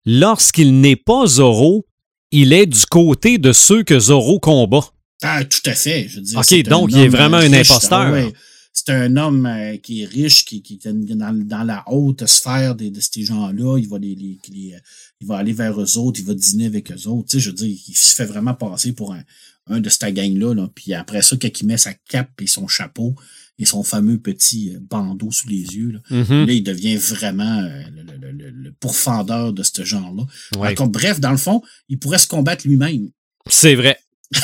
lorsqu'il n'est pas Zorro, il est du côté de ceux que Zorro combat. Ah, tout à fait. Je veux dire, OK, donc il est vraiment euh, un imposteur. Ouais. C'est un homme euh, qui est riche, qui, qui est dans, dans la haute sphère de ces gens-là. Il va les, les- les- il va aller vers eux autres, il va dîner avec eux autres. Tu sais, je veux dire, il se fait vraiment passer pour un, un de cette gang-là. Là. Puis après ça, quand il met sa cape et son chapeau et son fameux petit euh, bandeau sous les yeux, là, Mhm. là il devient vraiment euh, le, le- le- le pourfendeur de ce genre-là. Ouais. Bref, dans le fond, il pourrait se combattre lui-même. C'est vrai.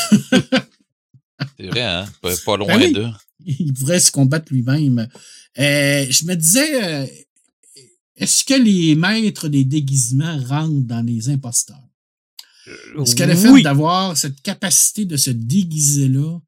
C'est vrai, hein? Pas, pas loin Ben oui. d'eux. il pourrait se combattre lui-même. Euh, je me disais, euh, est-ce que les maîtres des déguisements rentrent dans les imposteurs? Est-ce que le fait oui. d'avoir cette capacité de se déguiser-là,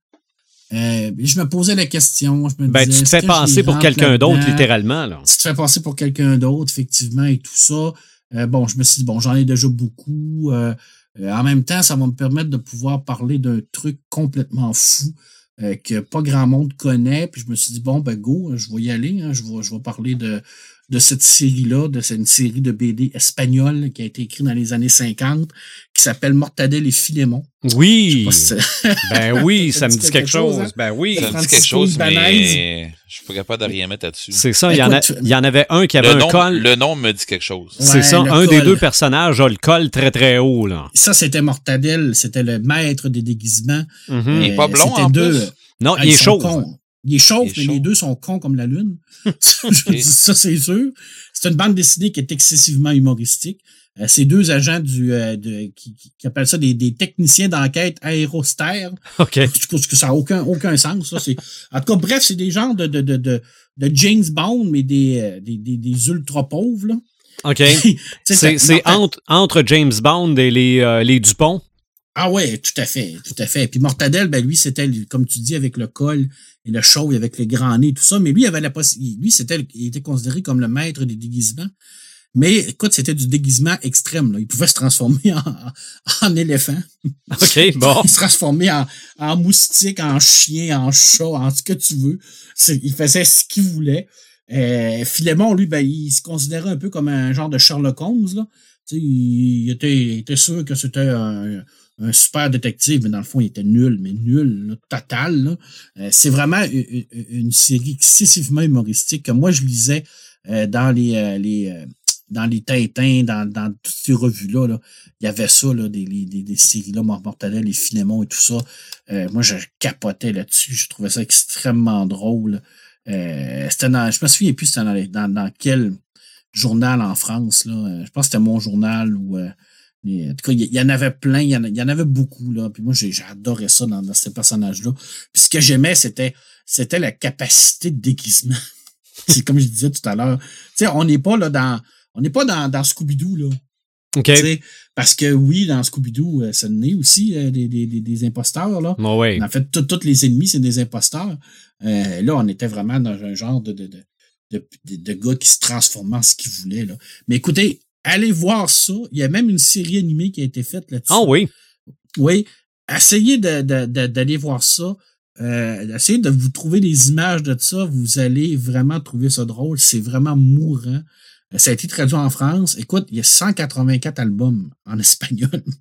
euh, je me posais la question. Je me Ben, disais, tu te fais passer pour quelqu'un d'autre, littéralement. Là. Tu te fais passer pour quelqu'un d'autre, effectivement, et tout ça. Euh, bon, je me suis dit, bon, j'en ai déjà beaucoup. Euh, euh, en même temps, ça va me permettre de pouvoir parler d'un truc complètement fou euh, que pas grand monde connaît. Puis je me suis dit, bon, ben go, je vais y aller. hein. je, vais, je vais parler de, de cette série-là, de cette une série de BD espagnole qui a été écrite dans les années 50, qui s'appelle Mortadelle et Philémon. Oui. Je sais pas si c'est- Ben oui, ça me Ça dit dit quelque quelque chose, chose. hein? Ben oui. Ça me dit quelque chose, mais je suis pas de rien mettre là-dessus. C'est ça. Il y, en a- Écoute, il y en avait un qui avait Le un nom, col. le nom me dit quelque chose. C'est ça. Un des deux personnages a le col très, très haut. Là. Ça, c'était Mortadelle, c'était le maître des déguisements. Mhm. Il est pas Euh, blond, en deux. plus? Non, Ah, il est chaud. Il est est mais les deux sont cons comme la lune. Ça, c'est sûr. C'est une bande dessinée qui est excessivement humoristique. Euh, c'est deux agents du, euh, de, qui, qui- appellent ça des, des techniciens d'enquête aérostères. OK. Trouve que ça n'a aucun, aucun sens. Ça. En tout cas, bref, c'est des genres de, de, de, de, de James Bond, mais des, euh, des, des, des ultra pauvres. Là. OK. C'est entre, entre James Bond et les, euh, les Dupont. Ah ouais, tout à fait, tout à fait. Puis Mortadelle, ben lui, c'était, comme tu dis, avec le col et le chauve, avec le grand nez, tout ça. Mais lui, il avait la lui, c'était, il était considéré comme le maître des déguisements. Mais écoute, c'était du déguisement extrême. Là. Il pouvait se transformer en, en éléphant. OK, bon. Il se transformait en, en moustique, en chien, en chat, en ce que tu veux. Il faisait ce qu'il voulait. Euh, Philémon, lui, ben, il se considérait un peu comme un genre de Sherlock Holmes. Là. Était, il était sûr que c'était un, un super détective, mais dans le fond, il était nul, mais nul, là, total. là. Euh, c'est vraiment une, série excessivement humoristique que moi, je lisais euh, dans les, euh, les euh, dans les Tintins, dans, dans toutes ces revues-là. Là. Il y avait ça, là, des, des, des séries-là, Mort Mortadelle, les Philémon et tout ça. Euh, moi, je capotais là-dessus. Je trouvais ça extrêmement drôle. Euh, c'était dans, je me souviens plus c'était dans, dans, dans quel journal en France. Là. Euh, Je pense que c'était mon journal ou mais, en tout cas, il y, en avait plein, il y en, a- il y en avait beaucoup. Là. Puis moi, j'adorais ça dans, dans ces personnages-là. Puis ce que j'aimais, c'était c'était la capacité de déguisement. C'est comme je disais tout à l'heure. Tu sais, on n'est pas là dans. on n'est pas dans, dans Scooby-Doo, là. OK. Tu sais, Parce que oui, dans Scooby-Doo, euh, ça naît aussi euh, des, des, des, imposteurs, là. Ouais. En fait, tous les ennemis, c'est des imposteurs. Euh, là, on était vraiment dans un genre de, de, de, de, gars qui se transformaient en ce qu'ils voulaient. Là. Mais écoutez, allez voir ça. Il y a même une série animée qui a été faite là-dessus. Ah oui. Oui. Essayez de, de, de- d'aller voir ça. Euh, essayez de vous trouver des images de ça. Vous allez vraiment trouver ça drôle. C'est vraiment mourant. Euh, Ça a été traduit en France. Écoute, il y a 184 albums en espagnol.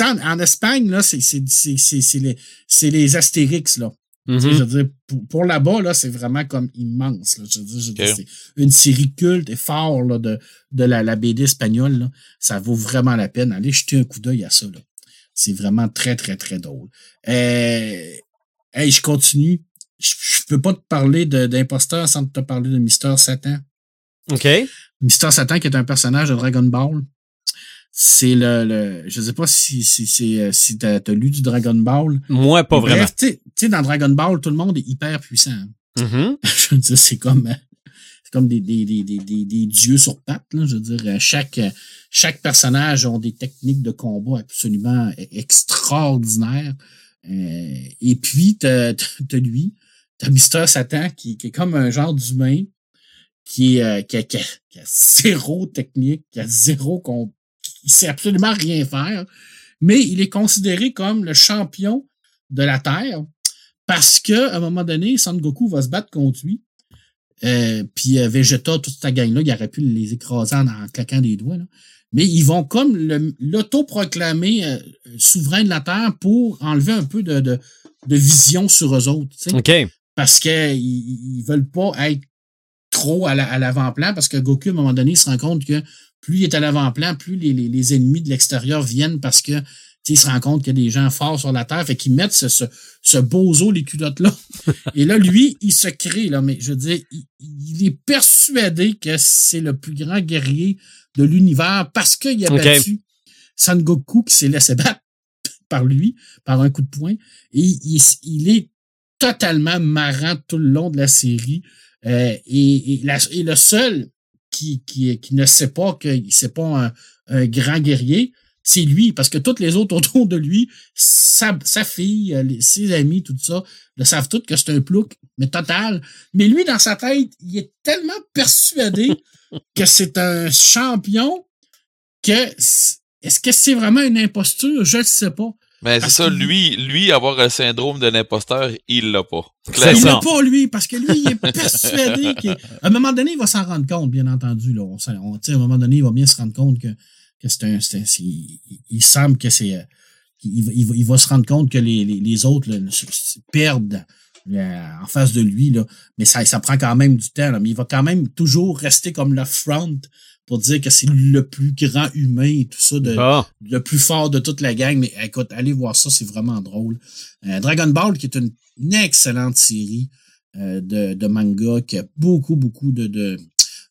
En, en Espagne, là, c'est, c'est, c'est, c'est, c'est les, c'est les Astérix, là. Tu sais, Mhm. Je veux dire, pour, pour là-bas, là, c'est vraiment comme immense. Là. Je veux dire, je veux dire, Ok. c'est une série culte et fort là, de, de la, la BD espagnole. Là. Ça vaut vraiment la peine. Allez jeter un coup d'œil à ça. Là. C'est vraiment très, très, très drôle. Euh, hey, je continue. Je, je peux pas te parler d'imposteur sans te parler de Mister Satan. OK. Mister Satan, qui est un personnage de Dragon Ball. C'est le, le. Je sais pas si, si, si, euh, si t'as as lu du Dragon Ball. Moi, pas vraiment. Bref, tu sais- tu sais, dans Dragon Ball, tout le monde est hyper puissant. Mhm. je veux dire, c'est comme, euh, c'est comme des, des, des, des, des, des dieux sur pattes. Là. Je veux dire, euh, chaque, chaque personnage ont des techniques de combat absolument extraordinaires. Euh, et puis, t'as t'as lui, t'as Mister Satan qui, qui est comme un genre d'humain qui, euh, qui, a, qui, a, qui a zéro technique, qui a zéro com- qui sait absolument rien faire, mais il est considéré comme le champion de la Terre parce que à un moment donné, Son Goku va se battre contre lui. Euh, puis euh, Vegeta, toute ta gang-là, il aurait pu les écraser en, en claquant des doigts. là. Mais ils vont comme l'auto-proclamer euh, souverain de la Terre pour enlever un peu de, de, de vision sur eux autres. parce qu'ils ils veulent pas être trop à la- à l'avant-plan, parce que Goku, à un moment donné, il se rend compte que plus il est à l'avant-plan, plus les, les, les ennemis de l'extérieur viennent parce que tu sais, il se rend compte qu'il y a des gens forts sur la Terre, fait qu'ils mettent ce, ce, ce bozo, les culottes-là. Et là, lui, il se crée, là, mais je veux dire, il, il est persuadé que c'est le plus grand guerrier de l'univers parce qu'il a Ok. battu Son Goku qui s'est laissé battre par lui, par un coup de poing. Et il, il est totalement marrant tout le long de la série. Euh, et, et, la- et le seul qui, qui, qui ne sait pas que c'est pas un, un grand guerrier, c'est lui, parce que tous les autres autour de lui, sa, sa fille, euh, ses amis, tout ça, le savent tous que c'est un plouc, mais total. Mais lui, dans sa tête, il est tellement persuadé que c'est un champion que est-ce que c'est vraiment une imposture? Je ne sais pas. Mais c'est ça, lui, lui, avoir le syndrome de l'imposteur, il l'a pas. Il Clairement. ça. l'a pas, lui, parce que lui, il est persuadé qu'à un moment donné, il va s'en rendre compte, bien entendu. Là. On, on- à un moment donné, il va bien se rendre compte que, que c'est un. c'est un- c'est- il, il semble que c'est. euh, Il, va- il, va, il va se rendre compte que les, les, les autres là, se- se perdent euh, en face de lui. Là. Mais ça, ça prend quand même du temps. Là. Mais il va quand même toujours rester comme le front pour dire que c'est le plus grand humain et tout ça. De, Ah. le plus fort de toute la gang. Mais écoute, allez voir ça, c'est vraiment drôle. Euh, Dragon Ball, qui est une, une excellente série euh, de, de manga, qui a beaucoup, beaucoup de, de,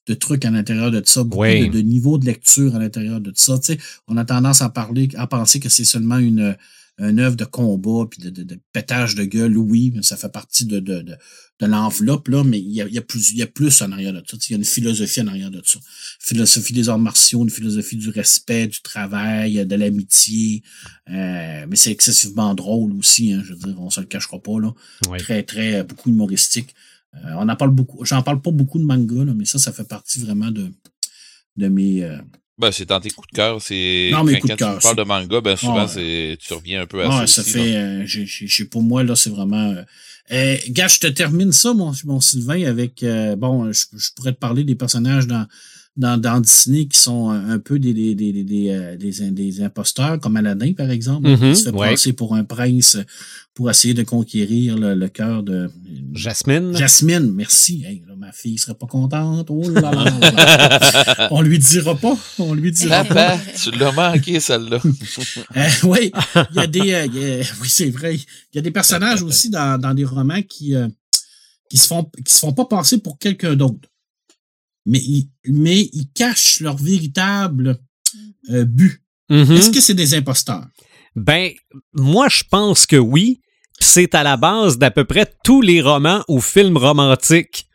de trucs à l'intérieur de ça, beaucoup Oui. de, de niveaux de lecture à l'intérieur de ça. Tu sais, on a tendance à parler, à penser que c'est seulement une, une œuvre de combat puis de, de, de pétage de gueule. Oui, mais ça fait partie de, de, de, de l'enveloppe, là, mais il y a, il y, a plus, il y a plus en arrière de ça. Il y a une philosophie en arrière de ça. Philosophie des arts martiaux, une philosophie du respect, du travail, de l'amitié. Euh, mais c'est excessivement drôle aussi, hein, je veux dire, on se le cachera pas, là. Très, très, euh, beaucoup humoristique. Euh, on en parle beaucoup. J'en parle pas beaucoup de manga, là, mais ça, ça fait partie vraiment de, de mes. euh, Ben, c'est dans tes coups de cœur. C'est Non, mes quand, coups de quand tu parles de manga, ben souvent c'est tu reviens un peu à Ouais, ça. ça aussi, fait. euh, j'ai- j'ai- j'ai- pour moi, là, c'est vraiment. Euh, euh, gars, je te termine ça, mon, mon Sylvain, avec. euh, bon, je, je pourrais te parler des personnages dans, dans, dans Disney qui sont un, peu des, des, des, des, des, euh, des, des imposteurs, comme Aladdin, par exemple, Mhm, qui se fait ouais. passer pour un prince pour essayer de conquérir le, le cœur de. Jasmine. Jasmine, merci. Hey, là, ma fille serait pas contente. Oh là là on lui dira pas. On lui dira pas. Papa, tu l'as manqué, celle-là. Euh, oui, il y a des. euh, il y a- oui, c'est vrai. Il y a des personnages aussi dans, dans des romans qui, euh, qui se font qui se font pas passer pour quelqu'un d'autre. Mais ils, mais ils cachent leur véritable euh, but. Mhm. Est-ce que c'est des imposteurs? Ben, moi, je pense que oui. C'est à la base d'à peu près tous les romans ou films romantiques.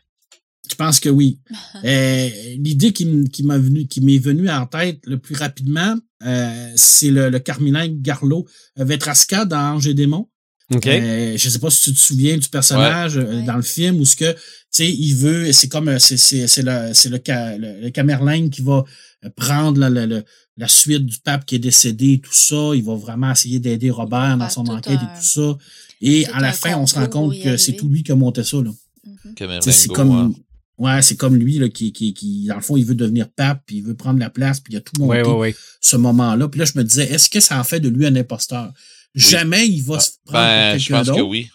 Je pense que oui. Euh, L'idée qui, qui m'a venu, qui m'est venue en tête le plus rapidement, euh, c'est le, le Carminin Garlo euh, Vetraska dans Ange et Démon. OK. Euh, je sais pas si tu te souviens du personnage euh, Ouais. dans le film où ce que tu sais il veut c'est comme euh, c'est c'est c'est le c'est le, ca- le, le Camerlingue qui va euh, prendre la, la, la, la suite du pape qui est décédé et tout ça il va vraiment essayer d'aider Robert dans son enquête un- et tout ça et à la fin on se rend compte que c'est tout lui qui a monté ça là Mhm. Sais, c'est comme hein. ouais c'est comme lui là qui, qui qui dans le fond il veut devenir pape puis il veut prendre la place puis il a tout monté oui. ce moment-là puis là je me disais est-ce que ça en fait de lui un imposteur? Jamais il va se prendre Ben, pour je quelqu'un pense que d'autre oui.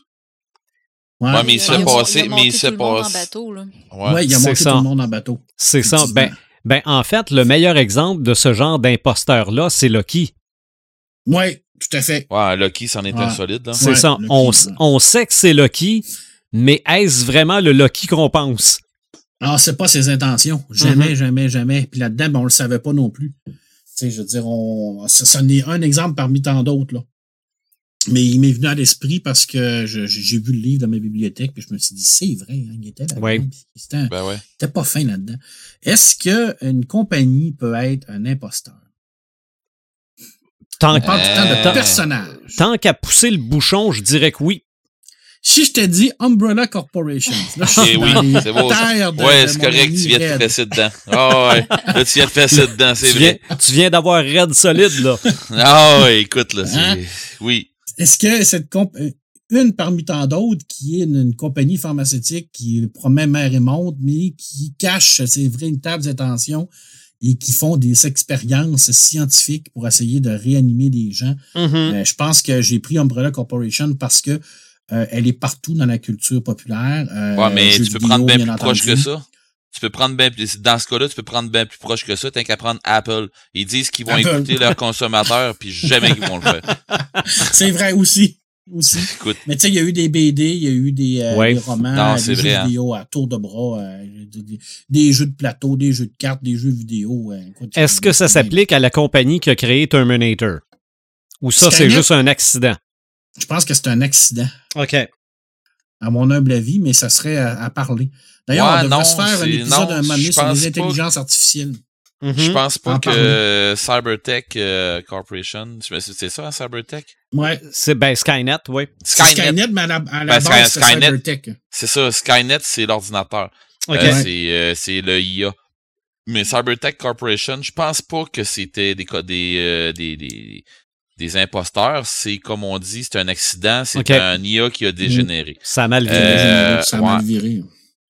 Ouais. Ouais, mais il a- s'est passé- a mais il tout s'est le monde en passé- bateau, là. Ouais. Ouais, il a C'est monté ça. tout le monde en bateau. C'est ça. Ben, ben, en fait, le meilleur exemple de ce genre d'imposteur-là, c'est Loki. Oui, tout à fait. Ouais, Lucky, c'en est un Ouais. solide. C'est Ouais, ça. Loki, on, ouais. on sait que c'est Loki, mais est-ce vraiment le Loki qu'on pense? Alors, c'est pas ses intentions. Jamais, Mhm. jamais, jamais. Puis là-dedans, ben, on le savait pas non plus. Tu sais, je veux dire, on, ça, ça est un exemple parmi tant d'autres, là. Mais il m'est venu à l'esprit parce que j'ai vu le livre dans ma bibliothèque, puis je me suis dit, c'est vrai, hein, il était là. Ouais. C'était Ben ouais. pas fin là-dedans. Est-ce que une compagnie peut être un imposteur? Tant, On parle tout le temps de personnage. tant qu'à pousser le bouchon, je dirais que oui. Si je te dis Umbrella Corporation, là, je Eh suis oui, c'est beau. de- Ouais, c'est correct, tu viens de Red. fesser dedans. Ah ouais. Là, tu viens de fesser dedans, c'est viens, vrai. tu viens d'avoir Red solide, là. Ah ouais, écoute, là. Hein? Oui. Est-ce que cette comp- euh, une parmi tant d'autres qui est une, une compagnie pharmaceutique qui promet mer et monde, mais qui cache ses véritables intentions et qui font des expériences scientifiques pour essayer de réanimer des gens? Mhm. Euh, je pense que j'ai pris Umbrella Corporation parce que euh, elle est partout dans la culture populaire. euh, Ouais, mais tu peux vidéo, prendre bien plus proche que ça. Tu peux prendre bien plus, dans ce cas-là, tu peux prendre bien plus proche que ça, tant qu'à prendre Apple. Ils disent qu'ils vont Apple. écouter leurs consommateurs, puis jamais qu'ils vont le faire. C'est vrai aussi. aussi. Écoute, Mais tu sais, il y a eu des BD, il y a eu des, euh, Ouais. des romans, Non, des jeux hein. vidéo à tour de bras, euh, des, jeux de plateau, des jeux de cartes, des jeux vidéo. euh, Est-ce que ça s'applique à la compagnie qui a créé Terminator? Ou ça, c'est juste un accident? Je pense que c'est un accident, OK. À mon humble avis, mais ça serait à, à parler. D'ailleurs, Ouais, on devrait non, se faire un c'est- épisode non, un moment donné sur pense les pas. intelligences artificielles. Mhm. je pense pas En que parler. Cybertech euh, Corporation, je me suis- c'est ça, hein, Cybertech? Ouais. C'est ben Skynet, oui. Skynet. Skynet, mais à la, à la Ben, base, Sky- c'est Skynet. Cybertech. C'est ça, Skynet, c'est l'ordinateur. OK. Euh, c'est euh, c'est le IA. Mais Cybertech Corporation, je pense pas que c'était des, des, euh, des, des, des imposteurs. C'est comme on dit, c'est un accident, c'est un IA qui a dégénéré. Ça a mal viré. Euh, ça a mal viré.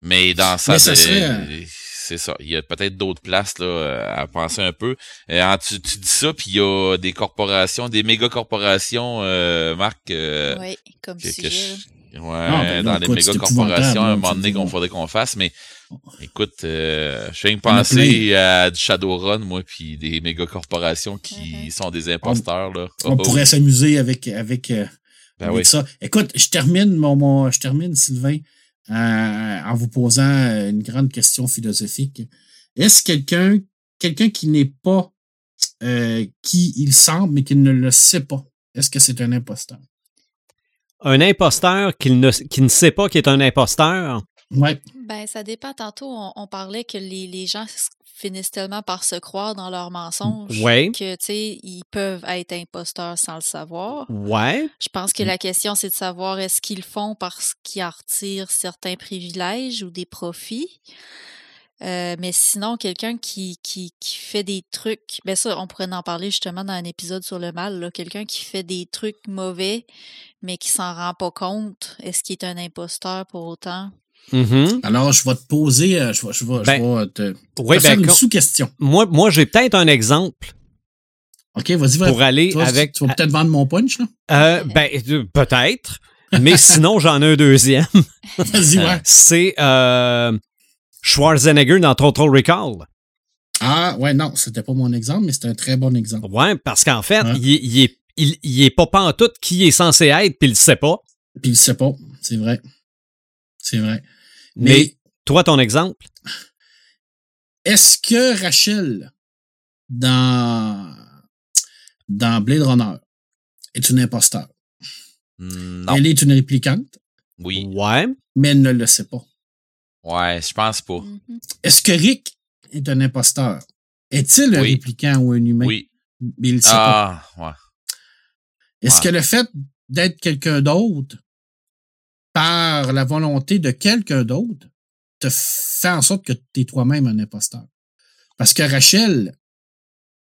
Mais dans ça, de- serait- c'est ça. Il y a peut-être d'autres places là, euh, à penser un peu. Euh, en- tu, tu dis ça, puis il y a des corporations, des méga corporations, euh, Marc, euh, Oui, comme que- que sujet. là. je- ouais, ben là, dans les méga corporations, à un moment donné qu'on faudrait qu'on fasse, mais écoute, euh, je viens de On penser à du Shadowrun, moi, puis des méga corporations qui Mhm. sont des imposteurs, là. On Oh, oh. pourrait s'amuser avec, avec, euh, Ben avec oui. ça. Écoute, je termine mon, mon je termine Sylvain euh, en vous posant euh, une grande question philosophique. Est-ce quelqu'un quelqu'un qui n'est pas euh, qui il semble mais qui ne le sait pas, est-ce que c'est un imposteur? Un imposteur qui ne, qui ne sait pas qu'il est un imposteur. Ouais. Ben, ça dépend. Tantôt, on, on parlait que les, les gens finissent tellement par se croire dans leurs mensonges Ouais. que, tu sais, ils peuvent être imposteurs sans le savoir. Ouais. Je pense que la question, c'est de savoir est-ce qu'ils le font parce qu'ils en retirent certains privilèges ou des profits. Euh, mais sinon, quelqu'un qui, qui, qui fait des trucs, ben ça, on pourrait en parler justement dans un épisode sur le mal, quelqu'un qui fait des trucs mauvais, mais qui s'en rend pas compte, est-ce qu'il est un imposteur pour autant? Mhm. Alors, je vais te poser, euh, je vais, je vais, je Ben, vais te, Oui, te faire ben, une sous-question. moi, moi j'ai peut-être un exemple OK, vas-y, vas-y. pour aller vas, avec. tu vas peut-être vendre mon punch, là? Euh, ben, euh, peut-être. Mais sinon, j'en ai un deuxième. Vas-y, ouais. C'est euh, Schwarzenegger dans Total Recall. Ah, ouais, non, c'était pas mon exemple, mais c'était un très bon exemple. Ouais, parce qu'en fait, Ouais. il, est- il est, il, il est pas pantoute qui il est censé être, puis il le sait pas. Puis il sait pas, c'est vrai. C'est vrai. Mais, Mais toi, ton exemple? est-ce que Rachel, dans, dans Blade Runner, est une imposteur? Non. Elle est une réplicante, Oui. Ouais. mais elle ne le sait pas. Ouais, je pense pas. Mhm. Est-ce que Rick est un imposteur? Est-il un Oui. répliquant ou un humain? Oui. Mais il le sait pas. Ah, ouais. Est-ce ouais. que le fait d'être quelqu'un d'autre par la volonté de quelqu'un d'autre te fait en sorte que tu es toi-même un imposteur? Parce que Rachel,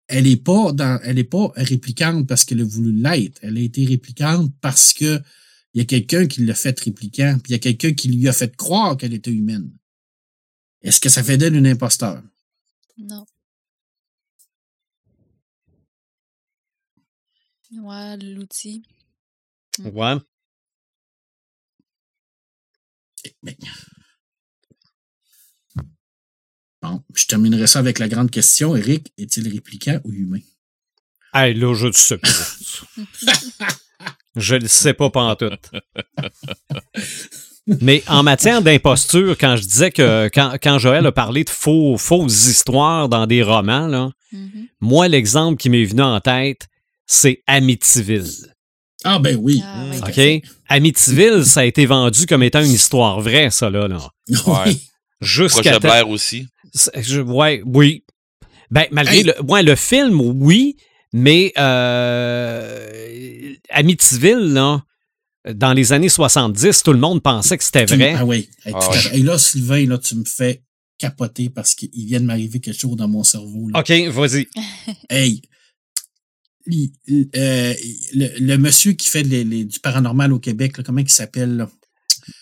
elle est pas dans, elle est pas réplicante parce qu'elle a voulu l'être. Elle a été réplicante parce que il y a quelqu'un qui l'a fait réplicant, puis il y a quelqu'un qui lui a fait croire qu'elle était humaine. Est-ce que ça fait d'elle une imposteur? Non. Ouais, l'outil. Ouais. Mais- Bon, je terminerai ça avec la grande question. Eric, est-il répliquant ou humain? Hey, là, je ne sais pas. je ne sais pas pantoute. Mais en matière d'imposture, quand je disais que quand, quand Joël a parlé de faux, fausses histoires dans des romans, là, Mhm. moi, l'exemple qui m'est venu en tête, c'est Amityville. Ah ben oui. Ah, oui. OK? Amityville, ça a été vendu comme étant une histoire vraie, ça, là. là. Ouais. Jusqu'à Blair aussi. Je- ouais, oui. Ben, malgré Hey. le, ouais, le film, oui, mais euh, Amityville, là, dans les années 70, tout le monde pensait que c'était vrai. Ah oui. Hey, Ah ouais. Et là, Sylvain, là, tu me fais capoter parce qu'il vient de m'arriver quelque chose dans mon cerveau. là. OK, vas-y. Hey, il- euh, le, le monsieur qui fait les- les- du paranormal au Québec, là, comment il s'appelle?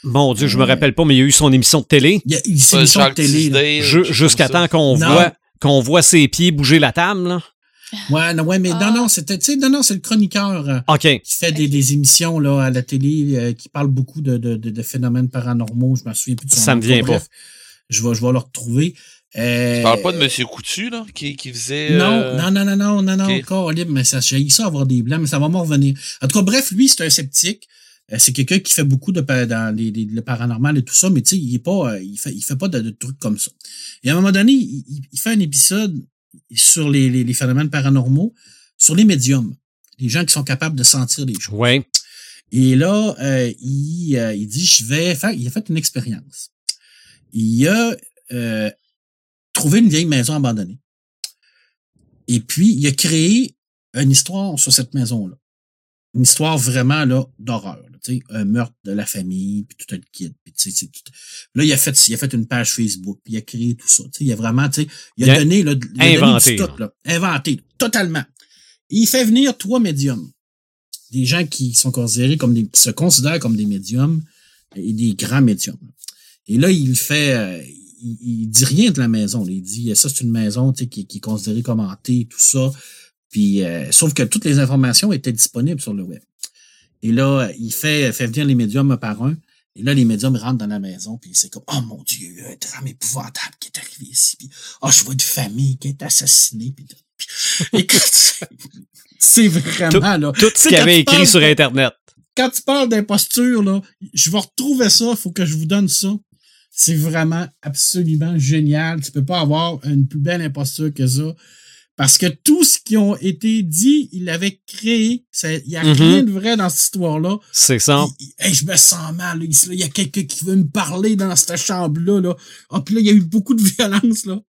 Mon Dieu, je me Ouais. rappelle pas, mais il y a eu son émission de télé Il y a Pas une émission de télé. jusqu'à temps qu'on Non. voit qu'on voit ses pieds bouger la table. Là. Ouais, non, ouais, mais Ah. non, non, c'était, tu sais, non, non, c'est le chroniqueur. euh, qui fait des, des émissions là, à la télé euh, qui parle beaucoup de, de, de, de phénomènes paranormaux. Je me souviens plus de son Ça nom. me vient Bref, Je vais, je vais le retrouver. Euh, Tu parles pas de Monsieur Coutu, là, qui, qui faisait. Non, euh, non, non, non, non, non, non, ok. encore libre, mais ça, j'ai ça avoir des blancs, mais ça va m'en revenir. En tout cas, bref, lui, c'est un sceptique. Euh, c'est quelqu'un qui fait beaucoup de dans les, les- le paranormal et tout ça, mais tu sais, il est pas, euh, il fait, il fait pas de, de trucs comme ça. Et à un moment donné, il, il- il fait un épisode sur les, les, les phénomènes paranormaux, sur les médiums, les gens qui sont capables de sentir des choses. Ouais. Et là, euh, il, euh, il dit, je vais faire, il a fait une expérience. Il a euh, trouvé une vieille maison abandonnée. Et puis, il a créé une histoire sur cette maison-là. Une histoire vraiment là d'horreur. là, tu sais, un meurtre de la famille, puis tout le kit. Puis, tu sais, c'est tout- Là, il a fait, il a fait une page Facebook, puis il a créé tout ça. Tu sais, il a vraiment, tu sais, il a Il a donné, là, il a inventé, là. Inventé, totalement. Il fait venir trois médiums des gens qui sont considérés comme des, qui se considèrent comme des médiums et des grands médiums. Et là, il fait, euh, il, il dit rien de la maison. Il dit, ça, c'est une maison, qui, qui est considérée comme hantée, tout ça. Puis, euh, sauf que toutes les informations étaient disponibles sur le web. Et là, il fait, fait venir les médiums un par un. Et là, les médiums rentrent dans la maison, puis c'est comme, oh mon Dieu, il y a un drame épouvantable qui est arrivé ici. Puis, oh, je vois une famille qui est assassinée. Puis, écoute, c'est vraiment, là. Tout ce qu'il avait écrit parles sur Internet. quand tu parles d'imposture, là, je vais retrouver ça, il faut que je vous donne ça. C'est vraiment absolument génial. Tu peux pas avoir une plus belle imposture que ça. Parce que tout ce qui ont été dit, il l'avait créé. Il y a Mhm. rien de vrai dans cette histoire-là. C'est ça. Il- il- hey, je me sens mal. là. Il y a quelqu'un qui veut me parler dans cette chambre-là. Là. Ah, puis là, il y a eu beaucoup de violence. là.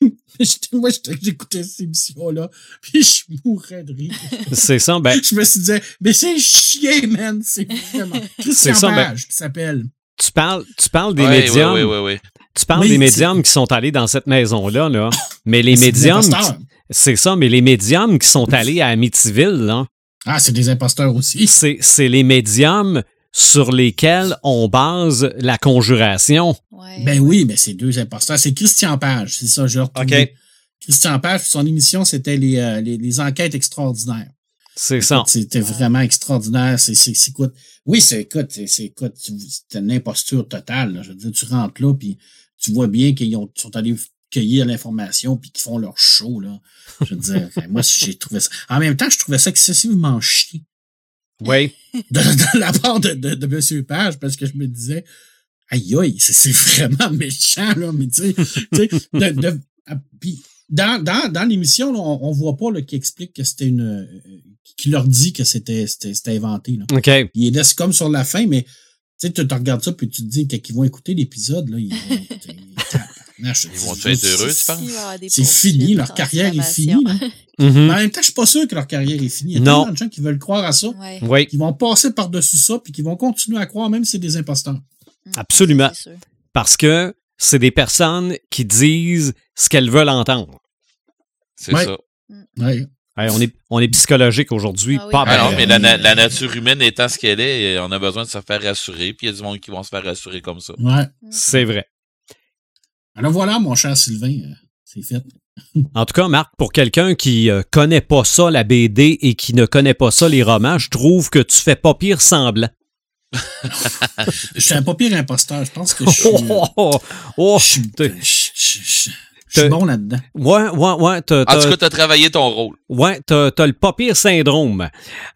Moi, j'écoutais cette émission-là. Puis je mourrais de rire. C'est ça. Ben, Je me suis dit, mais c'est chien, man. C'est vraiment. Christian ça, ben- qui s'appelle. Tu parles, tu parles des ouais, médiums. Ouais, ouais, ouais. Tu parles Oui, des médiums qui sont allés dans cette maison-là, là. Mais les médiums, imposteurs. c'est ça, mais les médiums qui sont allés à Amityville, là, Ah, c'est des imposteurs aussi. c'est, c'est les médiums sur lesquels on base la conjuration. Ouais. Ben oui, mais c'est deux imposteurs. C'est Christian Page, c'est ça, je l'ai retrouvé. OK. Christian Page, son émission, c'était les, euh, les, les enquêtes extraordinaires. C'est ça. C'était vraiment extraordinaire. C'est, c'est, c'est, écoute, oui, c'est, écoute, c'est, c'est, écoute, c'est une imposture totale. là. Je veux dire, tu rentres là, puis tu vois bien qu'ils ont, sont allés cueillir l'information, puis qu'ils font leur show, là. Je veux dire, moi, j'ai trouvé ça. En même temps, je trouvais ça excessivement chiant Oui. de, de la part de, de, de M. Page, parce que je me disais, aïe, aïe, c'est, c'est vraiment méchant, là, mais tu sais, tu sais, de, de- ah, puis dans, dans, dans l'émission, là, on, on voit pas, là, qui explique que c'était une, euh, qui leur dit que c'était, c'était, c'était inventé, là. OK. Il laisse comme sur la fin, mais Tu sais, tu te regardes ça, puis tu te dis, qu'ils vont écouter l'épisode, là, ils vont Ils vont être heureux, tu penses? C'est fini, leur carrière est finie. Mhm. Mais en même temps, je suis pas sûr que leur carrière est finie. Il y a Non. tellement de gens qui veulent croire à ça, Ouais. Oui, qui vont passer par-dessus ça, puis qui vont continuer à croire, même si c'est des imposteurs. Mm, Absolument. parce que c'est des personnes qui disent ce qu'elles veulent entendre. C'est Ouais. ça. Ouais. Hey, on, est, on est psychologique aujourd'hui, Ah oui. pas Ah non, mais la, la nature humaine étant ce qu'elle est, on a besoin de se faire rassurer, puis il y a du monde qui vont se faire rassurer comme ça. Ouais. C'est vrai. Alors voilà, mon cher Sylvain, euh, c'est fait. En tout cas, Marc, pour quelqu'un qui euh, connaît pas ça, la BD, et qui ne connaît pas ça, les romans, je trouve que tu fais pas pire semblant. Je suis un pas pire imposteur. Je pense que je suis. Oh, euh, oh, oh, oh, je suis- t'es- je- je- je- je suis bon là-dedans. ouais, ouais, ouais, t'as, En tout cas, t'as travaillé ton rôle. ouais, t'as, t'as le pas pire syndrome.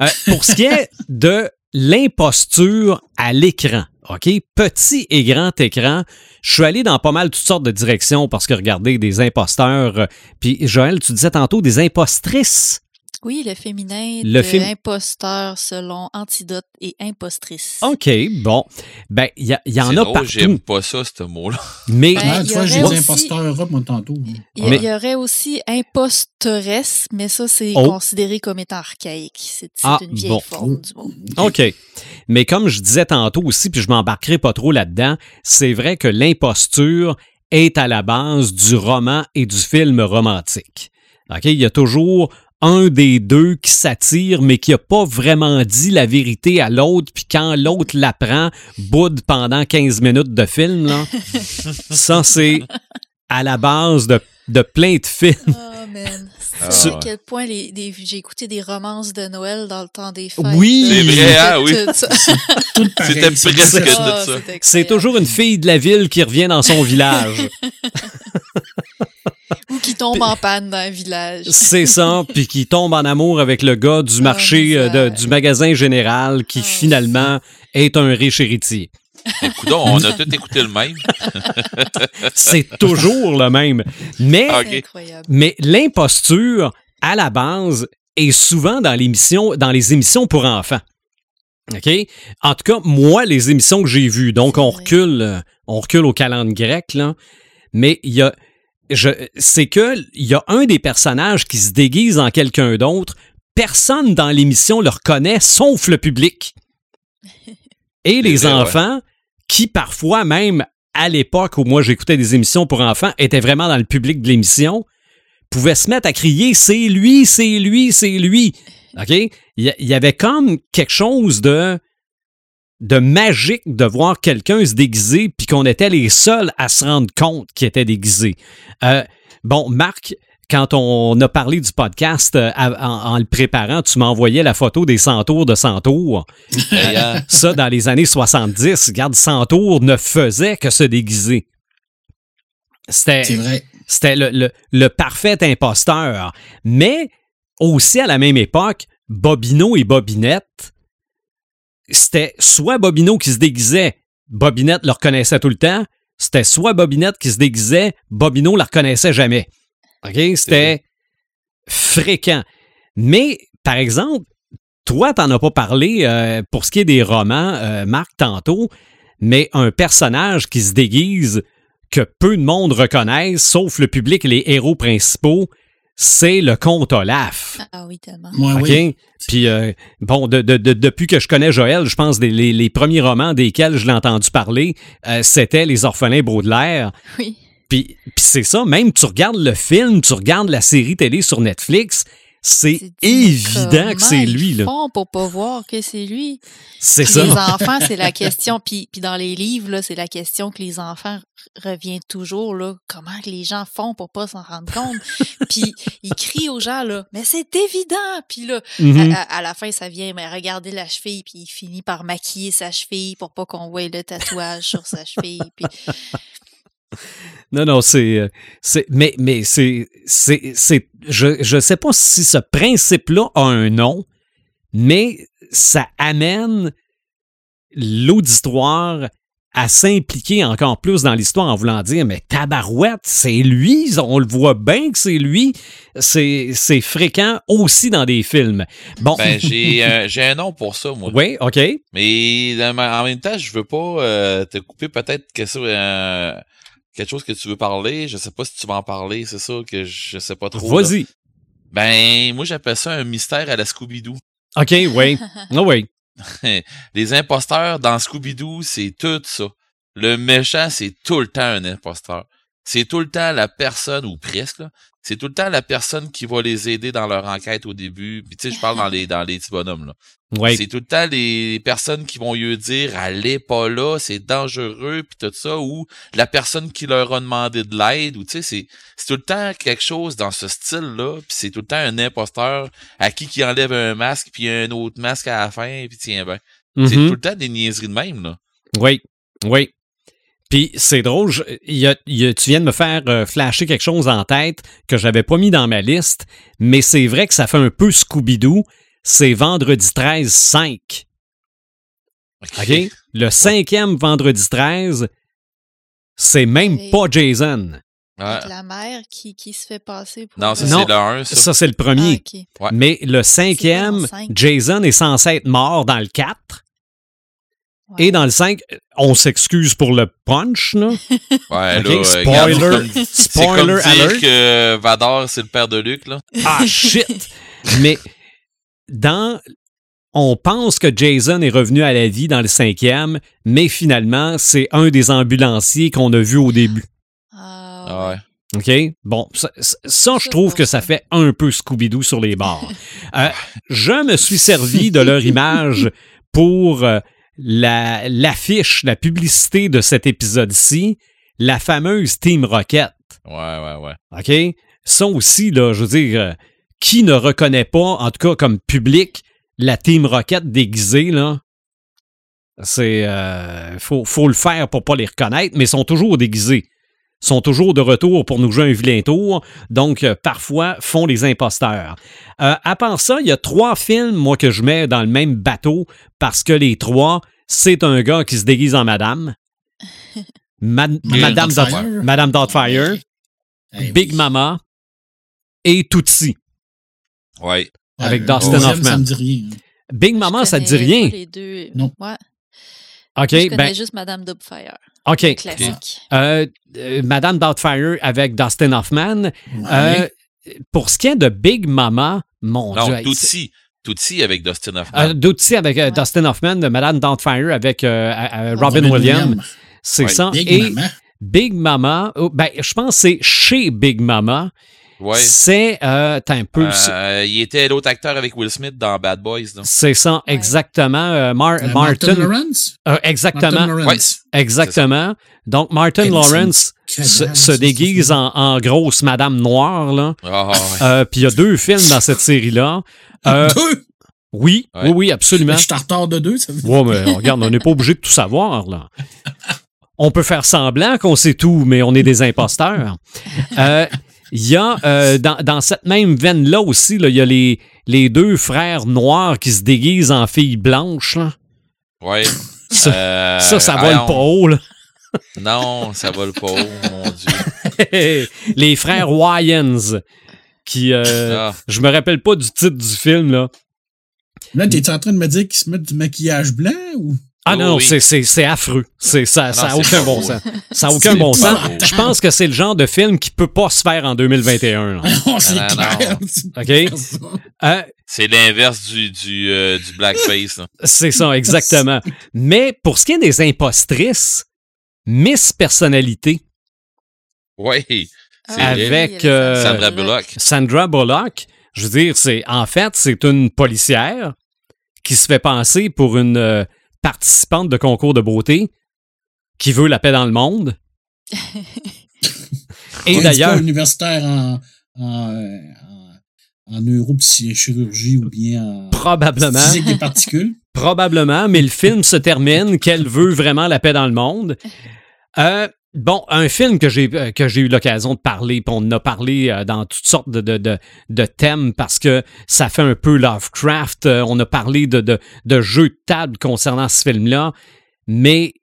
Euh, pour ce qui est de l'imposture à l'écran, OK? Petit et grand écran, je suis allé dans pas mal toutes sortes de directions parce que regardez, des imposteurs. euh, Puis Joël, tu disais tantôt des impostrices. Oui, le féminin Le de fém- imposteur selon Antidote et Impostrice. OK, bon. Ben, il y, a- il y en a drôle, partout. J'aime pas ça, ce mot-là. Mais Ben, Ah, il tu y vois, j'ai aurait dit aussi- imposteur moi, tantôt. Il y, Mais- il y aurait aussi imposteresse, mais ça, c'est Oh. considéré comme étant archaïque. C'est Ah, une vieille bon. forme du mot. OK. Mais comme je disais tantôt aussi, puis je m'embarquerai pas trop là-dedans, c'est vrai que l'imposture est à la base du roman et du film romantique. OK? Il y a toujours un des deux qui s'attire, mais qui n'a pas vraiment dit la vérité à l'autre, puis quand l'autre l'apprend, boude pendant 15 minutes de film. Là. Ça, c'est à la base de, de plein de films. Oh man. Ah, C'est ouais. à quel point les, j'ai écouté des romances de Noël dans le temps des fêtes. Oui. là. C'est vrai, hein, oui. Tout. Tout. C'était c'est presque Ah, ça. C'est incroyable. toujours une fille de la ville qui revient dans son village. Ou qui tombe en panne dans un village. C'est ça, puis qui tombe en amour avec le gars du Oh, marché, euh, de- du magasin général, qui Oh, finalement est un riche héritier. Coudon, on a tout écouté le même. C'est toujours le même. Mais, Ah, mais l'imposture, à la base, est souvent dans l'émission, dans les émissions pour enfants. OK? En tout cas, moi, les émissions que j'ai vues, donc on recule, euh, on recule au calendrier grec, là. Mais il y a, c'est que il y a un des personnages qui se déguise en quelqu'un d'autre. Personne dans l'émission le reconnaît, sauf le public. Et les vrai, ouais. enfants, qui parfois même à l'époque où moi j'écoutais des émissions pour enfants, étaient vraiment dans le public de l'émission, pouvaient se mettre à crier c'est lui, c'est lui, c'est lui. OK? Il y, a- il y avait comme quelque chose de de magique de voir quelqu'un se déguiser puis qu'on était les seuls à se rendre compte qu'il était déguisé. Euh, bon, Marc, quand on a parlé du podcast euh, en, en le préparant, tu m'envoyais la photo des centaures de centaures. Hein, Ça, dans les années 70, regarde, Centaure ne faisait que se déguiser. C'est C'était, vrai. c'était le, le- le parfait imposteur. Mais aussi à la même époque, Bobino et Bobinette, c'était soit Bobino qui se déguisait, Bobinette le reconnaissait tout le temps, c'était soit Bobinette qui se déguisait, Bobino le reconnaissait jamais. OK? C'était fréquent. Mais, par exemple, toi, t'en as pas parlé euh, pour ce qui est des romans, euh, Marc, tantôt, mais un personnage qui se déguise que peu de monde reconnaissent, sauf le public et les héros principaux, c'est le comte Olaf. Ah oui, tellement. Moi, OK? oui. Puis, euh, bon, de- de- de- depuis que je connais Joël, je pense que les, les premiers romans desquels je l'ai entendu parler, euh, c'était Les Orphelins Baudelaire. Oui. Puis, puis c'est ça, même tu regardes le film, tu regardes la série télé sur Netflix, c'est évident que c'est lui. Là. font pour pas voir que c'est lui? C'est ça. Les enfants, c'est la question. Puis, puis dans les livres, c'est la question que les enfants r- revient toujours. Là, comment les gens font pour pas s'en rendre compte? puis ils crient aux gens là, mais c'est évident. Puis là, Mhm. à, à- à la fin, ça vient, mais regardez la cheville. Puis il finit par maquiller sa cheville pour pas qu'on voie le tatouage sur sa cheville. Puis Non, non, c'est. euh, c'est mais mais c'est. c'est, c'est je, je sais pas si ce principe-là a un nom, mais ça amène l'auditoire à s'impliquer encore plus dans l'histoire en voulant dire mais tabarouette, c'est lui, on le voit bien que c'est lui. C'est c'est fréquent aussi dans des films. Bon. Ben, j'ai un, j'ai un nom pour ça, moi. oui, OK. Mais en même temps, je veux pas euh, te couper peut-être que ça, euh, quelque chose que tu veux parler. Je sais pas si tu vas en parler, c'est ça que je sais pas trop. Vas-y. Ben, moi, j'appelle ça un mystère à la Scooby-Doo. OK, oui. Ah oui. Les imposteurs dans Scooby-Doo, c'est tout ça. Le méchant, c'est tout le temps un imposteur. C'est tout le temps la personne, ou presque, là, c'est tout le temps la personne qui va les aider dans leur enquête au début. Puis tu sais, je parle dans les dans les petits bonhommes là. Oui. C'est tout le temps les personnes qui vont lui dire allez pas là, c'est dangereux puis tout ça ou la personne qui leur a demandé de l'aide ou tu sais c'est c'est tout le temps quelque chose dans ce style là puis c'est tout le temps un imposteur à qui qui enlève un masque puis un autre masque à la fin puis tiens ben. C'est Mhm. tout le temps des niaiseries de même là. Oui, oui. Puis c'est drôle, je- il y a- il y a- tu viens de me faire euh, flasher quelque chose en tête que j'avais pas mis dans ma liste, mais c'est vrai que ça fait un peu Scooby-Doo. C'est vendredi 13 5. OK? Le cinquième vendredi 13, c'est même pas Jason. Ouais. La mère qui, qui se fait passer pour. Non, ça Non. c'est le 1 ça. Ça, c'est le Ah, premier. ok. Ouais. Mais le cinquième, le cinq? Jason est censé être mort dans le 4. Ouais. Et dans le 5, on s'excuse pour le punch, là. Ouais, OK, là, euh, spoiler- regarde, c'est comme- C'est comme spoiler dire alert. que Vador c'est le père de Luc là. Ah, shit! Mais dans. On pense que Jason est revenu à la vie dans le cinquième, mais finalement, c'est un des ambulanciers qu'on a vu au début. Ah, Ah ouais. OK? Bon, ça, je trouve que ça fait un peu Scooby-Doo sur les bords. Euh, je me suis servi de leur image pour euh, l'affiche, la, publicité de cet épisode-ci, la fameuse Team Rocket. Ouais, ouais, ouais. OK? Ça aussi, là, je veux dire, euh, qui ne reconnaît pas, en tout cas comme public, la Team Rocket déguisée, là? C'est. euh, faut, faut le faire pour pas les reconnaître, mais ils sont toujours déguisés. Sont toujours de retour pour nous jouer un vilain tour, donc euh, parfois font les imposteurs. Euh, à part ça, il y a trois films, moi, que je mets dans le même bateau parce que les trois, c'est un gars qui se déguise en madame. Ma- Madame, Doubtfire. Dot- Madame Doubtfire. Eh Big oui. Mama et Tootsie. Ouais. Avec le Dustin Hoffman. Ça me dit rien. Big Je Mama, ça te dit rien? les deux. Non. Ouais. OK, je connais ben, juste Madame Doubtfire. OK. Classique. Euh, euh, Madame Doubtfire avec Dustin Hoffman. Euh, pour ce qui est de Big Mama, mon Non, Dieu. Tootsie. Tootsie avec Dustin Hoffman. Euh, Tootsie avec euh, Ouais. Dustin Hoffman, de Madame Doubtfire avec euh, euh, Robin, Williams. C'est Ouais. ça. Big et Mama. Big Mama, oh, ben, je pense que c'est chez Big Mama. Ouais. C'est, euh, un peu, Euh, il était l'autre acteur avec Will Smith dans Bad Boys. là. c'est ça, Ouais. exactement. euh, Mar- Euh, Martin, Lawrence? euh, exactement. Martin Lawrence. Ouais, Exactement. Donc, Martin Lawrence se, déguise en, en grosse Madame Noire, là. Ah, ouais. Euh, Puis il y a deux films dans cette série-là. Euh, Deux? oui, Ouais. oui, oui, absolument. Je suis en retard de deux. Ça veut dire. Ouais, mais regarde, on n'est pas obligé de tout savoir, là. On peut faire semblant qu'on sait tout, mais on est des imposteurs. Euh, Il y a, euh, dans, dans cette même veine-là aussi, là, il y a les, les deux frères noirs qui se déguisent en filles blanches. Là. Ouais. Ça, Euh, ça, ça vole non. pas haut. Là. Non, ça vole pas haut, mon Dieu. les frères Wyans, qui... euh, Ah, Je me rappelle pas du titre du film, là. Là, t'es en train de me dire qu'ils se mettent du maquillage blanc ou? Ah non, oui. c'est, c'est, c'est affreux. C'est, ça Ah ça non, a c'est aucun bon sens. Ça a aucun bon sens. Je pense que c'est le genre de film qui peut pas se faire en 2021. là. non, c'est non, clair. OK? Euh, c'est l'inverse du, du, euh, du blackface. c'est ça, exactement. Mais pour ce qui est des impostrices, Miss Personnalité, Ouais. Ah, oui, Avec, euh, Sandra. Bullock. Sandra Bullock, je veux dire, c'est en fait, c'est une policière qui se fait passer pour une euh, participante de concours de beauté qui veut la paix dans le monde. Et d'ailleurs, universitaire en, en, en, en neuropsychirurgie ou bien en probablement, physique des particules. probablement, mais le film se termine qu'elle veut vraiment la paix dans le monde. Euh, bon, un film que j'ai euh, que j'ai eu l'occasion de parler, puis on en a parlé euh, dans toutes sortes de, de, de, de thèmes parce que ça fait un peu Lovecraft. Euh, on a parlé de, de, de jeux de table concernant ce film-là, mais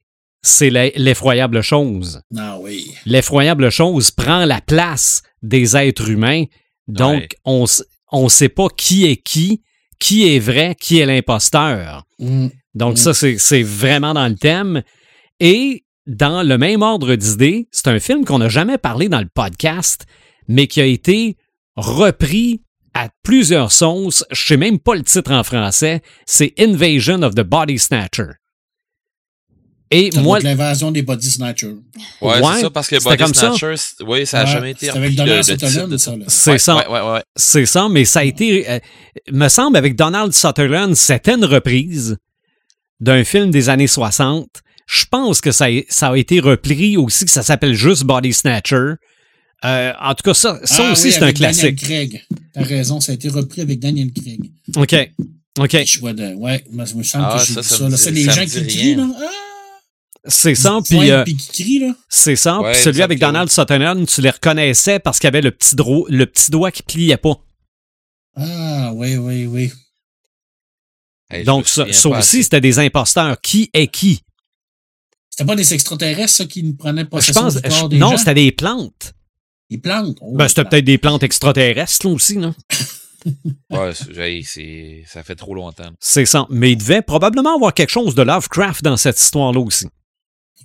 c'est l'e- l'effroyable chose. Ah oui. L'effroyable chose prend la place des êtres humains. Donc, Ouais. on on sait pas qui est qui, qui est vrai, qui est l'imposteur. Mm. Donc, Mm. ça, c'est c'est vraiment dans le thème. Et dans le même ordre d'idées, c'est un film qu'on n'a jamais parlé dans le podcast, mais qui a été repris à plusieurs sauces. Je sais même pas le titre en français. C'est Invasion of the Body Snatcher. Et Ça moi, l'invasion des body snatchers. Ouais, Ouais, c'est ça, parce que Body comme ça. Oui, ça a Ouais, jamais été c'est avec repris, c'est Ouais, ça. Ouais, ouais, ouais. C'est ça, mais ça a été. euh, me semble, avec Donald Sutherland, c'était une reprise d'un film des années 60. Je pense que ça a, ça a été repris aussi, que ça s'appelle juste Body Snatcher. Euh, en tout cas, ça, ça Ah aussi, oui, c'est un avec Daniel classique. Craig. T'as raison, ça a été repris avec Daniel Craig. OK. OK. Je vois de. Ouais, moi, je me semble Ah, que j'ai ça, vu ça ça. là. les ça gens qui crient, rien. là. Ah! C'est ça, puis euh, c'est ça. Ouais, puis celui avec. Donald Sutherland, tu les reconnaissais parce qu'il avait le petit, dro- le petit doigt qui pliait pas. Ah, oui, oui, oui. Hey, Donc, ça, ça aussi, c'était des imposteurs. Qui est qui? C'était pas des extraterrestres, ça, qui prenaient Je possession pense. du corps je- des non, gens? c'était des plantes. Des plantes? Oh, Ben, c'était des peut-être des plantes extraterrestres, là, aussi, là. Ouais, c'est- hey, c'est- ça fait trop longtemps. C'est ça. Mais il devait probablement avoir quelque chose de Lovecraft dans cette histoire-là aussi.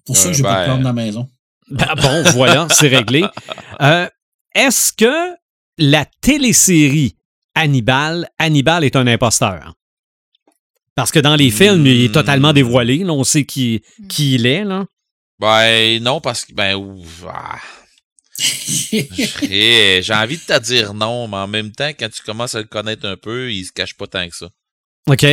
Pour ça Euh, que j'ai pas de ben- plantes dans la maison. Ben bon, voilà, c'est réglé. Euh, Est-ce que la télésérie Hannibal, Hannibal est un imposteur? Parce que dans les films, il est Hmm. totalement dévoilé. là, on sait qui, qui il est. Là. Ben, non, parce que, ben, ouf, ah. J'ai envie de te dire non, mais en même temps, quand tu commences à le connaître un peu, il se cache pas tant que ça. OK.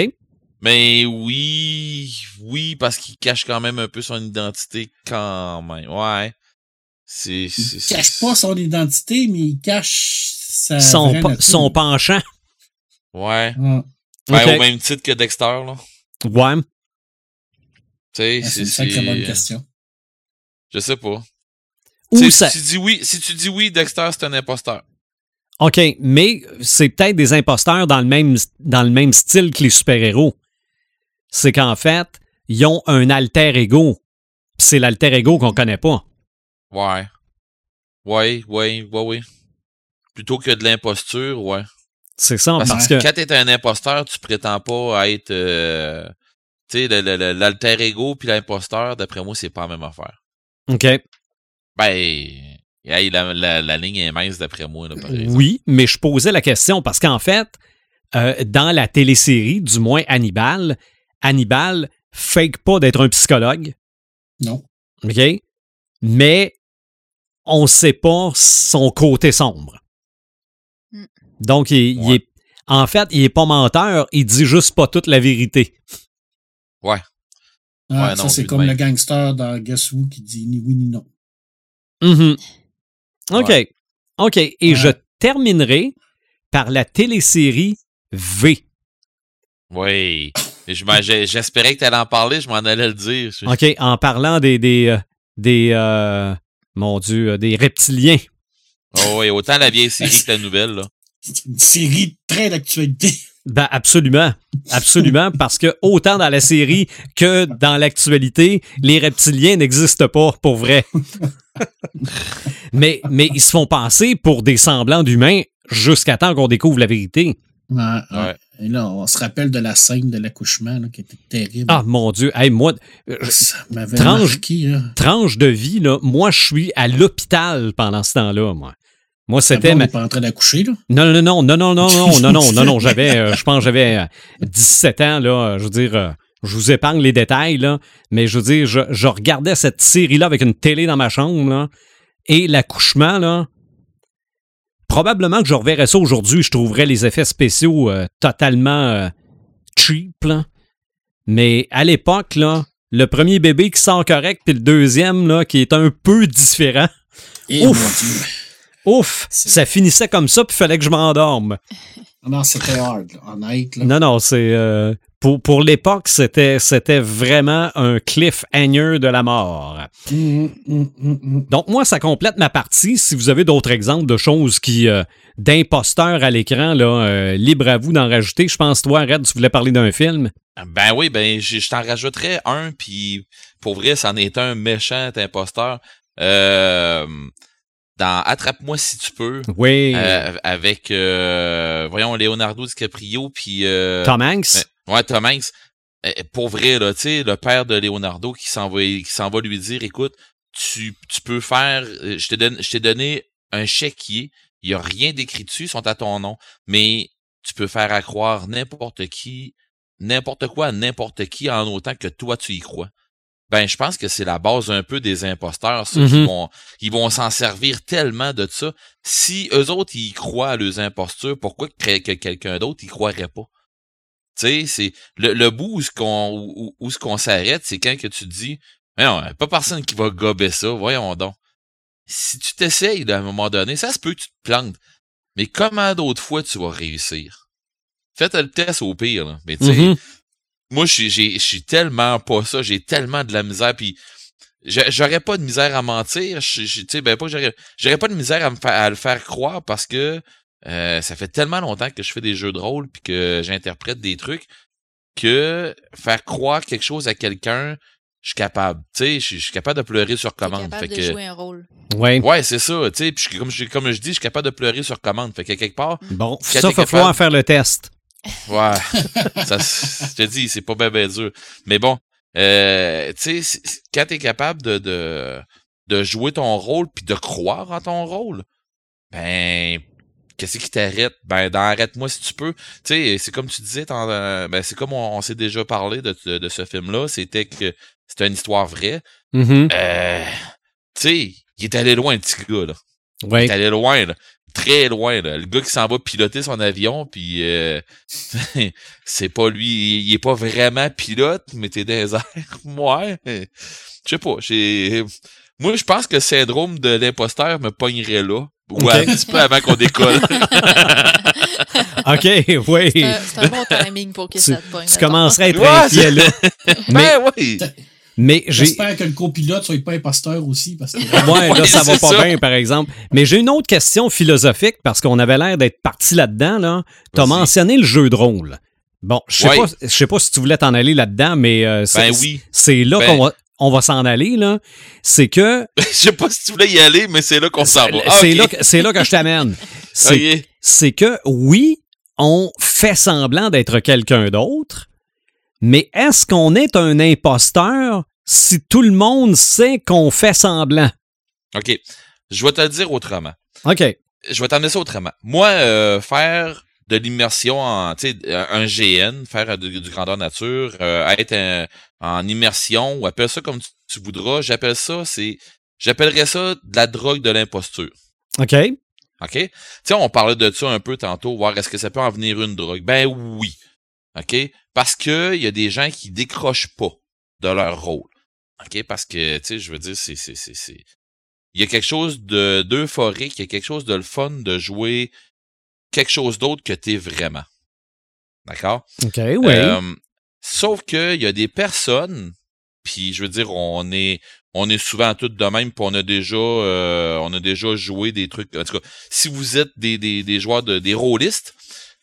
Mais oui, oui, parce qu'il cache quand même un peu son identité quand même. Ouais. C'est. Il cache pas son identité, mais il cache sa Son, vraie son penchant. Ouais. Ben, au même titre que Dexter, là. Ouais. Tu sais, ah, c'est c'est. une bonne question. Je sais pas. Ou ça- si tu dis oui, si tu dis oui, Dexter, c'est un imposteur. OK, mais c'est peut-être des imposteurs dans le même, dans le même style que les super-héros. C'est qu'en fait, ils ont un alter ego. Puis C'est l'alter ego qu'on connaît pas. Ouais. Ouais, ouais, ouais, ouais. Plutôt que de l'imposture, ouais. C'est ça, Parce, parce que que... quand t'es un imposteur, tu prétends pas être. euh, tu sais, l'alter ego puis l'imposteur, d'après moi, c'est pas la même affaire. OK. Ben, hey, la, la, la ligne est mince d'après moi, là, par exemple. Oui, mais je posais la question parce qu'en fait, euh, dans la télésérie, du moins Hannibal, Hannibal fake pas d'être un psychologue, Non. OK? Mais on sait pas son côté sombre. Donc, il, est, en fait, il est pas menteur, il dit juste pas toute la vérité. Ouais. Ah, Ouais, ça, c'est comme le gangster dans Guess Who qui dit ni oui ni non. Mhm. OK. Ouais. OK. Et Ouais. je terminerai par la télésérie V. Oui. J'espérais que t'allais en parler, je m'en allais le dire. OK, en parlant des des euh, des euh, mon Dieu, euh, des reptiliens. Oh, oui, autant la vieille série que la nouvelle, là. C'est une série très d'actualité. Ben absolument, absolument, parce que autant dans la série que dans l'actualité, les reptiliens n'existent pas pour vrai. mais mais ils se font passer pour des semblants d'humains jusqu'à temps qu'on découvre la vérité. Ouais, ouais. Et là, on se rappelle de la scène de l'accouchement là, qui était terrible. Ah mon Dieu, hey, moi, euh, Ça m'avait tranche- marqué. Là. tranche de vie là, moi je suis à l'hôpital pendant ce temps-là, moi. Moi C'était on n'est pas en train d'accoucher. là. Non, non, non, non, non, non, non, non, non, non, non, j'avais, euh, je pense j'avais euh, 17 ans, là, euh, je veux dire, euh, je vous épargne les détails, là, mais je veux dire, je, je regardais cette série-là avec une télé dans ma chambre, là, et l'accouchement, là, probablement que je reverrais ça aujourd'hui, je trouverais les effets spéciaux euh, totalement euh, cheap, là. Mais à l'époque, là, le premier bébé qui sort correct, puis le deuxième, là, qui est un peu différent, Et Ouf. Ouf, ça finissait comme ça, puis fallait que je m'endorme. Non, c'était hard. là. Honnête. Là. Non, non, c'est. euh, pour, pour l'époque, c'était, c'était vraiment un cliffhanger de la mort. Hum, hum, hum. Donc, moi, ça complète ma partie. Si vous avez d'autres exemples de choses qui, euh, d'imposteurs à l'écran, là, euh, libre à vous d'en rajouter. Je pense, toi, Red, tu voulais parler d'un film? Ben oui, ben je, je t'en rajouterais un, puis pour vrai, c'en est un méchant imposteur. Euh, dans Attrape-moi si tu peux, Oui. euh, avec euh, voyons Leonardo DiCaprio puis euh, Tom Hanks. ouais Tom Hanks. Euh, Pour vrai là, tu sais, le père de Leonardo qui s'en va qui s'en va lui dire, écoute, tu, tu peux faire, je t'ai donné, je t'ai donné un chéquier, il y a rien d'écrit dessus, ils sont à ton nom, mais tu peux faire à croire n'importe qui, n'importe quoi à n'importe qui en autant que toi tu y crois. Ben, je pense que c'est la base un peu des imposteurs, ça, qui Mhm. vont, ils vont s'en servir tellement de ça. Si eux autres, ils croient à leurs impostures, pourquoi que, que quelqu'un d'autre, il croirait pas? Tu sais, c'est, le, le bout où ce qu'on, où, où ce qu'on s'arrête, c'est quand que tu te dis, mais non, pas personne qui va gober ça, voyons donc. Si tu t'essayes, à un moment donné, ça se peut que tu te plantes. Mais comment d'autres fois tu vas réussir? Faites le test au pire, là. Mais tu sais, Mhm. Moi, je suis- j'ai- je suis tellement pas ça. J'ai tellement de la misère. Puis, j'a- j'aurais pas de misère à mentir. Tu sais, ben pas que j'aurais, j'aurais pas de misère à me faire, à le faire croire parce que euh, ça fait tellement longtemps que je fais des jeux de rôle puis que j'interprète des trucs que faire croire quelque chose à quelqu'un, je suis capable. Tu sais, je suis- capable de pleurer sur commande. capable Fait de que, jouer un rôle. Ouais. ouais, c'est ça. Tu sais, puis comme je, comme je dis, je suis capable de pleurer sur commande. Fait que quelque part, Bon, ça, t'es va falloir faire le test. Ouais. ça, je te dis, c'est pas bien, ben dur. Mais bon, euh, tu sais, quand t'es capable de, de, de jouer ton rôle puis de croire en ton rôle, ben, qu'est-ce qui t'arrête? Ben, arrête-moi si tu peux. Tu sais, c'est comme tu disais, euh, ben, c'est comme on, on s'est déjà parlé de, de, de ce film-là, c'était que c'était une histoire vraie. Mhm. Euh, tu sais, il est allé loin, le petit gars, là. Il Ouais. est allé loin, là. Très loin, là. Le gars qui s'en va piloter son avion, puis euh, c'est pas lui, il, il est pas vraiment pilote, mais t'es dans les airs. Ouais. Je sais pas. J'ai. Moi, je pense que le syndrome de l'imposteur me pognerait là. Ou un petit peu avant qu'on décolle. OK, oui. C'est un, bon timing pour que Tu, ça te pogne. tu commencerais à être Ouais, inquiet, là. Mais, ben oui. Mais j'ai... J'espère que le copilote soit pas imposteur aussi, parce que Ouais, là, ça va pas ça. bien, par exemple. Mais j'ai une autre question philosophique parce qu'on avait l'air d'être parti là-dedans. Là. Tu as mentionné le jeu de rôle. Bon, je sais Ouais. pas, je sais pas si tu voulais t'en aller là-dedans, mais euh, c'est, Ben oui. c'est là Ben- qu'on va, on va s'en aller. là. C'est que Je sais pas si tu voulais y aller, mais c'est là qu'on s'en va. Ah, c'est là, que- c'est là que je t'amène. C'est que oui, on fait semblant d'être quelqu'un d'autre, mais est-ce qu'on est un imposteur si tout le monde sait qu'on fait semblant? OK. Je vais te le dire autrement. OK. je vais t'amener ça autrement. Moi, euh, faire de l'immersion en, tu sais, un GN, faire du, du grandeur nature, euh, être un- en immersion, ou appelle ça comme tu, tu voudras, j'appelle ça, c'est, j'appellerais ça de la drogue de l'imposture. OK. OK? Tu sais, on parlait de ça un peu tantôt, voir est-ce que ça peut en venir une drogue? Ben oui. OK? Parce que il y a des gens qui décrochent pas de leur rôle. OK? Parce que, tu sais, je veux dire, c'est, c'est, c'est, c'est, il y a quelque chose de, d'euphorique, il y a quelque chose de le fun de jouer quelque chose d'autre que t'es vraiment. D'accord? OK, oui. Euh, sauf que il y a des personnes, puis je veux dire, on est on est souvent toutes de même, puis on a déjà euh, on a déjà joué des trucs. En tout cas, si vous êtes des, des, des joueurs de des rôlistes,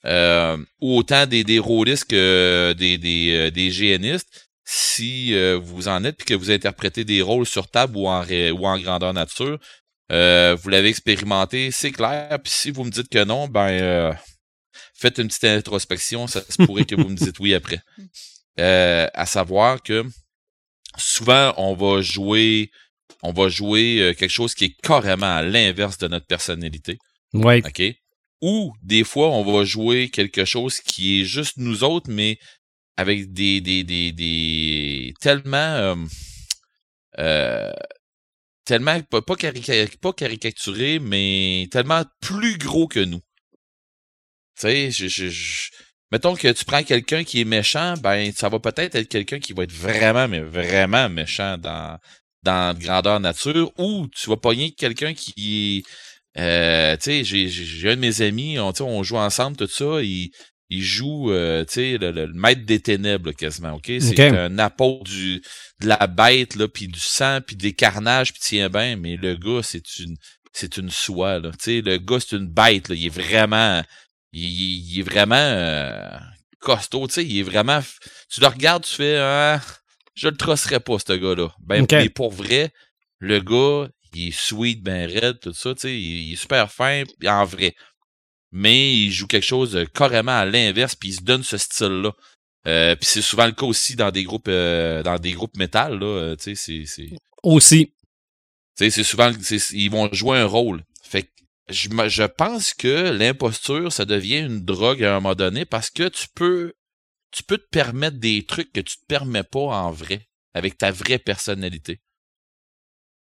euh, ou autant des, des rôlistes que des, des, euh, des GNistes, si euh, vous en êtes puis que vous interprétez des rôles sur table ou en ré- ou en grandeur nature, euh, vous l'avez expérimenté, c'est clair. Puis si vous me dites que non, ben euh, faites une petite introspection, ça se pourrait que vous me dites oui après. Euh, à savoir que souvent on va jouer on va jouer euh, quelque chose qui est carrément à l'inverse de notre personnalité. oui. OK? Ou des fois, on va jouer quelque chose qui est juste nous autres, mais avec des des des, des tellement euh, euh, tellement pas pas, carica- pas caricaturé, mais tellement plus gros que nous. Tu sais, je, je, je- mettons que tu prends quelqu'un qui est méchant, ben ça va peut-être être quelqu'un qui va être vraiment mais vraiment méchant dans dans grandeur nature, ou tu vas pogner quelqu'un qui est euh, tu sais, j'ai, un de mes amis, on, on joue ensemble, tout ça, il, il joue, euh, tu sais, le, le maître des ténèbres, là, quasiment, OK? C'est un apôtre du, de la bête, là, puis du sang, puis des carnages, puis tiens bien, mais le gars, c'est une c'est une soie, là. Tu sais, le gars, c'est une bête, là. Il est vraiment... Il, il- il est vraiment euh, costaud, tu sais, il est vraiment... Tu le regardes, tu fais... Ah, je le trosserais pas, ce gars-là. Ben, mais pour vrai, le gars, il est sweet, ben raide, tout ça, tu sais, il, il est super fin, en vrai. Mais il joue quelque chose de carrément à l'inverse, puis il se donne ce style-là. Euh, puis c'est souvent le cas aussi dans des groupes euh, dans des groupes métal là, euh, tu sais c'est c'est tu Aussi. sais, c'est souvent ils vont jouer un rôle. Fait que je, je pense que l'imposture ça devient une drogue à un moment donné parce que tu peux tu peux te permettre des trucs que tu te permets pas en vrai avec ta vraie personnalité.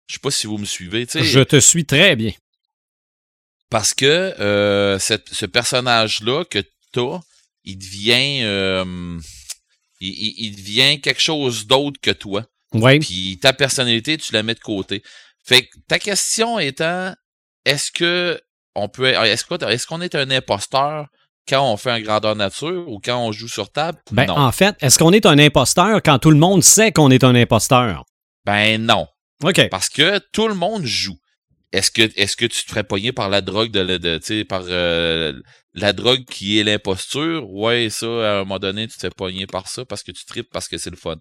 Je sais pas si vous me suivez, tu sais. Je te suis très bien. Parce que euh, cette- ce personnage-là que t'as, il devient euh, il, il- il devient quelque chose d'autre que toi. Oui. Puis ta personnalité, tu la mets de côté. Fait que ta question étant est-ce que on peut est-ce qu'on est un imposteur quand on fait un grandeur nature ou quand on joue sur table? Ben, non. en fait, est-ce qu'on est un imposteur quand tout le monde sait qu'on est un imposteur? Ben non. OK. Parce que tout le monde joue. Est-ce que est-ce que tu te ferais pogner par la drogue de, de sais par euh, la drogue qui est l'imposture? Ouais, ça à un moment donné tu te fais pogner par ça parce que tu tripes parce que c'est le fun.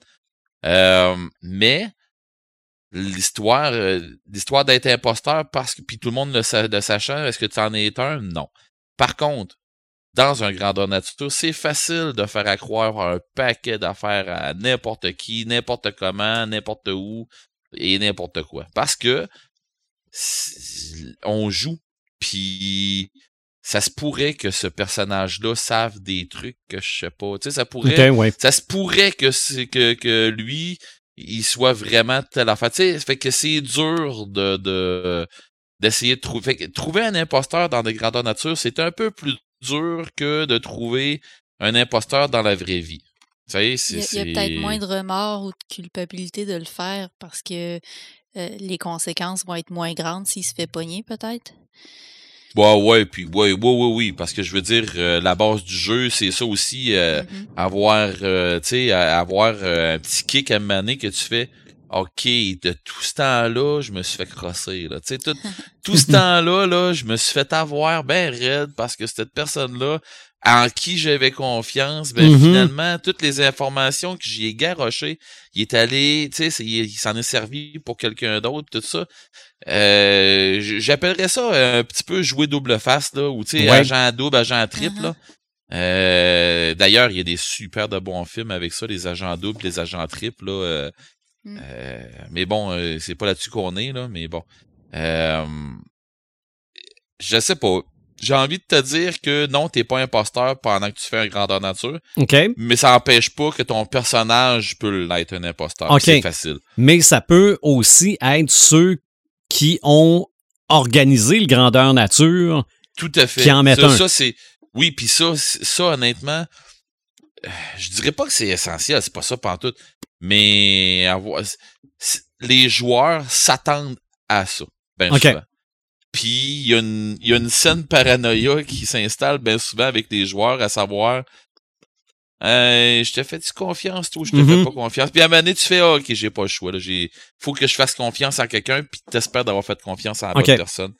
Euh, mais l'histoire euh, l'histoire d'être imposteur parce que puis tout le monde le, sa- le sachant, est-ce que tu en es un? Non. Par contre, dans un grandeur nature, c'est facile de faire accroire un paquet d'affaires à n'importe qui, n'importe comment, n'importe où et n'importe quoi. Parce que on joue, puis ça se pourrait que ce personnage-là save des trucs que je sais pas. Tu sais, ça pourrait, ça se pourrait que c'est que, que lui, il soit vraiment telle affaire. Tu sais, fait que c'est dur de, de d'essayer de trouver. fait que trouver un imposteur dans des grandeurs nature, c'est un peu plus dur que de trouver un imposteur dans la vraie vie. Tu sais, Il c'est y a, il y a c'est- peut-être moins de remords ou de culpabilité de le faire parce que euh, les conséquences vont être moins grandes s'il se fait pogner, peut-être? Ouais, ouais, puis ouais, ouais, ouais, oui, parce que je veux dire, euh, la base du jeu, c'est ça aussi, euh, Mhm. avoir, euh, tu sais, avoir euh, un petit kick à maner que tu fais. OK, de tout ce temps-là, je me suis fait crosser. Là. Tu sais, tout, tout ce temps-là, là, je me suis fait avoir ben raide parce que cette personne-là, en qui j'avais confiance, ben Mhm. finalement, toutes les informations que j'y ai garochées, il est allé, tu sais, il, il s'en est servi pour quelqu'un d'autre, tout ça. Euh, J'appellerais ça un petit peu jouer double face, là, ou tu sais, Ouais. agent double, agent triple, Uh-huh. là. Euh, D'ailleurs, il y a des super de bons films avec ça, les agents doubles, les agents triples, là. euh, Mm. euh, mais bon, euh, c'est pas là-dessus qu'on est, là, mais bon. Euh, je sais pas. J'ai envie de te dire que non, t'es pas imposteur pendant que tu fais un grandeur nature, OK. mais ça empêche pas que ton personnage peut l'être un imposteur. Ok. C'est facile. Mais ça peut aussi être ceux qui ont organisé le grandeur nature. Tout à fait. Qui en mettent ça, un. ça, c'est. Oui, puis ça, ça, honnêtement, euh, je dirais pas que c'est essentiel, c'est pas ça pantoute. Mais avoir, les joueurs s'attendent à ça. Ben Ok. Puis il y, a une- y a une scène paranoïa qui s'installe bien souvent avec les joueurs, à savoir euh, je te fais-tu confiance, toi, ou je te fais pas confiance. Puis à un moment donné, tu fais Ah, ok, j'ai pas le choix. Là, j'ai, faut que je fasse confiance à quelqu'un, puis t'espères d'avoir fait confiance à la bonne personne.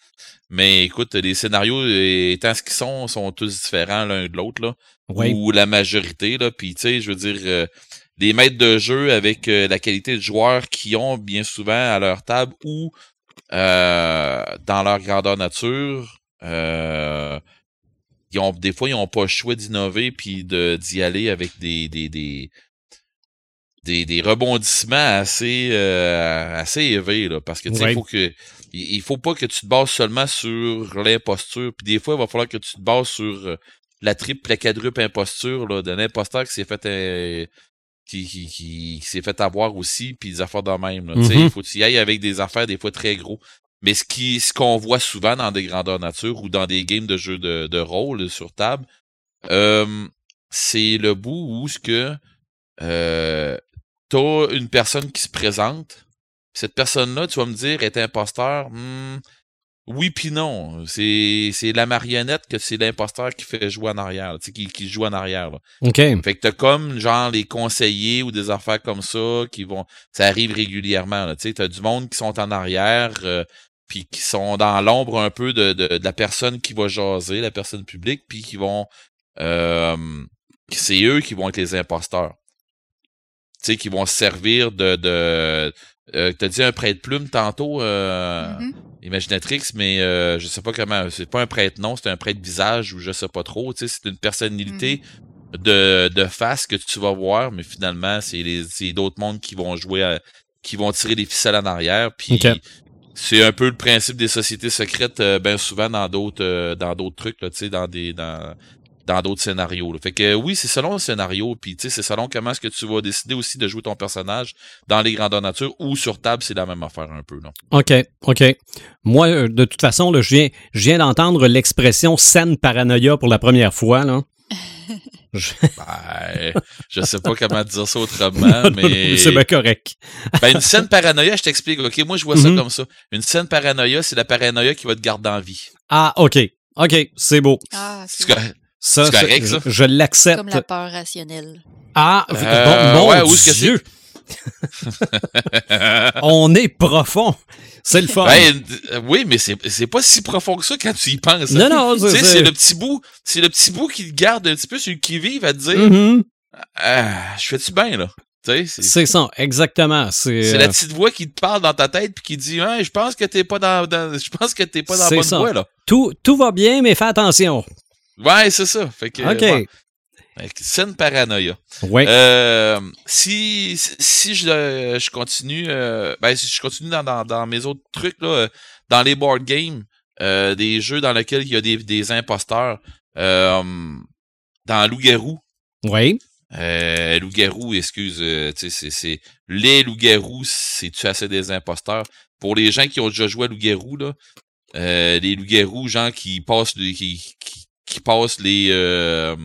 Mais écoute, les scénarios euh, étant ce qu'ils sont, sont tous différents l'un de l'autre, là. Oui. Ou la majorité, là. Puis tu sais, je veux dire, euh, les maîtres de jeu avec euh, la qualité de joueurs qui ont bien souvent à leur table ou euh, dans leur grandeur nature, euh, ils ont des fois ils ont pas le choix d'innover puis d'y aller avec des des des des, des rebondissements assez euh, assez élevés là parce que tu sais Ouais. il faut que il faut pas que tu te bases seulement sur l'imposture puis des fois il va falloir que tu te bases sur euh, la triple la quadruple imposture là de l'imposteur qui s'est fait euh, qui, qui, qui, qui s'est fait avoir aussi puis des affaires de même là. Tu sais, Mhm. il faut que tu y ailles avec des affaires des fois très gros mais ce qui ce qu'on voit souvent dans des grandeurs nature ou dans des games de jeux de, de rôle sur table, euh, c'est le bout où ce que euh, t'as une personne qui se présente. Cette personne-là, tu vas me dire, est imposteur. Hmm, oui puis non. C'est c'est la marionnette que c'est l'imposteur qui fait jouer en arrière, tu sais, qui, qui joue en arrière. Là. OK. Fait que t'as comme genre les conseillers ou des affaires comme ça qui vont. Ça arrive régulièrement. Là, tu sais, t'as du monde qui sont en arrière. euh, puis qui sont dans l'ombre un peu de, de, de la personne qui va jaser, la personne publique, puis qui vont euh, c'est eux qui vont être les imposteurs. Tu sais, qui vont se servir de, de euh, t'as dit un prête-plume tantôt, euh, Mhm. Imaginatrix, mais euh, je sais pas comment, c'est pas un prête-nom, c'est un prête-visage ou je sais pas trop, tu sais, c'est une personnalité de, de face que tu vas voir, mais finalement, c'est les c'est d'autres mondes qui vont jouer à- qui vont tirer les ficelles en arrière, puis c'est un peu le principe des sociétés secrètes euh, bien souvent dans d'autres euh, dans d'autres trucs là, tu sais dans des dans dans d'autres scénarios. là. Fait que euh, oui, c'est selon le scénario, puis tu sais, c'est selon comment est-ce que tu vas décider aussi de jouer ton personnage dans les grandeurs nature ou sur table, c'est la même affaire un peu, non? OK, OK. Moi, euh, de toute façon, là, je viens, je viens d'entendre l'expression scène paranoïa pour la première fois. Là. Je- Ben, je sais pas comment dire ça autrement, mais C'est bien correct. ben, une scène paranoïa, je t'explique. Ok, moi je vois ça Mhm. comme ça. Une scène paranoïa, c'est la paranoïa qui va te garder en vie. Ah, OK. OK, c'est beau. Ah, C'est correct. Ça, je-? Je, l'accepte. Comme la peur rationnelle. Ah, Euh, bon, mon ouais, où est-ce que Dieu. On est profond. C'est le fun. Ben, euh, oui, mais c'est c'est pas si profond que ça quand tu y penses. non, non, Tu c'est sais, c'est le petit bout, c'est le petit bout qui te garde un petit peu sur le qui-vive à te dire, Mhm. ah, je fais-tu bien, là? C'est ça, exactement. C'est c'est euh, la petite voix qui te parle dans ta tête puis qui dit, ouais, je pense que t'es pas dans, dans- je pense que t'es pas dans la bonne ça. voie, là. tout, tout va bien, mais fais attention. Ouais, c'est ça. Fait que, OK. ouais. Que Scène paranoïa. Ouais. Euh, si si je, euh, je continue, euh, ben si je continue dans, dans, dans mes autres trucs là, euh, dans les board games, euh, des jeux dans lesquels il y a des, des imposteurs, euh, dans Loup-garou, Oui. euh, Loup-garou, excuse, euh, tu sais, c'est c'est les loups-garous, c'est tu assez des imposteurs? Pour les gens qui ont déjà joué à Loup-garou là, euh, les loups-garous, gens qui passent qui, qui, passent les euh,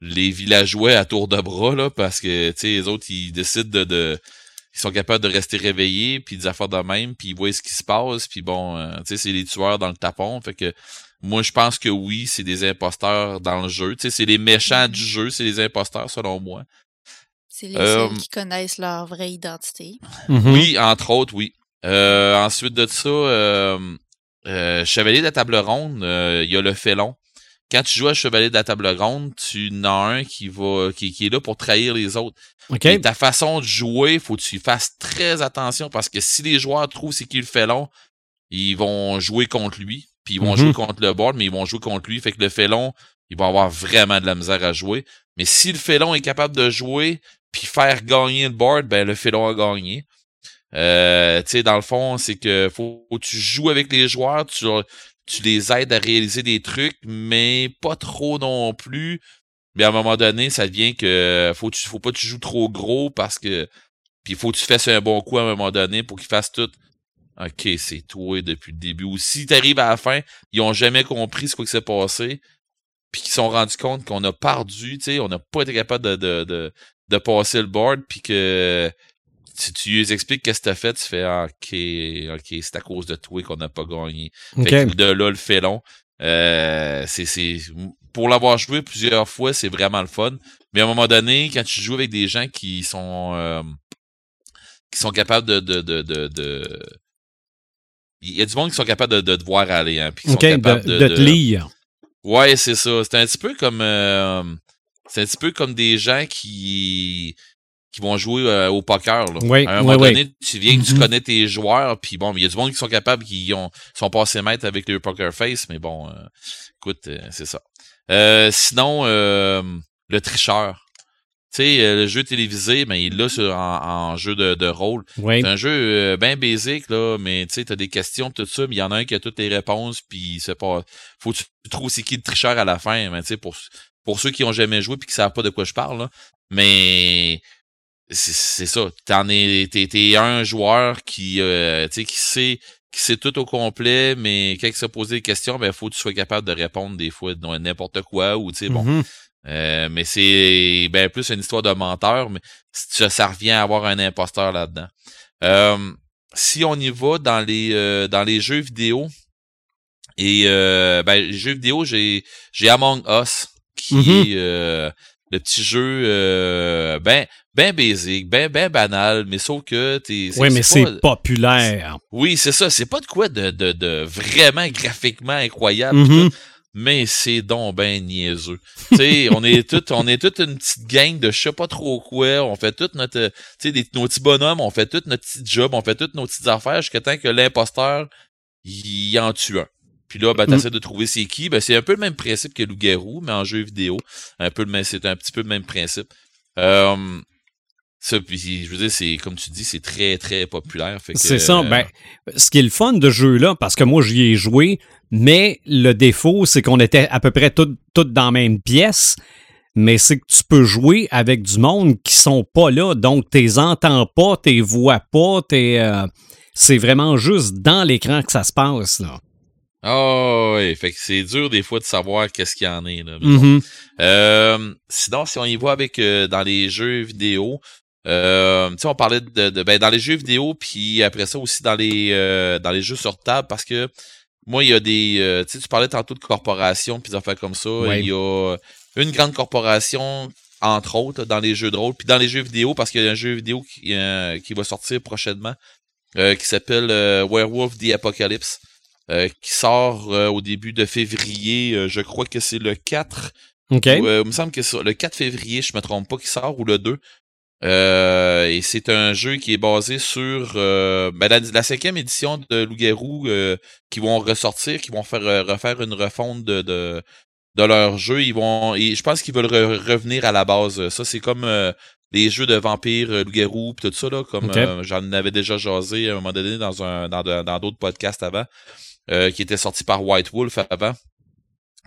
les villageois à tour de bras là parce que tu sais les autres ils décident de, de ils sont capables de rester réveillés puis des affaires de même puis ils voient ce qui se passe puis bon euh, tu sais c'est les tueurs dans le tapon. Fait que moi je pense que oui c'est des imposteurs dans le jeu. Tu sais c'est les méchants du jeu c'est les imposteurs selon moi. C'est les Euh, seuls qui connaissent leur vraie identité. Mhm. oui entre autres oui. Euh, ensuite de ça euh, euh, chevalier de la table ronde euh, il y a le félon quand tu joues à Chevalier de la Table Ronde, tu en as un qui va qui, qui est là pour trahir les autres. OK. Et ta façon de jouer, faut que tu fasses très attention parce que si les joueurs trouvent c'est qui le félon, ils vont jouer contre lui, puis ils vont Mhm. jouer contre le board, mais ils vont jouer contre lui. Fait que le félon, il va avoir vraiment de la misère à jouer. Mais si le félon est capable de jouer puis faire gagner le board, ben le félon a gagné. Euh, tu sais, dans le fond, c'est que faut, faut que tu joues avec les joueurs, tu, tu les aides à réaliser des trucs, mais pas trop non plus. Mais à un moment donné, ça devient que faut, tu, faut pas que tu joues trop gros parce que. Puis faut que tu fasses un bon coup à un moment donné pour qu'ils fassent tout. OK, c'est toi depuis le début. Ou si t'arrives à la fin, ils ont jamais compris ce qui s'est passé. Puis qu'ils sont rendus compte qu'on a perdu, tu sais, on n'a pas été capable de, de, de, de passer le board, puis que si tu lui expliques qu'est-ce que t'as fait, tu fais ah, OK, OK, c'est à cause de toi qu'on n'a pas gagné. OK. Fait que de là, le félon. Euh, c'est, c'est, pour l'avoir joué plusieurs fois, c'est vraiment le fun. Mais à un moment donné, quand tu joues avec des gens qui sont euh, qui sont capables de, de, de, de, de- il y a du monde qui sont capables de, de te voir aller, hein, puis qui OK, sont de, capables de, de te lire. Ouais, c'est ça. C'est un petit peu comme euh, c'est un petit peu comme des gens qui qui vont jouer euh, au poker. Là. Oui, à un oui, moment oui. donné, tu viens tu Mhm. connais tes joueurs, puis bon, il y a du monde qui sont capables, qui ont sont passés maîtres avec le poker face, mais bon, euh, écoute, euh, c'est ça. Sinon, le tricheur. Tu sais, le jeu télévisé, ben, il est là sur, en, en jeu de, de rôle. Oui. C'est un jeu bien basique, là, mais tu sais, t'as des questions, tout ça, mais il y en a un qui a toutes les réponses, puis c'est pas. Faut que tu trouves c'est qui le tricheur à la fin, mais tu sais, pour, pour ceux qui ont jamais joué puis qui savent pas de quoi je parle, là. Mais c'est c'est ça. T'en es. T'es, t'es un joueur qui euh, tu sais, qui sait qui sait tout au complet, mais quand il se pose des questions, ben faut que tu sois capable de répondre des fois n'importe quoi ou tu sais, bon. Mhm. Euh, mais c'est ben plus une histoire de menteur, mais ça, ça revient à avoir un imposteur là-dedans. Euh, si on y va dans les euh, dans les jeux vidéo, Et euh, ben, les jeux vidéo, j'ai j'ai Among Us, qui Mhm. est euh, le petit jeu euh, ben ben basic, ben ben banal, mais sauf que t'es. Oui, mais c'est populaire. Oui, c'est ça. C'est pas de quoi de, de, de vraiment graphiquement incroyable. Mhm. tout, mais c'est donc ben niaiseux. sais, on est tout, on est toute une petite gang de je sais pas trop quoi. On fait tout notre, tu sais, des- nos petits bonhommes, on fait tout notre petit job, on fait toutes nos petites affaires jusqu'à temps que l'imposteur, il en tue un. Puis là, ben, Mm. t'essaies de trouver c'est qui. Ben, c'est un peu le même principe que Loup-Garou, mais en jeu vidéo. Un peu le même, c'est un petit peu le même principe. Euh, ça, puis je veux dire, c'est, comme tu dis, c'est très, très populaire. C'est ça. euh, Ben, ce qui est le fun de jeu-là, parce que moi, j'y ai joué, mais le défaut, c'est qu'on était à peu près toutes toutes dans la même pièce, mais c'est que tu peux jouer avec du monde qui sont pas là, donc tu les entends pas, tu les vois pas, t'es, euh, c'est vraiment juste dans l'écran que ça se passe. Là. Ah ouais, fait que c'est dur des fois de savoir qu'est-ce qu'il y en est. Là. Mhm. Euh, sinon, si on y voit avec euh, dans les jeux vidéo, euh, tu sais, on parlait de, de- ben, dans les jeux vidéo, puis après ça aussi dans les euh, dans les jeux sur table, parce que moi, il y a des. euh, tu sais, tu parlais tantôt de corporations, puis des affaires comme ça. Ouais. Il y a une grande corporation, entre autres, dans les jeux de rôle, puis dans les jeux vidéo, parce qu'il y a un jeu vidéo qui, euh, qui va sortir prochainement, euh, qui s'appelle euh, Werewolf the Apocalypse. euh, qui sort euh, au début de février, euh, je crois que c'est le 4 OK. ou, euh, il me semble que c'est le 4 février, je me trompe pas, qui sort, ou le 2. Euh, et c'est un jeu qui est basé sur euh, ben, la, la cinquième édition de Loup-Garou euh, qui vont ressortir, qui vont faire euh, refaire une refonte de, de, de leur jeu. Ils vont. Et je pense qu'ils veulent re- revenir à la base. Ça, c'est comme euh, les jeux de vampires, euh, Loup-Garou, tout ça, là, comme euh, j'en avais déjà jasé à un moment donné dans un dans d'autres podcasts avant, euh, qui étaient sortis par White Wolf avant.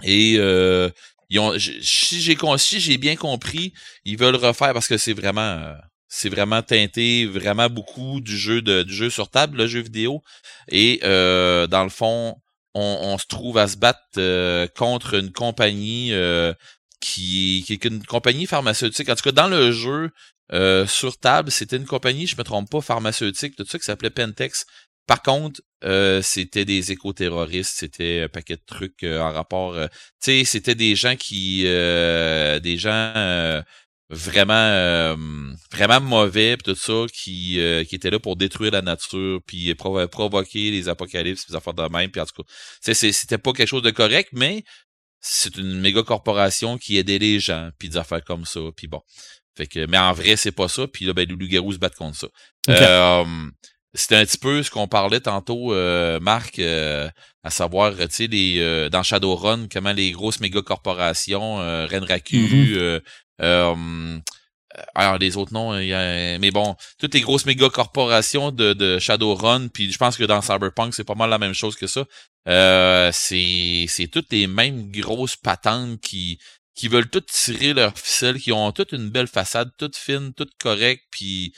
Et euh, si j'ai bien compris, ils veulent refaire parce que c'est vraiment euh, c'est vraiment teinté vraiment beaucoup du jeu de jeu sur table, le jeu vidéo. Et euh, dans le fond, on, se trouve à se battre euh, contre une compagnie qui, qui est une compagnie pharmaceutique. En tout cas, dans le jeu sur table, c'était une compagnie, je me trompe pas, pharmaceutique, tout ça qui s'appelait Pentex. Par contre, euh, c'était des éco-terroristes, c'était un paquet de trucs euh, en rapport. euh, tu sais, c'était des gens qui, euh, des gens euh, vraiment, euh, vraiment mauvais, pis tout ça, qui, euh, qui étaient là pour détruire la nature, puis provo- provoquer les apocalypses, des affaires de même. Puis en tout cas, c'était pas quelque chose de correct, mais c'est une méga corporation qui aidait les gens, puis des affaires comme ça, puis bon. Fait que, mais en vrai, c'est pas ça. Puis là, ben, les loups-garous se battent contre ça. Euh, c'était un petit peu ce qu'on parlait tantôt, euh, Marc, euh, à savoir, tu sais, les euh, dans Shadowrun, comment les grosses méga corporations, euh, Renraku, Mhm. euh, euh, alors les autres noms, il y a, mais bon, toutes les grosses méga corporations de, de Shadowrun, puis je pense que dans Cyberpunk, c'est pas mal la même chose que ça. Euh, c'est c'est toutes les mêmes grosses patentes qui qui veulent toutes tirer leur ficelle, qui ont toutes une belle façade, toute fine, toute correcte, puis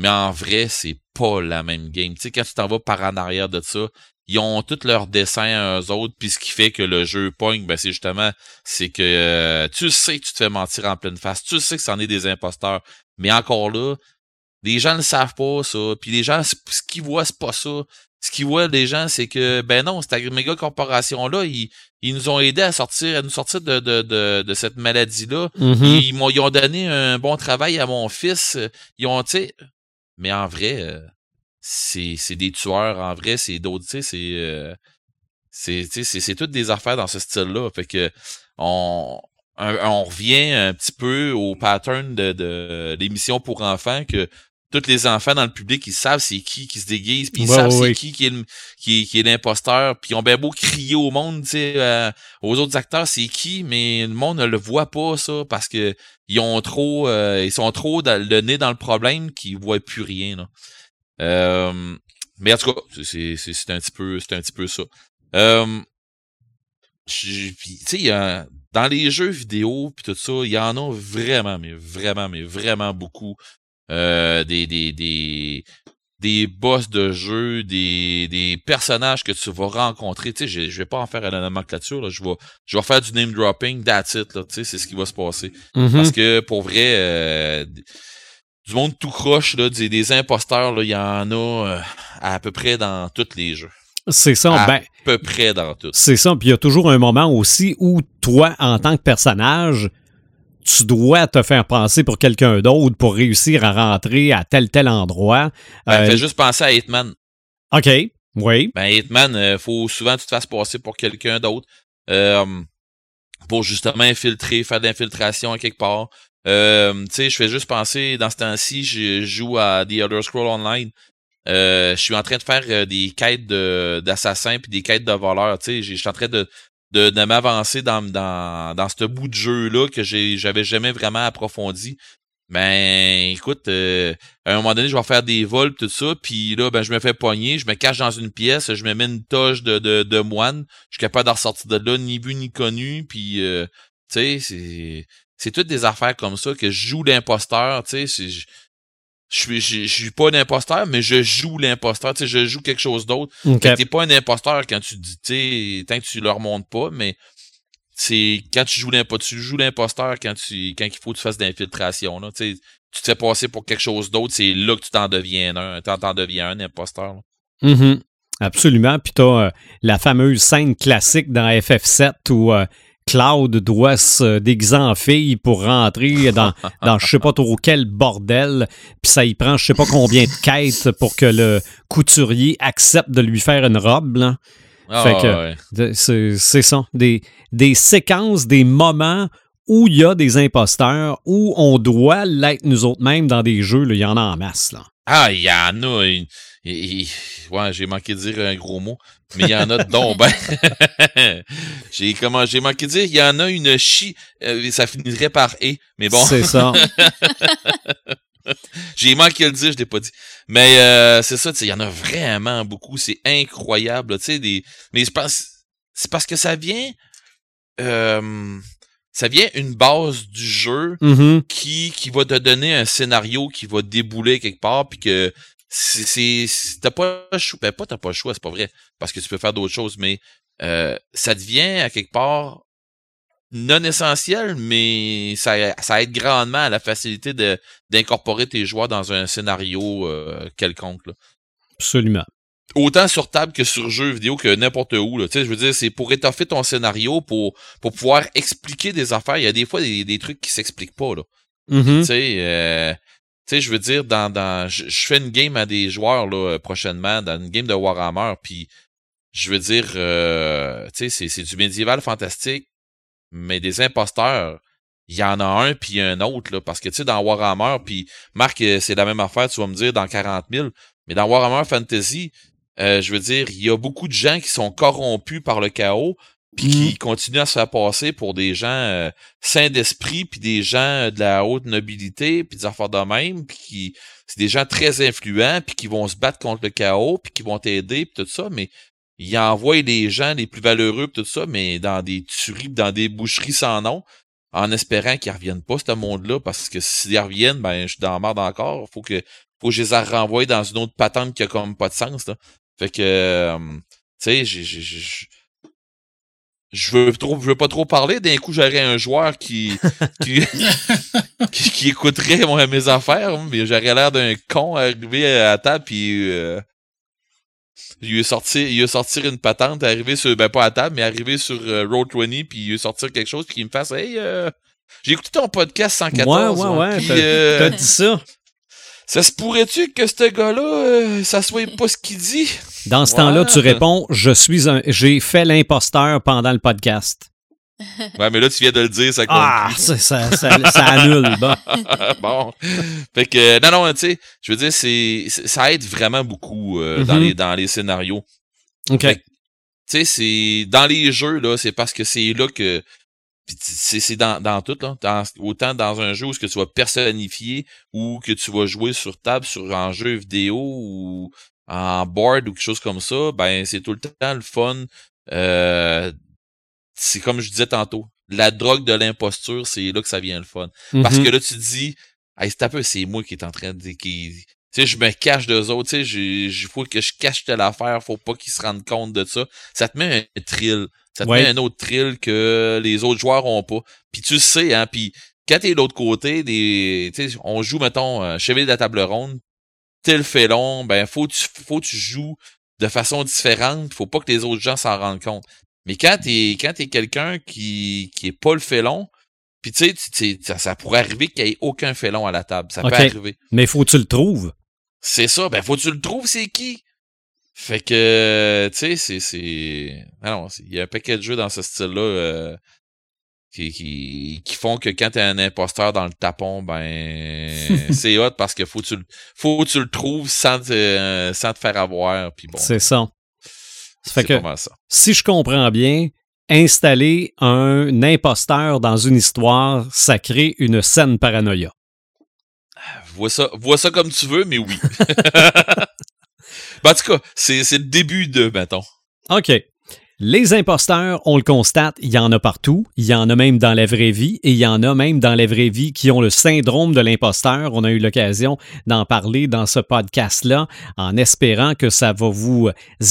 mais en vrai, c'est pas la même game. Tu sais, quand tu t'en vas par en arrière de ça, ils ont tous leurs dessins à eux autres, puis ce qui fait que le jeu pogne, ben c'est justement, c'est que euh, tu sais que tu te fais mentir en pleine face, tu sais que c'en est des imposteurs, mais encore là, les gens ne savent pas ça, puis les gens, ce qu'ils voient, c'est pas ça. Ce qu'ils voient, les gens, c'est que, ben non, cette méga corporation-là, ils, ils nous ont aidés à sortir, à nous sortir de, de, de, de cette maladie-là. Mhm. Ils m'ont ils ont donné un bon travail à mon fils. Ils ont, tu sais, mais en vrai, euh, c'est des tueurs. En vrai, c'est d'autres, tu sais, c'est euh, c'est toutes des affaires dans ce style-là. Fait que on on revient un petit peu au pattern de, de l'émission pour enfants que tous les enfants dans le public ils savent c'est qui qui se déguise puis ils Ouais, savent ouais, c'est qui qui est le- qui, est- qui est l'imposteur puis ils ont bien beau crier au monde tu sais euh, aux autres acteurs c'est qui mais le monde ne le voit pas ça parce que ils ont trop euh, ils sont trop dans, le nez dans le problème qu'ils voient plus rien là. Euh, mais en tout cas c'est c'est c'est un petit peu c'est un petit peu ça. Euh, tu sais a dans les jeux vidéo puis tout ça il y en a vraiment mais vraiment mais vraiment beaucoup euh, des des des des boss de jeu, des, des personnages que tu vas rencontrer. Tu sais, je, je vais pas en faire à la nomenclature, là. Je vais, je vais faire du name dropping, that's it, là. Tu sais, c'est ce qui va se passer. Mhm. Parce que, pour vrai, euh, du monde tout croche, là, des, des imposteurs, là, il y en a euh, à peu près dans tous les jeux. C'est ça, À ben, peu près dans tout. c'est ça. Puis il y a toujours un moment aussi où toi, en tant que personnage, tu dois te faire passer pour quelqu'un d'autre pour réussir à rentrer à tel tel endroit. Ben, Euh, fais juste penser à Hitman. OK, oui. Ben, Hitman, euh, faut souvent que tu te fasses passer pour quelqu'un d'autre. euh, pour justement infiltrer, faire de l'infiltration à quelque part. Euh, tu sais, je fais juste penser, dans ce temps-ci, je joue à The Elder Scroll Online. Euh, je suis en train de faire des quêtes de- d'assassins puis des quêtes de voleurs. Tu sais, je suis en train de, de, de m'avancer dans, dans, dans ce bout de jeu-là que j'avais jamais vraiment approfondi. Ben, écoute, euh, à un moment donné, je vais faire des vols tout ça, puis là, ben, je me fais pogner, je me cache dans une pièce, je me mets une toge de, de, moine, je suis capable d'en ressortir de là, ni vu ni connu, puis euh, tu sais, c'est c'est toutes des affaires comme ça que je joue l'imposteur, tu sais, c'est- je suis je suis pas un imposteur, mais je joue l'imposteur, tu sais, je joue quelque chose d'autre. OK. Fait que t'es pas un imposteur quand tu dis, tu sais, tant que tu le remontes pas, mais c'est quand tu joues l'imposteur, tu joues l'imposteur quand tu quand il faut que tu fasses de l'infiltration, là, tu sais, tu te fais passer pour quelque chose d'autre, c'est là que tu t'en deviens un, t'en t'en deviens un imposteur. là. Mhm. Absolument. Puis tu as la fameuse scène classique dans FF7 où euh, Cloud doit se déguiser en fille pour rentrer dans, dans je sais pas trop quel bordel. Puis ça y prend je sais pas combien de quêtes pour que le couturier accepte de lui faire une robe. là. Ah, Fait que- ouais. C'est c'est ça. Des, des séquences, des moments où il y a des imposteurs, où on doit l'être nous autres mêmes dans des jeux. là. Il y en a en masse. Là. Ah, il y en a. il- ouais, j'ai manqué de dire un gros mot, mais il y en a donc ben. j'ai comment j'ai manqué de dire, il y en a une chi. euh, ça finirait par et, mais bon. C'est ça. J'ai manqué de le dire, je l'ai pas dit. Mais euh, c'est ça, tu sais, il y en a vraiment beaucoup, c'est incroyable, tu sais, des. Mais je pense, c'est parce que ça vient, euh, ça vient une base du jeu Mhm. qui qui va te donner un scénario qui va débouler quelque part, puis que c'est t'as pas le choix, ben pas t'as pas le choix, c'est pas vrai, parce que tu peux faire d'autres choses, mais euh, ça devient à quelque part non essentiel, mais ça, ça aide grandement à la facilité de d'incorporer tes joueurs dans un scénario euh, quelconque. là. Absolument. Autant sur table que sur jeu vidéo que n'importe où. Là. Tu sais, je veux dire, c'est pour étoffer ton scénario, pour, pour pouvoir expliquer des affaires. Il y a des fois des, des trucs qui s'expliquent pas. Là. Mhm. Tu sais, euh, sais, je veux dire, dans, dans, je, fais une game à des joueurs là, prochainement, dans une game de Warhammer, puis je veux dire, euh, tu sais, c'est, c'est du médiéval fantastique, mais des imposteurs, il y en a un puis un autre, là, parce que tu sais, dans Warhammer, puis Marc, euh, c'est la même affaire, tu vas me dire, dans 40 000, mais dans Warhammer Fantasy, euh, je veux dire, il y a beaucoup de gens qui sont corrompus par le chaos, puis qui continuent à se faire passer pour des gens euh, sains d'esprit, puis des gens euh, de la haute nobilité, puis des affaires de même, puis qui c'est des gens très influents, puis qui vont se battre contre le chaos, puis qui vont t'aider, puis tout ça, mais ils envoient les gens les plus valeureux, puis tout ça, mais dans des tueries, dans des boucheries sans nom, en espérant qu'ils reviennent pas, ce monde-là, parce que s'ils reviennent, ben, je suis dans la merde encore, faut que, faut que je les renvoie dans une autre patente qui a comme pas de sens, là. Fait que, euh, tu sais, j'ai- je veux trop, je veux pas trop parler. D'un coup, j'aurais un joueur qui, qui, qui, qui écouterait moi, mes affaires, mais j'aurais l'air d'un con arrivé à la table puis euh, il lui sortir, il lui sortir une patente, arriver sur, ben pas à table, mais arriver sur euh, Road 20 puis il lui sortir quelque chose qu'il me fasse, hey, euh, j'ai écouté ton podcast 114. Ouais, ouais, ouais, euh, T'as dit ça. Ça se pourrait-tu que ce gars-là, euh, ça soit pas ce qu'il dit? Dans ce Ouais. temps-là, tu réponds Je suis un. J'ai fait l'imposteur pendant le podcast. Ouais, mais là, tu viens de le dire, ça compte Ah, ça, ça, ça, ça annule. Bon. bon. Fait que, non, non, tu sais, je veux dire, c'est, ça aide vraiment beaucoup euh, dans, Mhm. les, dans les scénarios. OK. Tu sais, c'est, dans les jeux, là, c'est parce que c'est là que, puis c'est, c'est dans, dans tout, là. Dans- autant dans un jeu où ce que tu vas personnifier ou que tu vas jouer sur table, sur, en jeu vidéo ou en board ou quelque chose comme ça, ben, c'est tout le temps le fun. Euh, c'est comme je disais tantôt, la drogue de l'imposture, c'est là que ça vient le fun. Parce Mhm. que là, tu te dis, hey, c'est un peu, c'est moi qui est en train de dire, qui, tu sais, je me cache d'eux autres, tu sais, j'ai- faut que je cache telle affaire, faut pas qu'ils se rendent compte de ça. Ça te met un thrill. Ça te Ouais. met un autre thrill que les autres joueurs ont pas. Puis tu le sais, hein, puis quand t'es de l'autre côté, des, on joue, mettons, euh, Chevalier de la table ronde, t'es le félon, ben, faut que tu, faut tu joues de façon différente. Faut pas que les autres gens s'en rendent compte. Mais quand t'es quand t'es quelqu'un qui qui est pas le félon, puis tu sais, ça, ça pourrait arriver qu'il n'y ait aucun félon à la table. Ça peut arriver. Mais faut que tu le trouves. C'est ça. Ben faut que tu le trouves, c'est qui? Fait que tu sais, c'est c'est. Ah non, il y a un paquet de jeux dans ce style-là. euh, qui, qui, qui font que quand t'es un imposteur dans le tapon, ben c'est hot parce que faut que tu le faut que tu le trouves sans te, euh, sans te faire avoir. Puis bon, C'est ça. fait c'est que- ça. Si je comprends bien, installer un imposteur dans une histoire, ça crée une scène paranoïa. Vois ça, vois ça comme tu veux, mais oui. ben, en tout cas, c'est c'est le début de, mettons. OK. Les imposteurs, on le constate, il y en a partout. Il y en a même dans la vraie vie et il y en a même dans la vraie vie qui ont le syndrome de l'imposteur. On a eu l'occasion d'en parler dans ce podcast-là en espérant que ça va vous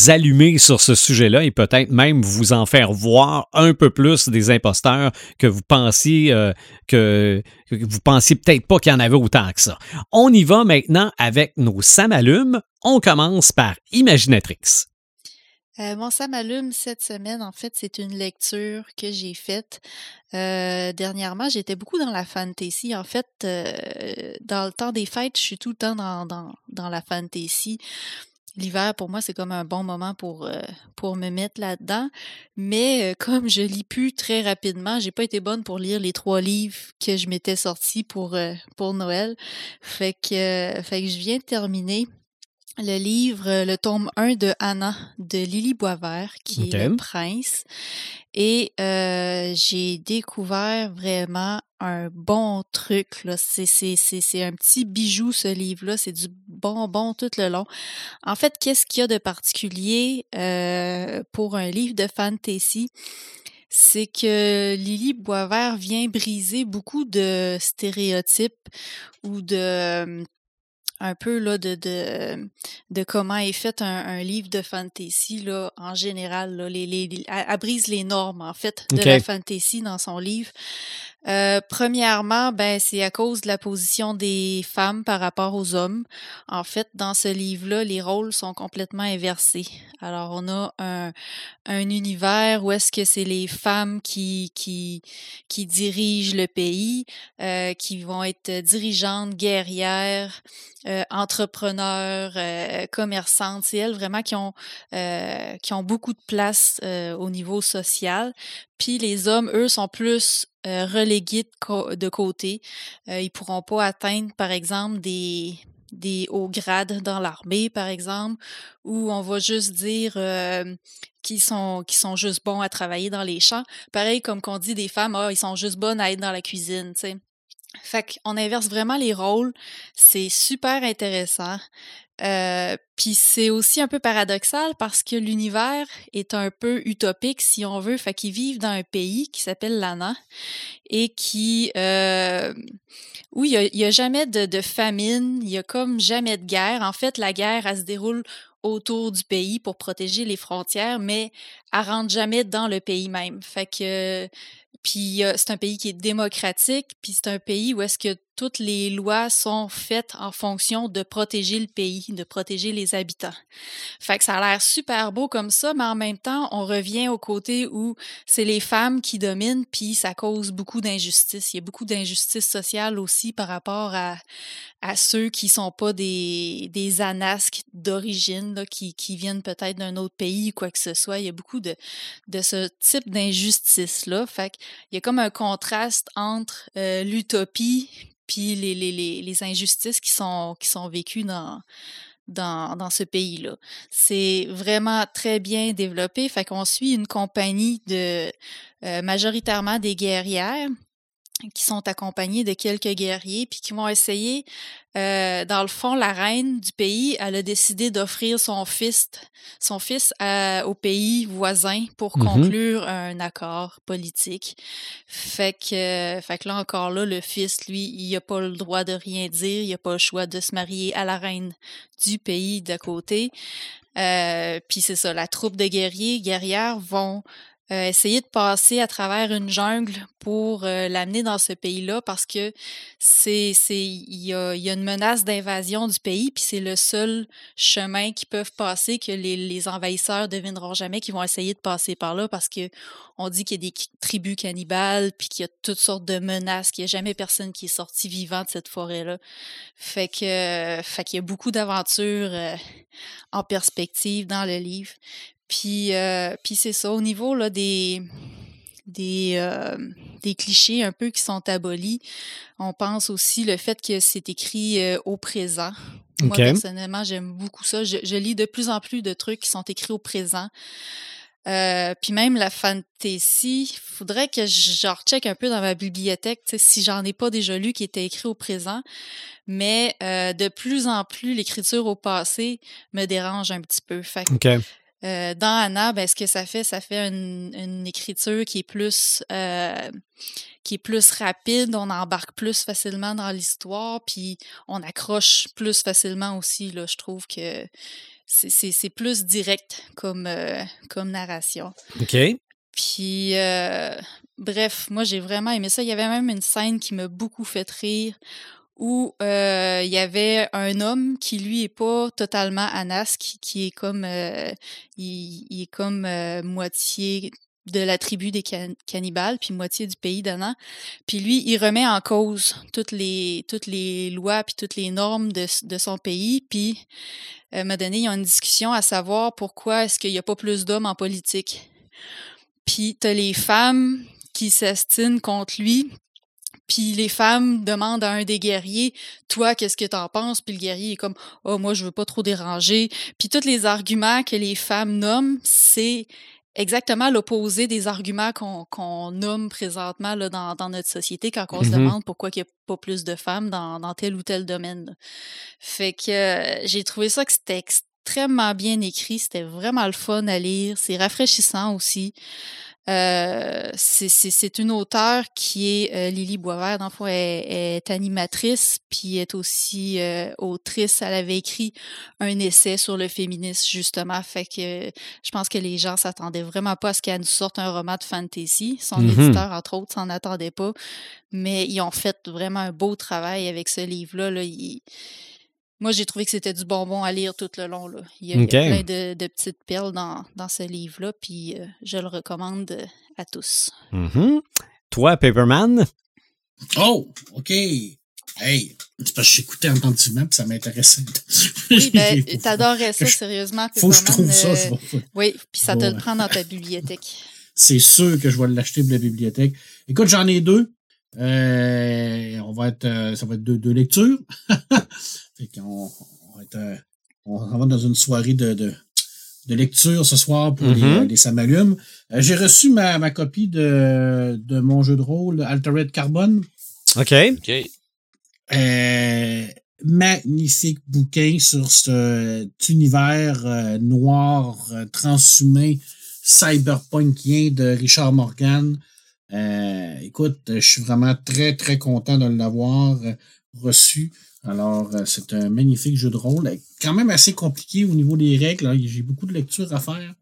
allumer sur ce sujet-là et peut-être même vous en faire voir un peu plus des imposteurs que vous pensiez euh, que, que vous pensiez peut-être pas qu'il y en avait autant que ça. On y va maintenant avec nos samalumes. On commence par Imaginatrix. Euh, mon ça m'allume cette semaine, en fait, c'est une lecture que j'ai faite. Euh, dernièrement, j'étais beaucoup dans la fantasy. En fait, euh, dans le temps des fêtes, je suis tout le temps dans, dans, dans la fantasy. L'hiver, pour moi, c'est comme un bon moment pour, euh, pour me mettre là-dedans. Mais euh, comme je lis plus très rapidement, j'ai pas été bonne pour lire les trois livres que je m'étais sortis pour, euh, pour Noël. Fait que, fait que je viens de terminer le livre, euh, le tome 1 de Anna de Lily Boisvert, qui est le prince. Et euh, j'ai découvert vraiment un bon truc. là. C'est, c'est, c'est, c'est un petit bijou, ce livre-là. C'est du bonbon tout le long. En fait, qu'est-ce qu'il y a de particulier euh, pour un livre de fantasy? C'est que Lily Boisvert vient briser beaucoup de stéréotypes ou de un peu là de, de, de comment est fait un, un livre de fantasy là, en général. Là, les, les, elle, elle brise les normes, en fait, de la fantasy dans son livre. Euh, premièrement, ben, c'est à cause de la position des femmes par rapport aux hommes. En fait, dans ce livre-là, les rôles sont complètement inversés. Alors, on a un, un univers où est-ce que c'est les femmes qui, qui, qui dirigent le pays, euh, qui vont être dirigeantes, guerrières, euh, entrepreneurs, euh, commerçantes. C'est elles vraiment qui ont, euh, beaucoup de place euh, au niveau social. Puis les hommes, eux, sont plus relégués de, côté. Ils pourront pas atteindre, par exemple, des hauts grades dans l'armée, par exemple, où on va juste dire qu'ils sont sont juste bons à travailler dans les champs. Pareil comme qu'on dit des femmes, ah, ils sont juste bonnes à être dans la cuisine, tu sais. Fait qu'on inverse vraiment les rôles. C'est super intéressant. Euh, Puis c'est aussi un peu paradoxal parce que l'univers est un peu utopique, si on veut. Fait qu'ils vivent dans un pays qui s'appelle l'ANA et qui... Euh, où il y a, jamais de, de famine, il y a comme jamais de guerre. En fait, la guerre, elle se déroule autour du pays pour protéger les frontières, mais elle rentre jamais dans le pays même. Fait que puis euh, c'est un pays qui est démocratique, puis c'est un pays où est-ce que toutes les lois sont faites en fonction de protéger le pays, de protéger les habitants. Fait que ça a l'air super beau comme ça, mais en même temps, on revient au côté où c'est les femmes qui dominent, puis ça cause beaucoup d'injustice. Il y a beaucoup d'injustice sociale aussi par rapport à, ceux qui sont pas des, anasques d'origine, qui, qui viennent peut-être d'un autre pays ou quoi que ce soit. Il y a beaucoup de, de ce type d'injustice-là. Fait qu'il y a comme un contraste entre euh, l'utopie puis les, les, les, injustices qui sont, qui sont vécues dans, dans, dans ce pays-là. C'est vraiment très bien développé. Fait qu'on suit une compagnie de euh, majoritairement des guerrières qui sont accompagnées de quelques guerriers, puis qui vont essayer, euh, dans le fond, la reine du pays, elle a décidé d'offrir son fils, son fils à- au pays voisin pour Mhm. conclure un accord politique. Fait que, fait que là encore là, le fils, lui, il a pas le droit de rien dire, il a pas le choix de se marier à la reine du pays d'à côté. Euh, puis c'est ça, la troupe de guerriers, guerrières vont euh, essayer de passer à travers une jungle pour euh, l'amener dans ce pays-là parce que c'est il y a, y a une menace d'invasion du pays puis c'est le seul chemin qu'ils peuvent passer que les, les envahisseurs devineront jamais qu'ils vont essayer de passer par là parce que on dit qu'il y a des tribus cannibales puis qu'il y a toutes sortes de menaces qu'il n'y a jamais personne qui est sorti vivant de cette forêt-là. Fait que fait qu'il y a beaucoup d'aventures euh, en perspective dans le livre puis, euh, puis c'est ça, au niveau là, des, des, euh, des clichés un peu qui sont abolis, on pense aussi le fait que c'est écrit euh, au présent. Moi, personnellement, j'aime beaucoup ça. Je, je lis de plus en plus de trucs qui sont écrits au présent. Euh, puis même la fantasy, faudrait que je recheck un peu dans ma bibliothèque, si j'en ai pas déjà lu qui était écrit au présent. Mais euh, de plus en plus, l'écriture au passé me dérange un petit peu. Fait que OK. Euh, dans Anna, ben, ce que ça fait, ça fait une, une écriture qui est plus euh, qui est plus rapide, on embarque plus facilement dans l'histoire, puis on accroche plus facilement aussi. Là, je trouve que c'est- plus direct comme, euh, comme narration. OK. Puis, bref, moi, j'ai vraiment aimé ça. Il y avait même une scène qui m'a beaucoup fait rire où euh, il y avait un homme qui, lui, est pas totalement Anas, qui, est comme, euh, il, il est comme euh, moitié de la tribu des can- cannibales, puis moitié du pays d'Anna. Puis lui, il remet en cause toutes les, toutes les lois puis toutes les normes de, de son pays. Puis, à un moment donné, ils ont une discussion à savoir pourquoi est-ce qu'il n'y a pas plus d'hommes en politique. Puis t'as les femmes qui s'astinent contre lui. Puis les femmes demandent à un des guerriers, toi, qu'est-ce que t'en penses? Puis le guerrier est comme, oh, moi, je veux pas trop déranger. Puis tous les arguments que les femmes nomment, c'est exactement l'opposé des arguments qu'on qu'on nomme présentement là, dans, dans notre société quand on se Mhm. demande pourquoi il n'y a pas plus de femmes dans, dans tel ou tel domaine. là. Fait que euh, j'ai trouvé ça que c'était extrêmement bien écrit, c'était vraiment le fun à lire, c'est rafraîchissant aussi. Euh, c'est- une auteure qui est euh, Lily Boisvert, dans le fond, elle, elle est animatrice, puis elle est aussi euh, autrice. Elle avait écrit un essai sur le féminisme, justement. Fait que je pense que les gens s'attendaient vraiment pas à ce qu'elle nous sorte un roman de fantasy. Son Mhm. éditeur, entre autres, s'en attendait pas. Mais ils ont fait vraiment un beau travail avec ce livre-là. Là. Moi, j'ai trouvé que c'était du bonbon à lire tout le long. Là. Il, y a, il y a OK. plein de, de petites perles dans, dans ce livre-là, puis euh, je le recommande euh, à tous. Mhm. Toi, Paperman? Oh, OK. Hey, c'est parce que j'écoutais attentivement puis ça m'intéressait. Oui, ben, t'adorerais ça, sérieusement. Faut que je trouve ça. euh, Oui, puis ça te le prend dans ta bibliothèque. C'est sûr que je vais l'acheter pour la bibliothèque. Écoute, j'en ai deux. Euh, on va être, euh, ça va être deux, deux lectures. fait qu'on on va euh, on va dans une soirée de, de, de lecture ce soir pour les, Mhm. euh, les Samalumes. Euh, J'ai reçu ma, ma copie de, de mon jeu de rôle Altered Carbon. OK. Euh, magnifique bouquin sur cet univers euh, noir, euh, transhumain, cyberpunkien de Richard Morgan. Euh, écoute, je suis vraiment très, très content de l'avoir euh, reçu. Alors, euh, c'est un magnifique jeu de rôle. euh, Quand même assez compliqué au niveau des règles. hein. J'ai beaucoup de lectures à faire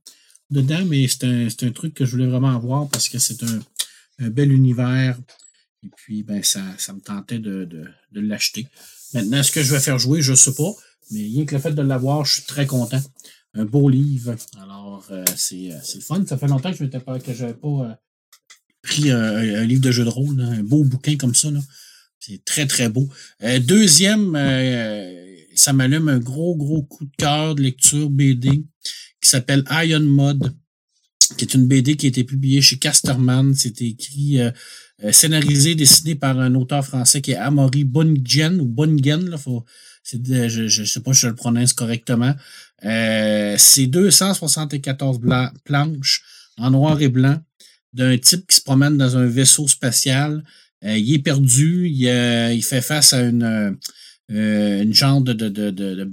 dedans, mais c'est un, truc que je voulais vraiment avoir parce que c'est un, bel univers. Et puis, ben, ça, ça me tentait de, de, l'acheter. Maintenant, est-ce que je vais faire jouer, je sais pas. Mais rien que le fait de l'avoir, je suis très content. Un beau livre. Alors, euh, c'est, le fun. Ça fait longtemps que je m'étais pas, pas pris un livre de jeu de rôle, un beau bouquin comme ça. C'est très, très beau. Euh, deuxième, euh, ça m'allume un gros, gros coup de cœur de lecture BD qui s'appelle Iron Mod, qui est une BD qui a été publiée chez Casterman. C'était écrit, euh, scénarisé, dessiné par un auteur français qui est Amaury Bungen ou Bungen. Là, faut, je, je sais pas si je le prononce correctement. C'est 274 blanc- planches en noir et blanc d'un type qui se promène dans un vaisseau spatial. Euh, il est perdu, il, euh, il fait face à une, euh, une genre de, de, de,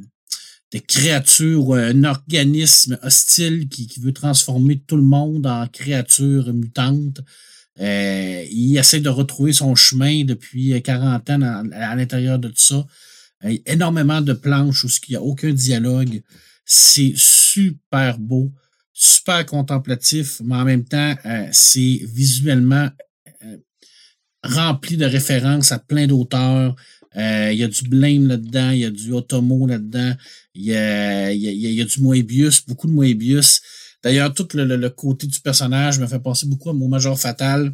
créature, un organisme hostile qui, veut transformer tout le monde en créature mutante. Il essaie de retrouver son chemin depuis 40 ans à, l'intérieur de tout ça. Énormément de planches où il n'y a aucun dialogue. C'est super beau. super contemplatif, mais en même temps, c'est visuellement rempli de références à plein d'auteurs. Euh, Il y a du Blame là-dedans, il y a du Otomo là-dedans, il y a, y, a, y a du Moebius, beaucoup de Moebius. D'ailleurs, tout le, le- le côté du personnage me fait penser beaucoup à mon Major Fatal.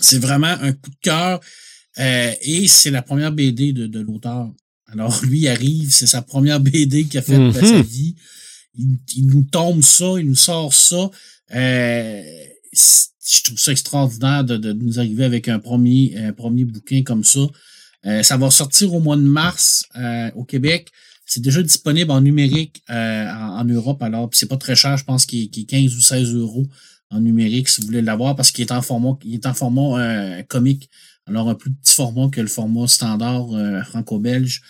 C'est vraiment un coup de cœur euh, et c'est la première BD de, de l'auteur. Alors, lui il arrive, c'est sa première BD qu'il a faite de Mhm. sa vie. Il, il nous tombe ça, il nous sort ça. Euh, je trouve ça extraordinaire de, nous arriver avec un premier, un premier bouquin comme ça. Euh, ça va sortir au mois de mars euh, au Québec. C'est déjà disponible en numérique euh, en, Europe. Alors, c'est pas très cher. Je pense qu'il est, qu'il est 15 ou 16 euros en numérique si vous voulez l'avoir parce qu'il est en format, il est en format comique. Alors, un plus petit format que le format standard franco-belge.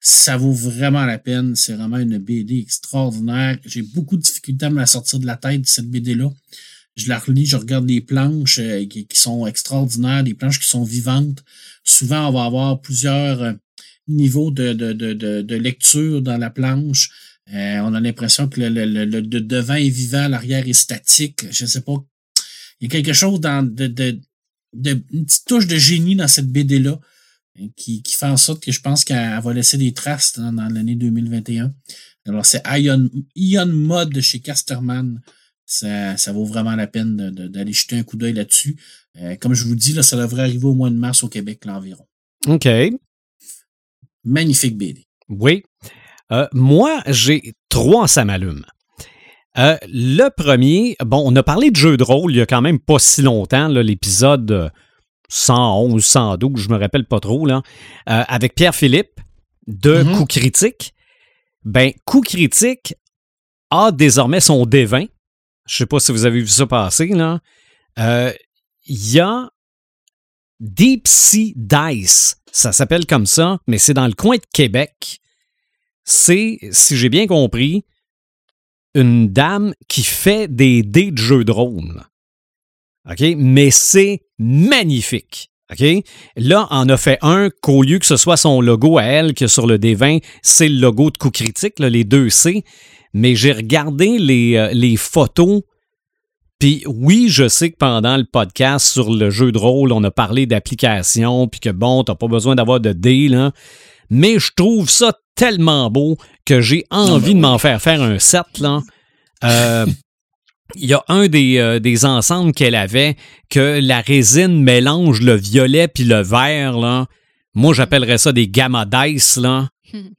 Ça vaut vraiment la peine. C'est vraiment une BD extraordinaire. J'ai beaucoup de difficultés à me la sortir de la tête, cette BD-là. Je la relis, je regarde les planches euh, qui, sont extraordinaires, des planches qui sont vivantes. Souvent, on va avoir plusieurs euh, niveaux de, de, de, de, lecture dans la planche. Euh, on a l'impression que le, le, le, le de devant est vivant, l'arrière est statique. Je sais pas. Il y a quelque chose dans de, de, de une petite touche de génie dans cette BD-là euh, qui, qui fait en sorte que je pense qu'elle va laisser des traces dans, l'année 2021. Alors, c'est Ion, Ion Mod de chez Casterman. Ça, ça vaut vraiment la peine d'aller jeter un coup d'œil là-dessus. Euh, comme je vous dis, là, ça devrait arriver au mois de mars au Québec, là, environ. OK. Magnifique BD. Oui. Euh, moi, j'ai trois ça m'allume. Euh, le premier, bon, on a parlé de jeux de rôle il y a quand même pas si longtemps, l'épisode euh, 111, 112, je me rappelle pas trop, là, euh, avec Pierre-Philippe de Mhm. Coup Critique. Ben, Coup Critique a désormais son D20. Je sais pas si vous avez vu ça passer, là. Euh, Il y a Deep Sea Dice. Ça s'appelle comme ça, mais c'est dans le coin de Québec. C'est, si j'ai bien compris, une dame qui fait des dés de jeux de rôle. OK? Mais c'est magnifique. OK? Là, on a fait un qu'au lieu que ce soit son logo à elle, que sur le D20, c'est le logo de coup critique, là, les deux C. Mais j'ai regardé les, euh, les photos. Puis oui, je sais que pendant le podcast sur le jeu de rôle, on a parlé d'application, puis que bon, t'as pas besoin d'avoir de dés, là. Mais je trouve ça tellement beau que j'ai envie de m'en faire faire un set, là. Euh, il y a un des, euh, des ensembles qu'elle avait que la résine mélange le violet puis le vert, là. Moi, j'appellerais ça des gamma dice, là. Hmm.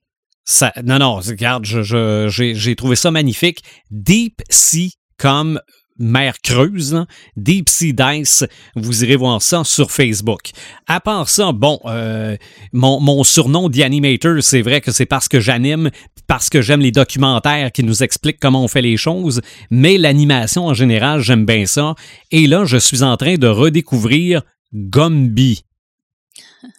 Ça, non, non, regarde, je- je- j'ai j'ai trouvé ça magnifique. Deep Sea comme mer creuse, là. Deep Sea Dice, vous irez voir ça sur Facebook. À part ça, bon, euh, mon, mon surnom d'animator, c'est vrai que c'est parce que j'anime, parce que j'aime les documentaires qui nous expliquent comment on fait les choses, mais l'animation en général, j'aime bien ça. Et là, je suis en train de redécouvrir Gumby.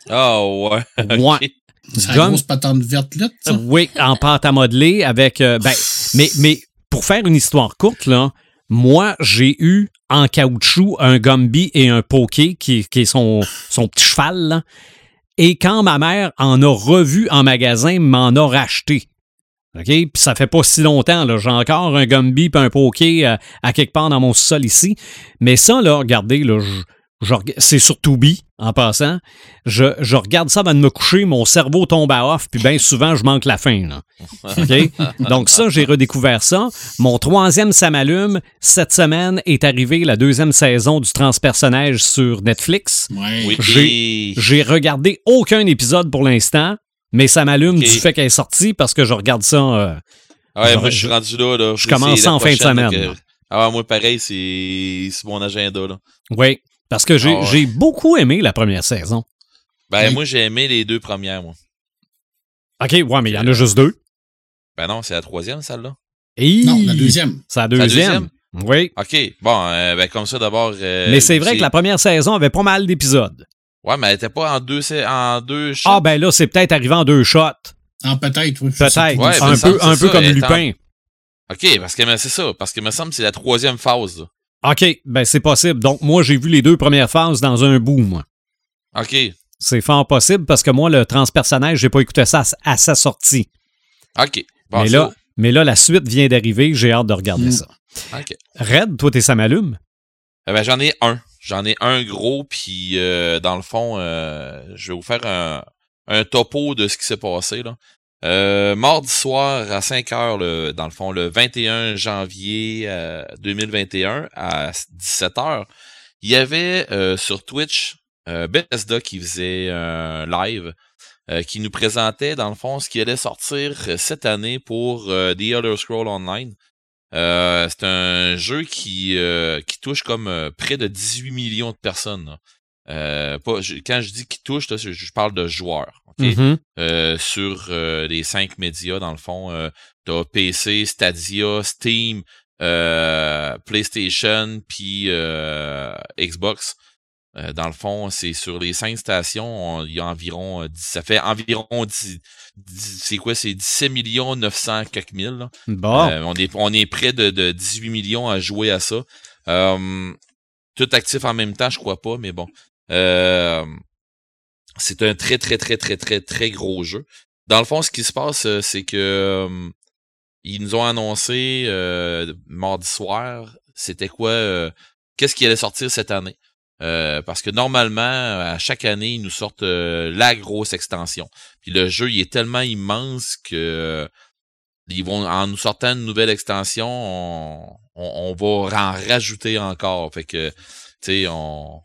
Ah ouais. Ouais. Ok. C'est Gum- grosse patente verte là. Oui, en pâte à modeler avec. euh, ben, mais, mais pour faire une histoire courte, là, moi, j'ai eu en caoutchouc un Gumby et un Poké qui, qui est son, petit cheval. Et quand ma mère en a revu en magasin, m'en a racheté. OK? Puis ça fait pas si longtemps, là. J'ai encore un Gumby et un Poké euh, à quelque part dans mon sol ici. Mais ça, là, regardez, là, je- c'est sur Tubi, en passant. Je, je regarde ça avant de me coucher, mon cerveau tombe à off, puis bien souvent, je manque la fin. Là. Donc ça, j'ai redécouvert ça. Mon troisième, ça m'allume. Cette semaine est arrivée la deuxième saison du transpersonnage sur Netflix. Ouais. Oui. J'ai- J'ai regardé aucun épisode pour l'instant, mais ça m'allume du fait qu'elle est sortie parce que je regarde ça. euh, ouais, moi, je suis rendu là. là. je commence en fin de semaine. Ah moi, pareil, c'est c'est mon agenda. Là. oui, parce que j'ai Ah ouais. j'ai beaucoup aimé la première saison. Ben, moi, j'ai aimé les deux premières, moi. OK, ouais, mais il y en a juste deux. Ben non, c'est la troisième, celle-là. Et Non, la deuxième. C'est la deuxième. Oui. OK, bon, euh, ben comme ça, d'abord... euh, mais c'est vrai que la première... saison avait pas mal d'épisodes. Ouais, mais elle était pas en deux, en deux shots. Ah ben là, c'est peut-être arrivé en deux shots. Ah, peut-être, oui. Peut-être. Ouais, un ça, peu, un peu ça, comme Lupin. OK, parce que mais c'est ça. Parce que me semble que c'est la troisième phase. là. OK, ben c'est possible. Donc moi, j'ai vu les deux premières phases dans un bout, moi. OK. C'est fort possible parce que moi, le transpersonnage, j'ai pas écouté ça à, à sa sortie. OK. Bon, mais, là, mais là, la suite vient d'arriver, j'ai hâte de regarder Mm. ça. OK. Red, toi, t'es ça m'allume? Eh ben, j'en ai un. J'en ai un gros, puis euh, dans le fond, euh, je vais vous faire un, un topo de ce qui s'est passé. Là. Euh, mardi soir à 5 heures, dans le fond, le 21 janvier 2021 à 17 heures, il y avait sur Twitch Bethesda qui faisait un live qui nous présentait, dans le fond, ce qui allait sortir cette année pour The Elder Scroll Online. Euh, c'est un jeu qui, euh, touche comme euh, près de 18 millions de personnes. Pas, quand je dis qui touche, je, parle de joueurs. Mm-hmm. sur les cinq médias, dans le fond, t'as PC, Stadia, Steam, PlayStation, puis Xbox. Euh, dans le fond, c'est sur les cinq stations, il y a environ, ça fait environ 10, c'est quoi, c'est 17 millions 900 quelques mille. Bon. Euh, on, est, on est près de, de 18 millions à jouer à ça. Euh, tout actif en même temps, je crois pas, mais bon. C'est un très, très, très, très, très, très gros jeu. Dans le fond, ce qui se passe, c'est que ils nous ont annoncé mardi soir, c'était quoi, qu'est-ce qui allait sortir cette année. Euh, parce que normalement, à chaque année, ils nous sortent euh, la grosse extension. Puis le jeu, il est tellement immense que euh, ils vont en nous sortant une nouvelle extension, on, on, va en rajouter encore. Fait que, tu sais, on.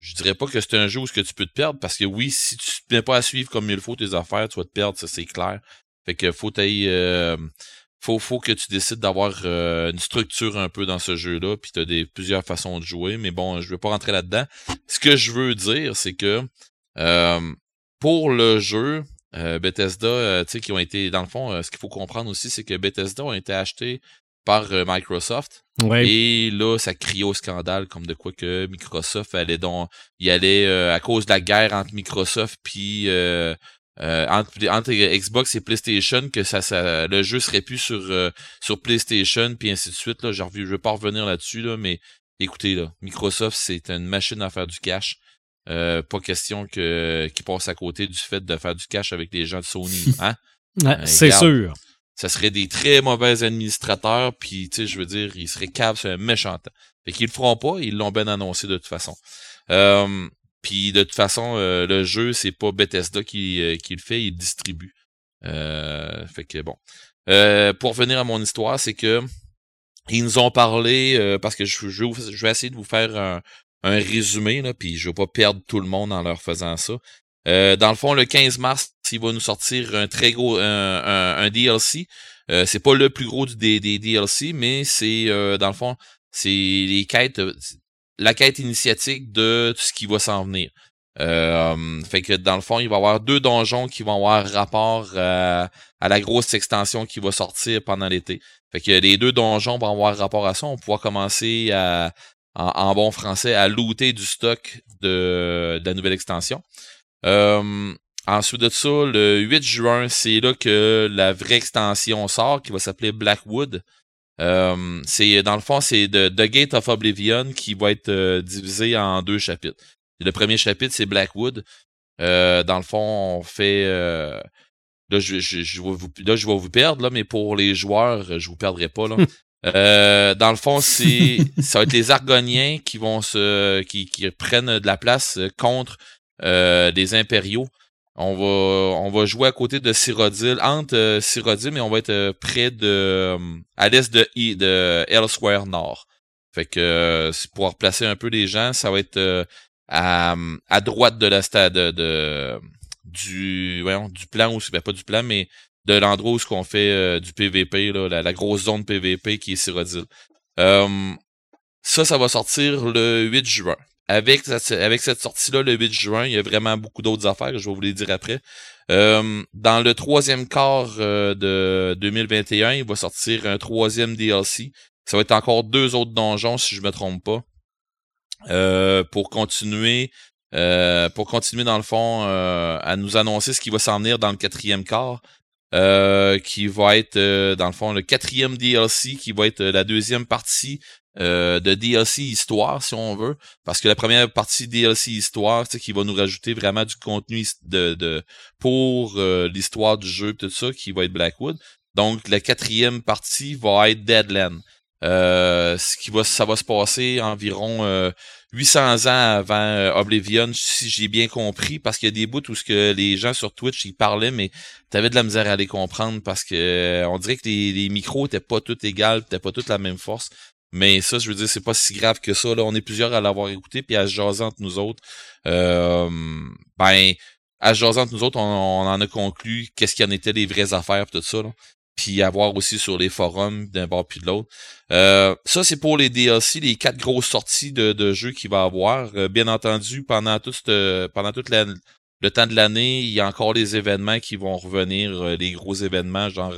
Je dirais pas que c'est un jeu où que tu peux te perdre, parce que oui, si tu ne viens pas à suivre comme il faut tes affaires, tu vas te perdre, ça c'est clair. Fait que faut t'ailler faut, que tu décides d'avoir euh, une structure un peu dans ce jeu-là, puis tu as des, plusieurs façons de jouer, mais bon, je vais pas rentrer là-dedans. Ce que je veux dire, c'est que euh, pour le jeu, euh, Bethesda, tu sais, qui ont été, dans le fond, ce qu'il faut comprendre aussi, c'est que Bethesda ont été achetés par Microsoft. Et là, ça criait au scandale comme de quoi que Microsoft allait donc, il allait à cause de la guerre entre Microsoft puis euh, entre, Xbox et PlayStation que ça, ça le jeu serait plus sur euh, sur PlayStation puis ainsi de suite là. Je ne veux pas revenir là-dessus là, mais écoutez là, Microsoft c'est une machine à faire du cash. Euh, pas question que qui passe à côté du fait de faire du cash avec les gens de Sony, hein? c'est sûr. Ça serait des très mauvais administrateurs, puis tu sais, je veux dire, ils seraient caves sur un méchant temps. Fait qu'ils le feront pas, ils l'ont bien annoncé de toute façon. Euh, puis de toute façon, euh, le jeu, c'est pas Bethesda qui, euh, qui le fait, il le distribue. Euh, fait que bon. pour revenir à mon histoire, c'est que ils nous ont parlé, parce que je, je, vais essayer de vous faire un, un résumé, là, puis je vais pas perdre tout le monde en leur faisant ça. dans le fond, le 15 mars, il va nous sortir un très gros un, DLC. c'est pas le plus gros des, DLC, mais c'est dans le fond, c'est quêtes la quête initiatique de tout ce qui va s'en venir. Euh, fait que dans le fond, il va y avoir deux donjons qui vont avoir rapport euh, à la grosse extension qui va sortir pendant l'été. Fait que les deux donjons vont avoir rapport à ça. On pourra commencer en, bon français à looter du stock de, la nouvelle extension. Euh, ensuite de ça, le 8 juin, c'est là que la vraie extension sort qui va s'appeler Blackwood. Euh, c'est dans le fond, c'est The, Gate of Oblivion qui va être euh, divisé en deux chapitres. Le premier chapitre, c'est Blackwood. Euh, dans le fond, on fait là, je, je, je, vais vous, là, je vais vous perdre, là, mais pour les joueurs, je vous perdrai pas. Là. dans le fond, c'est ça va être les Argoniens qui vont se qui, qui prennent de la place contre les impériaux on va, on va jouer à côté de Cyrodiil, entre euh, Cyrodiil, mais on va être euh, près de, euh, à l'est de, de Elsewhere Nord. Fait que pour replacer un peu les gens, ça va être à, à droite de la stade de, du, voyons, du plan ben pas du plan, mais de l'endroit où ce qu'on fait du PVP, là, la, grosse zone PVP qui est Cyrodiil. ça, ça va sortir le 8 juin avec, avec cette sortie-là, le 8 juin, il y a vraiment beaucoup d'autres affaires, je vais vous les dire après. Euh, dans le troisième quart euh, de 2021, il va sortir un troisième DLC. Ça va être encore deux autres donjons, si je me trompe pas. Euh, pour continuer, pour continuer dans le fond à nous annoncer ce qui va s'en venir dans le quatrième quart. qui va être dans le fond le quatrième DLC, qui va être la deuxième partie euh, de DLC histoire, si on veut. Parce que la première partie DLC histoire, c'est qui va nous rajouter vraiment du contenu de, pour euh, l'histoire du jeu tout ça, qui va être Blackwood. Donc la quatrième partie va être Deadland. Euh, ce qui va, ça va se passer environ 800 ans avant Oblivion, si j'ai bien compris, parce qu'il y a des bouts où ce que les gens sur Twitch ils parlaient, mais t'avais de la misère à les comprendre parce que on dirait que les, micros étaient pas tous égaux, étaient pas tous la même force. Mais ça, je veux dire, c'est pas si grave que ça. Là, on est plusieurs à l'avoir écouté, puis à se jaser entre nous autres. Euh, ben, à se jaser entre nous autres, on, en a conclu qu'est-ce qu'il y en était les vraies affaires, tout ça. Là puis avoir aussi sur les forums d'un bord puis de l'autre. Euh, ça, c'est pour les DLC, les quatre grosses sorties de, de jeux qu'il va avoir. Euh, bien entendu, pendant tout, pendant toute le temps de l'année, il y a encore des événements qui vont revenir, euh, les gros événements, genre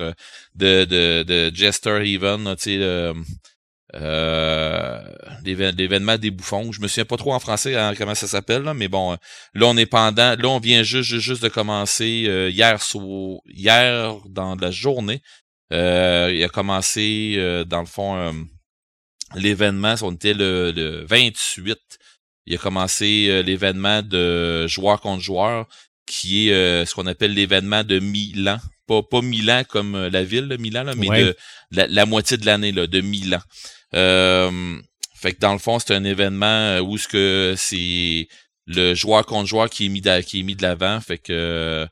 de, de, de Jester Even, tu sais, euh, l'événement des bouffons. Je me souviens pas trop en français hein, comment ça s'appelle, mais bon, là on est pendant, là on vient juste juste, de commencer euh, hier hier dans la journée. Euh, il a commencé euh, dans le fond l'événement, on était le, le 28. Il a commencé l'événement de joueur contre joueur, qui est ce qu'on appelle l'événement de Milan. Pas, pas Milan comme la ville de Milan, là, mais de la, la, moitié de l'année là, de Milan. Euh, fait que dans le fond, c'est un événement euh, où ce que c'est le joueur contre joueur qui est mis de, qui est l'avant. Fait que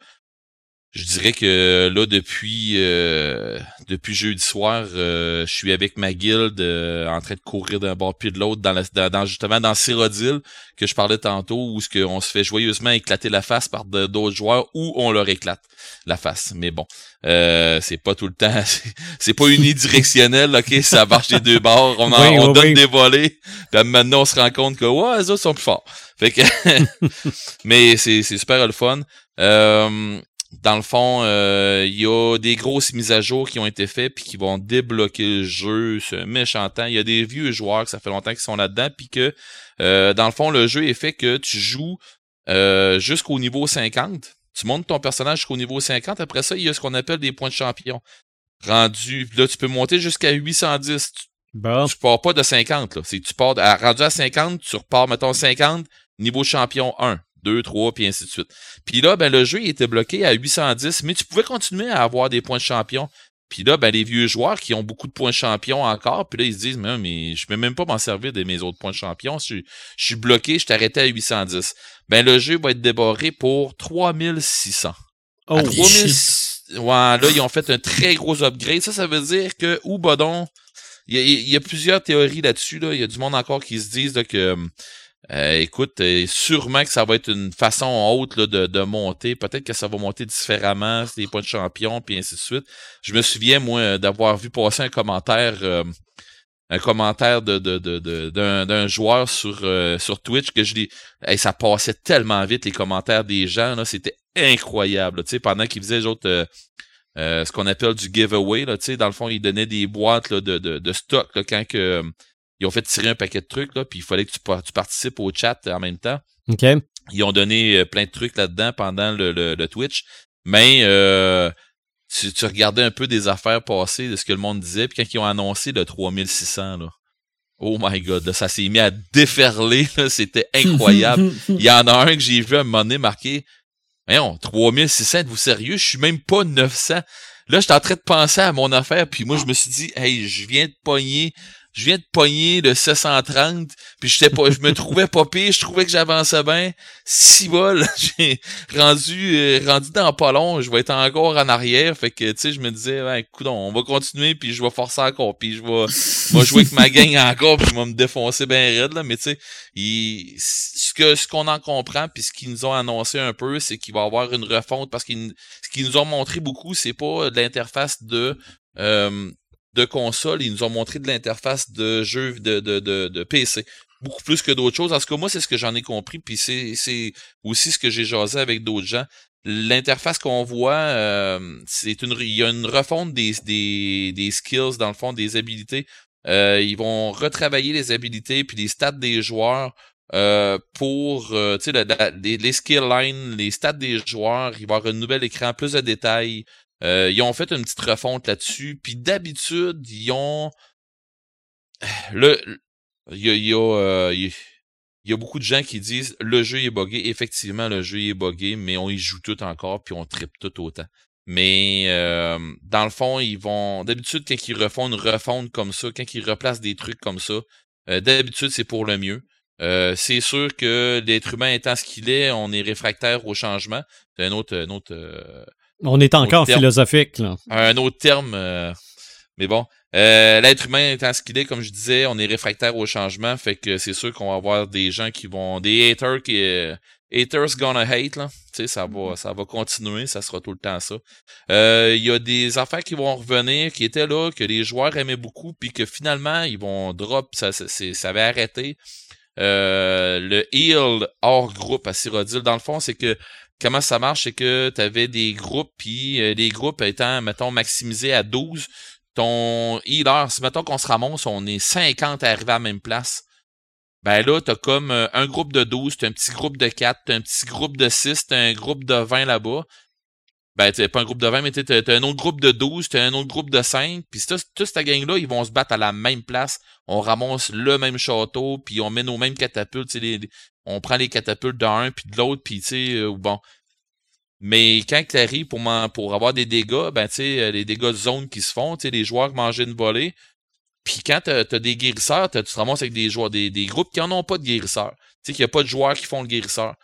je dirais que là, depuis euh, depuis jeudi soir, euh, je suis avec ma guilde euh, en train de courir d'un bord puis de l'autre dans, dans, justement dans Cyrodiil que je parlais tantôt où ce qu'on se fait joyeusement éclater la face par d'autres joueurs ou on leur éclate la face. Mais bon, c'est pas tout le temps, c'est pas unidirectionnel, ok, ça marche les deux bords, on, on donne des volets, puis maintenant on se rend compte que ouais, les autres sont plus forts. Fait que mais c'est super le fun. Euh, dans le fond, euh, il y a des grosses mises à jour qui ont été faites puis qui vont débloquer le jeu ce méchant temps. Il y a des vieux joueurs que ça fait longtemps qu'ils sont là-dedans puis que euh, dans le fond, le jeu est fait que tu joues euh, jusqu'au niveau 50. Tu montes ton personnage jusqu'au niveau 50. Après ça, il y a ce qu'on appelle des points de champion. Rendu, là, tu peux monter jusqu'à 810. Bon. Tu pars pas de 50, là. C'est tu pars, à, rendu à 50, tu repars, mettons, 50, niveau champion 1. 2, 3, puis ainsi de suite. Puis là, ben, le jeu il était bloqué à 810, mais tu pouvais continuer à avoir des points de champion. Puis là, ben, les vieux joueurs qui ont beaucoup de points de champion encore, puis là, ils se disent, mais, mais je peux même pas m'en servir de mes autres points de champion. Je, je suis bloqué, je t'arrêtais à 810. Ben, le jeu va être débarré pour 3600. Oh, à 3600. Ouais, là, ils ont fait un très gros upgrade. Ça, ça veut dire que, ou badon, il y, a, plusieurs théories là-dessus. Là. Il y a du monde encore qui se disent que euh, écoute, euh, sûrement que ça va être une façon haute là, de, monter. Peut-être que ça va monter différemment, des points de champion, puis ainsi de suite. Je me souviens, moi, d'avoir vu passer un commentaire, euh, un commentaire de, d'un, joueur sur, sur Twitch que je dis, ça passait tellement vite les commentaires des gens, c'était incroyable. Sais, pendant qu'ils faisaient autres, ce qu'on appelle du giveaway, là, dans le fond, ils donnaient des boîtes de, de stock là, quand que ils ont fait tirer un paquet de trucs, là, puis il fallait que tu, tu, participes au chat en même temps. OK. Ils ont donné euh, plein de trucs là-dedans pendant le, le, Twitch. Mais euh, tu, tu, regardais un peu des affaires passées de ce que le monde disait, puis quand ils ont annoncé le 3600, là, oh my god, ça s'est mis à déferler, c'était incroyable. Il y en a un que j'ai vu à un moment donné marqué, voyons, 3600, êtes-vous sérieux? Je suis même pas 900. Là, j'étais en train de penser à mon affaire, puis moi, je me suis dit, hey, je viens de pogner je viens de pogner le 730, puis j'étais pas, je me trouvais pas pire, je trouvais que j'avançais bien. Si bol, j'ai rendu, euh, rendu dans pas long, je vais être encore en arrière, fait que, tu sais, je me disais, ben, écoute, on va continuer, puis je vais forcer encore, puis je vais, vais jouer avec ma gang encore, puis je vais me défoncer bien raide, là, mais tu sais, ce que, ce qu'on en comprend, puis ce qu'ils nous ont annoncé un peu, c'est qu'il va y avoir une refonte, parce qu'ils, ce qu'ils nous ont montré beaucoup, c'est pas l'interface de, euh, de console, ils nous ont montré de l'interface de jeu de, de, de, de, PC. Beaucoup plus que d'autres choses. En tout cas, moi, c'est ce que j'en ai compris, puis c'est, aussi ce que j'ai jasé avec d'autres gens. L'interface qu'on voit, euh, c'est une, il y a une refonte des, des, des skills, dans le fond, des habilités. Euh, ils vont retravailler les habilités puis les stats des joueurs euh, pour euh, les, les skill lines, les stats des joueurs. Il va y avoir un nouvel écran, plus de détails. Euh, ils ont fait une petite refonte là-dessus. Puis d'habitude, ils ont. Le. Il y a, y, a, euh, y a beaucoup de gens qui disent le jeu est buggé. Effectivement, le jeu est buggé, mais on y joue tout encore, puis on tripe tout autant. Mais euh, dans le fond, ils vont. D'habitude, quand ils refont une refonte comme ça, quand ils replacent des trucs comme ça, euh, d'habitude, c'est pour le mieux. Euh, c'est sûr que l'être humain étant ce qu'il est, on est réfractaire au changement. C'est un autre, un autre. On est encore philosophique, là. Un autre terme. mais bon. l'être humain étant ce qu'il est, comme je disais, on est réfractaire au changement. Fait que c'est sûr qu'on va avoir des gens qui vont. des haters qui Haters gonna hate, là. Tu sais, ça va, ça va continuer, ça sera tout le temps ça. Euh, il y a des affaires qui vont revenir, qui étaient là, que les joueurs aimaient beaucoup, puis que finalement, ils vont drop, ça, ça, ça avait arrêté. Euh, le heal hors groupe à Cyrodiil, dans le fond, c'est que comment ça marche, c'est que tu avais des groupes, puis euh, les groupes étant, mettons, maximisés à 12, ton healer, si mettons qu'on se ramasse, on est 50 à arriver à la même place ben là, t'as comme euh, un groupe de 12, t'as un petit groupe de 4, t'as un petit groupe de 6, t'as un groupe de 20 là-bas. Ben, t'as pas un groupe de 20, mais t'as, t'as un autre groupe de 12, t'as un autre groupe de 5. Puis toute cette gang-là, ils vont se battre à la même place. On ramasse le même château, puis on met nos mêmes catapultes. Les, on prend les catapultes d'un puis de l'autre, puis tu sais, euh, bon. Mais quand t'arrives pour, pour avoir des dégâts, ben tu sais, euh, les dégâts de zone qui se font, tu sais, les joueurs mangent une volée, puis quand t'as as des guérisseurs, tu te ramasses avec des joueurs, des, des groupes qui en ont pas de guérisseurs. Tu sais qu'il n'y a pas de joueurs qui font le guérisseur.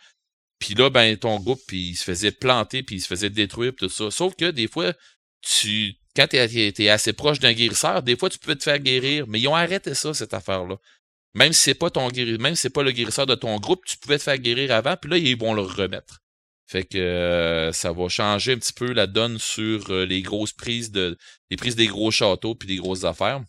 Puis là, ben, ton groupe, puis il se faisait planter, puis il se faisait détruire, tout ça. Sauf que des fois, tu quand tu es, assez proche d'un guérisseur, des fois, tu peux te faire guérir. Mais ils ont arrêté ça, cette affaire-là. Même si c'est pas ton même si c'est pas le guérisseur de ton groupe, tu pouvais te faire guérir avant, puis là, ils vont le remettre. Fait que euh, ça va changer un petit peu la donne sur euh, les grosses prises de les prises des gros châteaux puis des grosses affaires.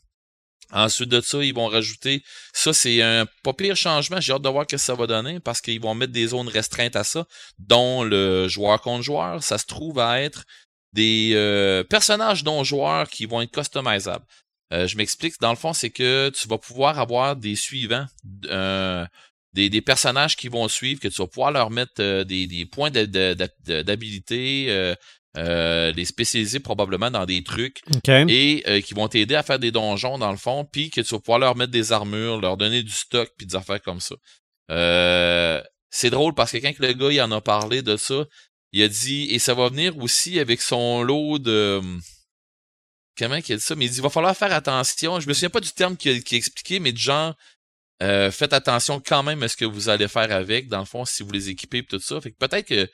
Ensuite de ça, ils vont rajouter, ça c'est un pas pire changement, j'ai hâte de voir ce que ça va donner parce qu'ils vont mettre des zones restreintes à ça, dont le joueur contre joueur, ça se trouve à être des euh, personnages non joueurs qui vont être customisables. Euh, je m'explique, dans le fond, c'est que tu vas pouvoir avoir des suivants, euh, des, personnages qui vont suivre, que tu vas pouvoir leur mettre des, des, points d'habilité, euh, les spécialiser probablement dans des trucs et euh, qui vont t'aider à faire des donjons dans le fond, puis que tu vas pouvoir leur mettre des armures, leur donner du stock, puis des affaires comme ça. Euh, c'est drôle parce que quand le gars il en a parlé de ça, il a dit et ça va venir aussi avec son lot de comment il a dit ça, mais il dit il va falloir faire attention. Je me souviens pas du terme qu'il a, expliqué, mais de genre faites attention quand même à ce que vous allez faire avec, dans le fond, si vous les équipez et tout ça. Fait que peut-être que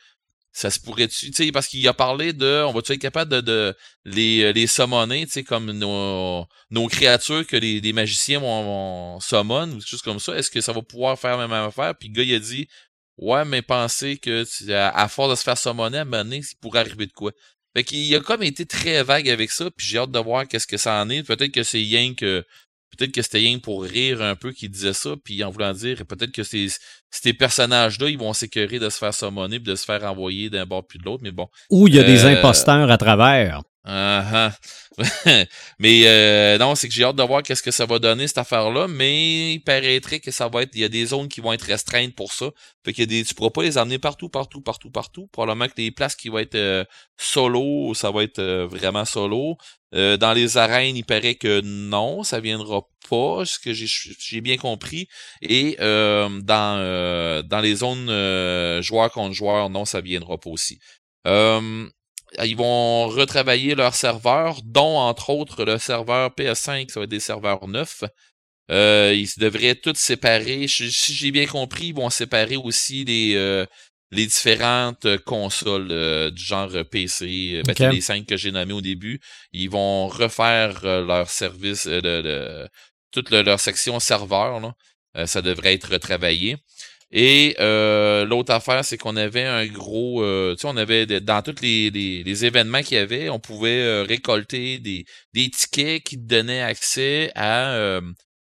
ça se pourrait tu sais parce qu'il a parlé de on va-tu être capable de, de les euh, les summoner tu sais comme nos nos créatures que les, les magiciens vont, vont summon ou quelque chose comme ça? Est-ce que ça va pouvoir faire la même affaire? Puis le gars il a dit ouais mais pensez que à, force de se faire summoner à un moment donné il pourrait arriver de quoi? Fait qu'il a comme été très vague avec ça puis j'ai hâte de voir qu'est-ce que ça en est. Peut-être que c'est que peut-être que c'était rien pour rire un peu qu'il disait ça, puis en voulant dire, peut-être que ces, ces personnages-là, ils vont s'écœurer de se faire summoner de se faire envoyer d'un bord puis de l'autre, mais bon. Ou il y a des euh, imposteurs à travers. Uh mais euh, non, c'est que j'ai hâte de voir qu'est-ce que ça va donner cette affaire-là, mais il paraîtrait que ça va être, il y a des zones qui vont être restreintes pour ça. Fait a des, tu pourras pas les amener partout, partout, partout, partout. Probablement que les places qui vont être euh, solo, ça va être euh, vraiment solo. dans les arènes, il paraît que non, ça viendra pas, ce que j'ai bien compris. Et dans dans les zones joueur contre joueur, non, ça viendra pas aussi. Euh, ils vont retravailler leurs serveurs, dont entre autres le serveur PS5, ça va être des serveurs neufs. Euh, ils devraient tous séparer. Si j'ai bien compris, ils vont séparer aussi les, euh, les différentes consoles du genre PC, ben, les cinq que j'ai nommés au début. Ils vont refaire leur service, de, toute leur section serveur. Là. ça devrait être retravaillé. Et euh, l'autre affaire, c'est qu'on avait un gros, euh, tu sais, on avait dans tous les, les, événements qu'il y avait, on pouvait euh, récolter des, des tickets qui te donnaient accès à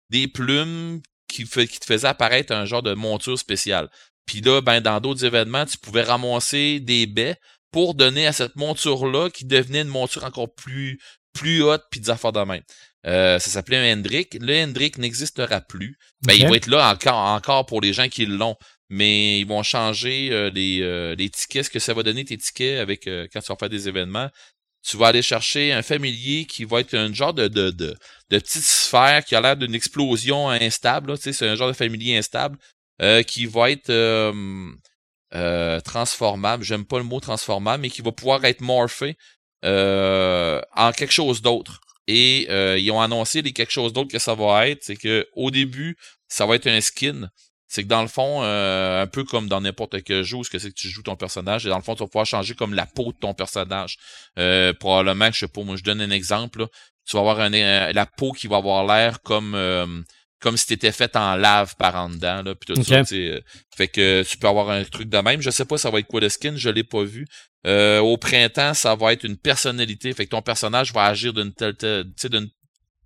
des plumes qui, qui te faisaient apparaître un genre de monture spéciale. Puis là, ben dans d'autres événements, tu pouvais ramasser des baies pour donner à cette monture-là qui devenait une monture encore plus plus haute puis des affaires de même. Euh, ça s'appelait un Hendrick. Le Hendrick n'existera plus. Ben, il va être là encore, encore pour les gens qui l'ont. Mais ils vont changer euh, les, euh, les, tickets. Ce que ça va donner tes tickets avec quand tu vas faire des événements. Tu vas aller chercher un familier qui va être un genre de, de, de, de petite sphère qui a l'air d'une explosion instable. C'est un genre de familier instable qui va être transformable. J'aime pas le mot transformable, mais qui va pouvoir être morphé euh, en quelque chose d'autre. Et euh, ils ont annoncé les quelque chose d'autre que ça va être. C'est que au début, ça va être un skin. C'est que dans le fond, euh, un peu comme dans n'importe quel jeu, ce que c'est que tu joues ton personnage, et dans le fond, tu vas pouvoir changer comme la peau de ton personnage. Euh, probablement, je sais pas, moi je donne un exemple. Tu vas avoir un, la peau qui va avoir l'air comme comme si t'étais fait en lave par en dedans, là, puis tout ça, fait que tu peux avoir un truc de même. Je sais pas ça va être quoi le skin, je l'ai pas vu. Euh, au printemps, ça va être une personnalité. Fait que ton personnage va agir d'une telle,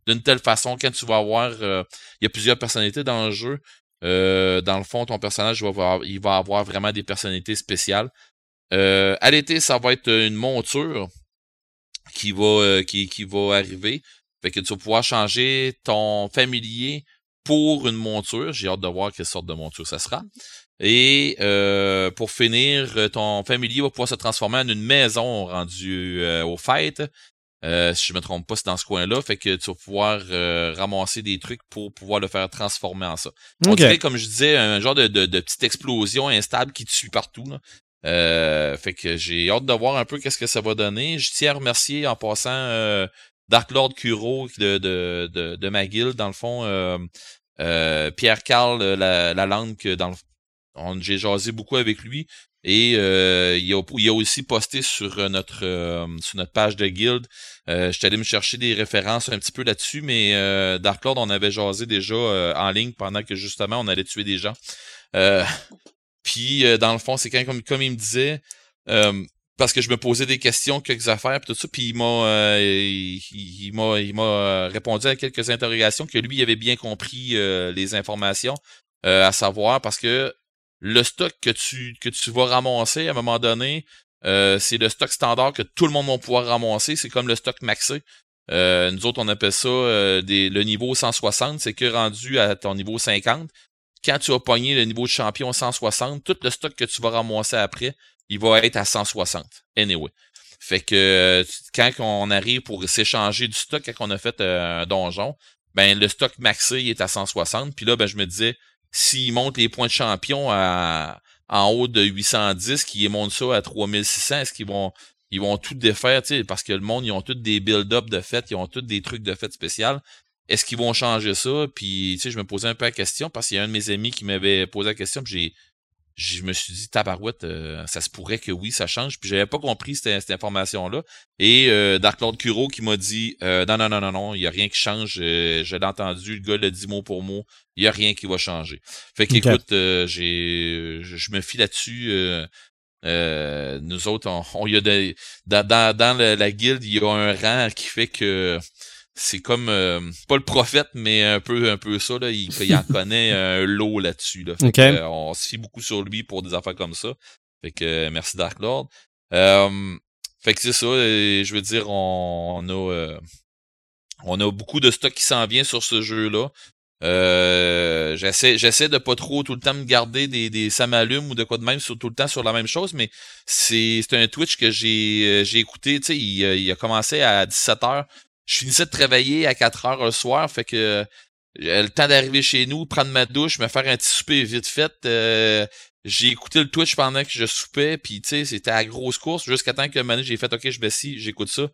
d'une telle façon. Quand tu vas avoir, euh, il y a plusieurs personnalités dans le jeu. Euh, dans le fond, ton personnage va avoir, il va avoir vraiment des personnalités spéciales. à l'été, ça va être une monture qui va, qui, qui va arriver. Fait que tu vas pouvoir changer ton familier pour une monture. J'ai hâte de voir quelle sorte de monture ça sera. Et euh, pour finir, ton familier va pouvoir se transformer en une maison rendue euh, aux fêtes. Euh, si je me trompe pas, c'est dans ce coin-là. Fait que tu vas pouvoir ramasser des trucs pour pouvoir le faire transformer en ça. On dirait, comme je disais, un genre de, de, petite explosion instable qui te suit partout. fait que j'ai hâte de voir un peu qu'est-ce que ça va donner. Je tiens à remercier en passant Dark Lord Kuro de, de, de, de ma guilde, dans le fond. Pierre Carl la, la langue que dans le j'ai jasé beaucoup avec lui. Et euh, il, a, il, a, aussi posté sur euh, notre euh, sur notre page de guild. Euh, J'étais allé me chercher des références un petit peu là-dessus, mais euh, Dark Lord, on avait jasé déjà en ligne pendant que justement on allait tuer des gens. puis dans le fond, c'est quand comme, comme il me disait, parce que je me posais des questions, quelques affaires, puis tout ça, puis il m'a il, m'a il m'a répondu à quelques interrogations que lui il avait bien compris les informations. à savoir parce que le stock que tu, que tu vas ramasser à un moment donné, euh, c'est le stock standard que tout le monde va pouvoir ramasser. C'est comme le stock maxé. Euh, nous autres, on appelle ça euh, le niveau 160. C'est que rendu à ton niveau 50, quand tu as pogné le niveau de champion 160, tout le stock que tu vas ramasser après, il va être à 160. Anyway. Fait que quand on arrive pour s'échanger du stock, quand on a fait un donjon, ben le stock maxé est à 160. Puis là, ben je me disais, s'ils montent les points de champion à, en haut de 810, qu'ils montent ça à 3600, est-ce qu'ils vont ils vont tout défaire, parce que le monde, ils ont tous des build-up de fête, ils ont tous des trucs de fête spéciales. Est-ce qu'ils vont changer ça? Puis, tu je me posais un peu la question parce qu'il y a un de mes amis qui m'avait posé la question, puis j'ai je me suis dit tabarouette euh, ça se pourrait que oui ça change. Puis j'avais pas compris cette, cette information là et euh, Dark Lord Kuro qui m'a dit euh, non non non non non il y a rien qui change. Euh, je l'ai entendu le gars l'a dit mot pour mot il y a rien qui va changer. Fait qu'écoute j'ai je me fie là-dessus nous autres on, y a des dans, dans, dans la, la guilde il y a un rang qui fait que c'est comme euh, pas le prophète, mais un peu un peu ça. Là, il, il en connaît un lot là-dessus. Là. Euh, on se fie beaucoup sur lui pour des affaires comme ça. Fait que euh, merci Dark Lord. fait que c'est ça. Je veux dire, on, on a on a beaucoup de stock qui s'en vient sur ce jeu-là. Euh, j'essaie j'essaie de pas trop tout le temps me garder des des ça ou de quoi de même sur tout le temps sur la même chose mais c'est c'est un Twitch que j'ai j'ai écouté tu sais il, il, a commencé à 17h je finissais de travailler à 4 heures le soir, fait que le temps d'arriver chez nous, prendre ma douche, me faire un petit souper vite fait. Euh, j'ai écouté le Twitch pendant que je soupais, puis c'était à grosse course, jusqu'à temps que un j'ai fait OK, je ici, j'écoute ça.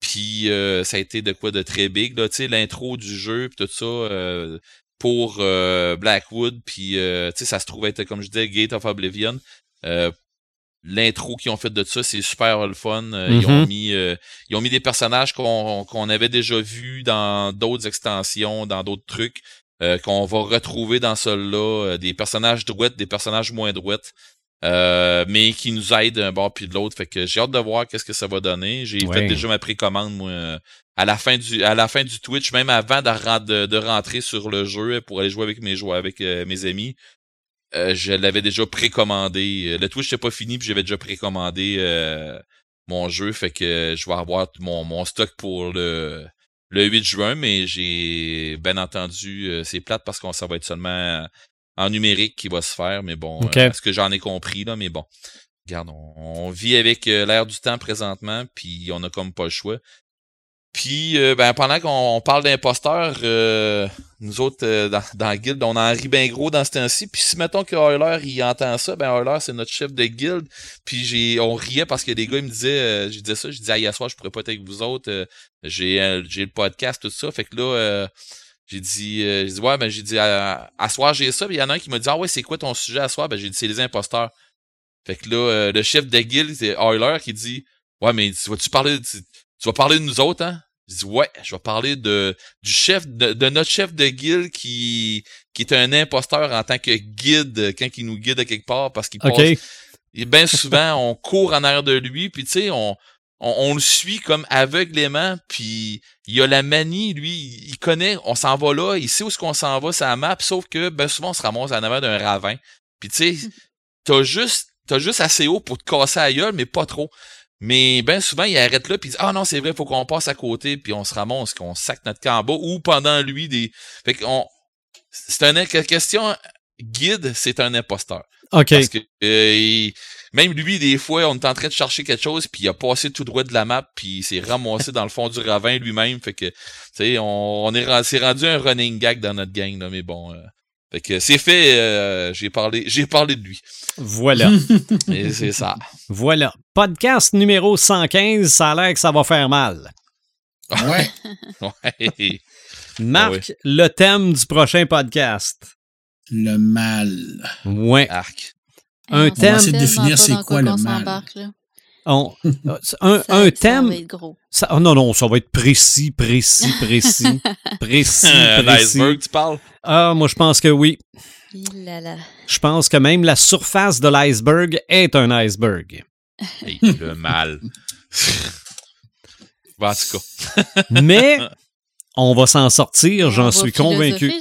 Puis euh, ça a été de quoi de très big, là, tu sais, l'intro du jeu, puis tout ça, euh, pour Blackwood, puis tu sais, ça se trouvait être, comme je disais, Gate of Oblivion l'intro qu'ils ont fait de ça, c'est super le fun. Euh, ils ont mm-hmm. mis euh, ils ont mis des personnages qu'on qu'on avait déjà vus dans d'autres extensions, dans d'autres trucs. Euh, qu'on va retrouver dans celle-là, des personnages droites, des personnages moins droites, mais qui nous aident d'un bord puis de l'autre. Fait que j'ai hâte de voir qu'est-ce que ça va donner. J'ai fait déjà ma précommande moi à la fin du à la fin du Twitch, même avant de, de, rentrer sur le jeu pour aller jouer avec mes joueurs, avec mes amis. Euh, je l'avais déjà précommandé. Euh, le Twitch n'était pas fini, puis j'avais déjà précommandé euh, mon jeu, fait que je vais avoir mon, mon stock pour le, le 8 juin, mais j'ai bien entendu, c'est plate parce qu'on ça va être seulement en numérique qui va se faire, mais bon, ce que j'en ai compris, là, mais bon. Regarde, on, vit avec l'air du temps présentement, puis on a comme pas le choix. Puis, euh, ben, pendant qu'on parle d'imposteurs, euh, nous autres, euh, dans, dans la guilde, on en rit bien gros dans ce temps-ci. Puis si mettons que Euler, il entend ça, ben Euler, c'est notre chef de guilde. Puis j'ai, on riait parce que des gars, ils me disaient, euh, je disais ça, je disais, ah, hier soir, je pourrais pas être avec vous autres. euh, j'ai, euh, j'ai le podcast, tout ça. Fait que là, j'ai dit, j'ai dit, ouais, ben j'ai dit, à, à soir, j'ai ça. Puis il y en a un qui m'a dit, ah ouais, c'est quoi ton sujet à soir? Ben j'ai dit, c'est les imposteurs. Fait que là, le chef de guilde, c'est Euler, qui dit, ouais, mais tu vas-tu parler, tu, tu vas parler de nous autres, hein? Je dis ouais, je vais parler de du chef de, de notre chef de guilde qui qui est un imposteur en tant que guide quand il nous guide à quelque part parce qu'il OK. passe. Et bien souvent on court en arrière de lui puis tu sais on, on on le suit comme aveuglément puis il a la manie lui il connaît on s'en va là il sait où est-ce qu'on s'en va sa map sauf que ben souvent on se ramasse en avant d'un ravin. Puis tu sais t'as juste t'as juste assez haut pour te casser la gueule mais pas trop mais ben souvent, il arrête là puis il dit Ah non, c'est vrai, faut qu'on passe à côté, puis on se ramasse, qu'on sac notre camp en bas, ou pendant lui des. Fait qu'on. C'est une question guide, c'est un imposteur. OK. Parce que euh, il- même lui, des fois, on est en train de chercher quelque chose, puis il a passé tout droit de la map, puis il s'est ramassé dans le fond du ravin lui-même. Fait que, tu sais, on, on est rendu un running gag dans notre gang, là, mais bon. euh, fait que c'est fait, euh, j'ai parlé, j'ai parlé de lui. Voilà. Et c'est ça. voilà. Podcast numéro 115, ça a l'air que ça va faire mal. Ouais. Ouais. Marc, Ah le thème du prochain podcast. Le mal. Ouais. Arc. Un On thème- sait essayer de définir c'est dans quoi le mal. On- un, Ça- un ça thème. va être gros. ça- oh non, non, ça va être précis, précis, précis. précis, Un précis. iceberg, tu parles? Ah, moi, je pense que oui. Il là là. Je pense que même la surface de l'iceberg est un iceberg. Hey, le mal. Bon, en tout cas. Mais on va s'en sortir, j'en suis convaincu.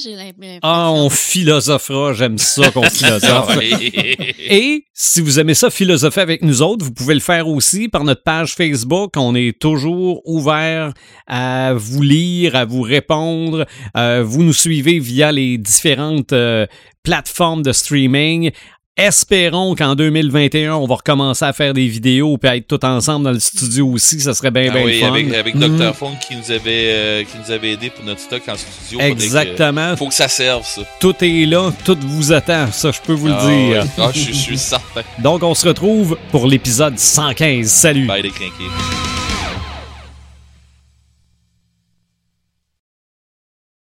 Ah, on philosophera, j'aime ça qu'on philosophe. Et si vous aimez ça, philosopher avec nous autres, vous pouvez le faire aussi par notre page Facebook. On est toujours ouvert à vous lire, à vous répondre. Euh, vous nous suivez via les différentes euh, plateformes de streaming. Espérons qu'en 2021, on va recommencer à faire des vidéos et être tout ensemble dans le studio aussi. Ça serait bien, Ah bien oui, fun. avec, avec Mhm. Dr. Funk qui nous avait euh, qui nous avait aidé pour notre stock en studio. Exactement. Faut que ça serve, ça. Tout est là, tout vous attend. Ça, je peux vous Ah, le dire. ouais. Ah, je, je suis certain. Donc, on se retrouve pour l'épisode 115. Salut! Bye les crinqués.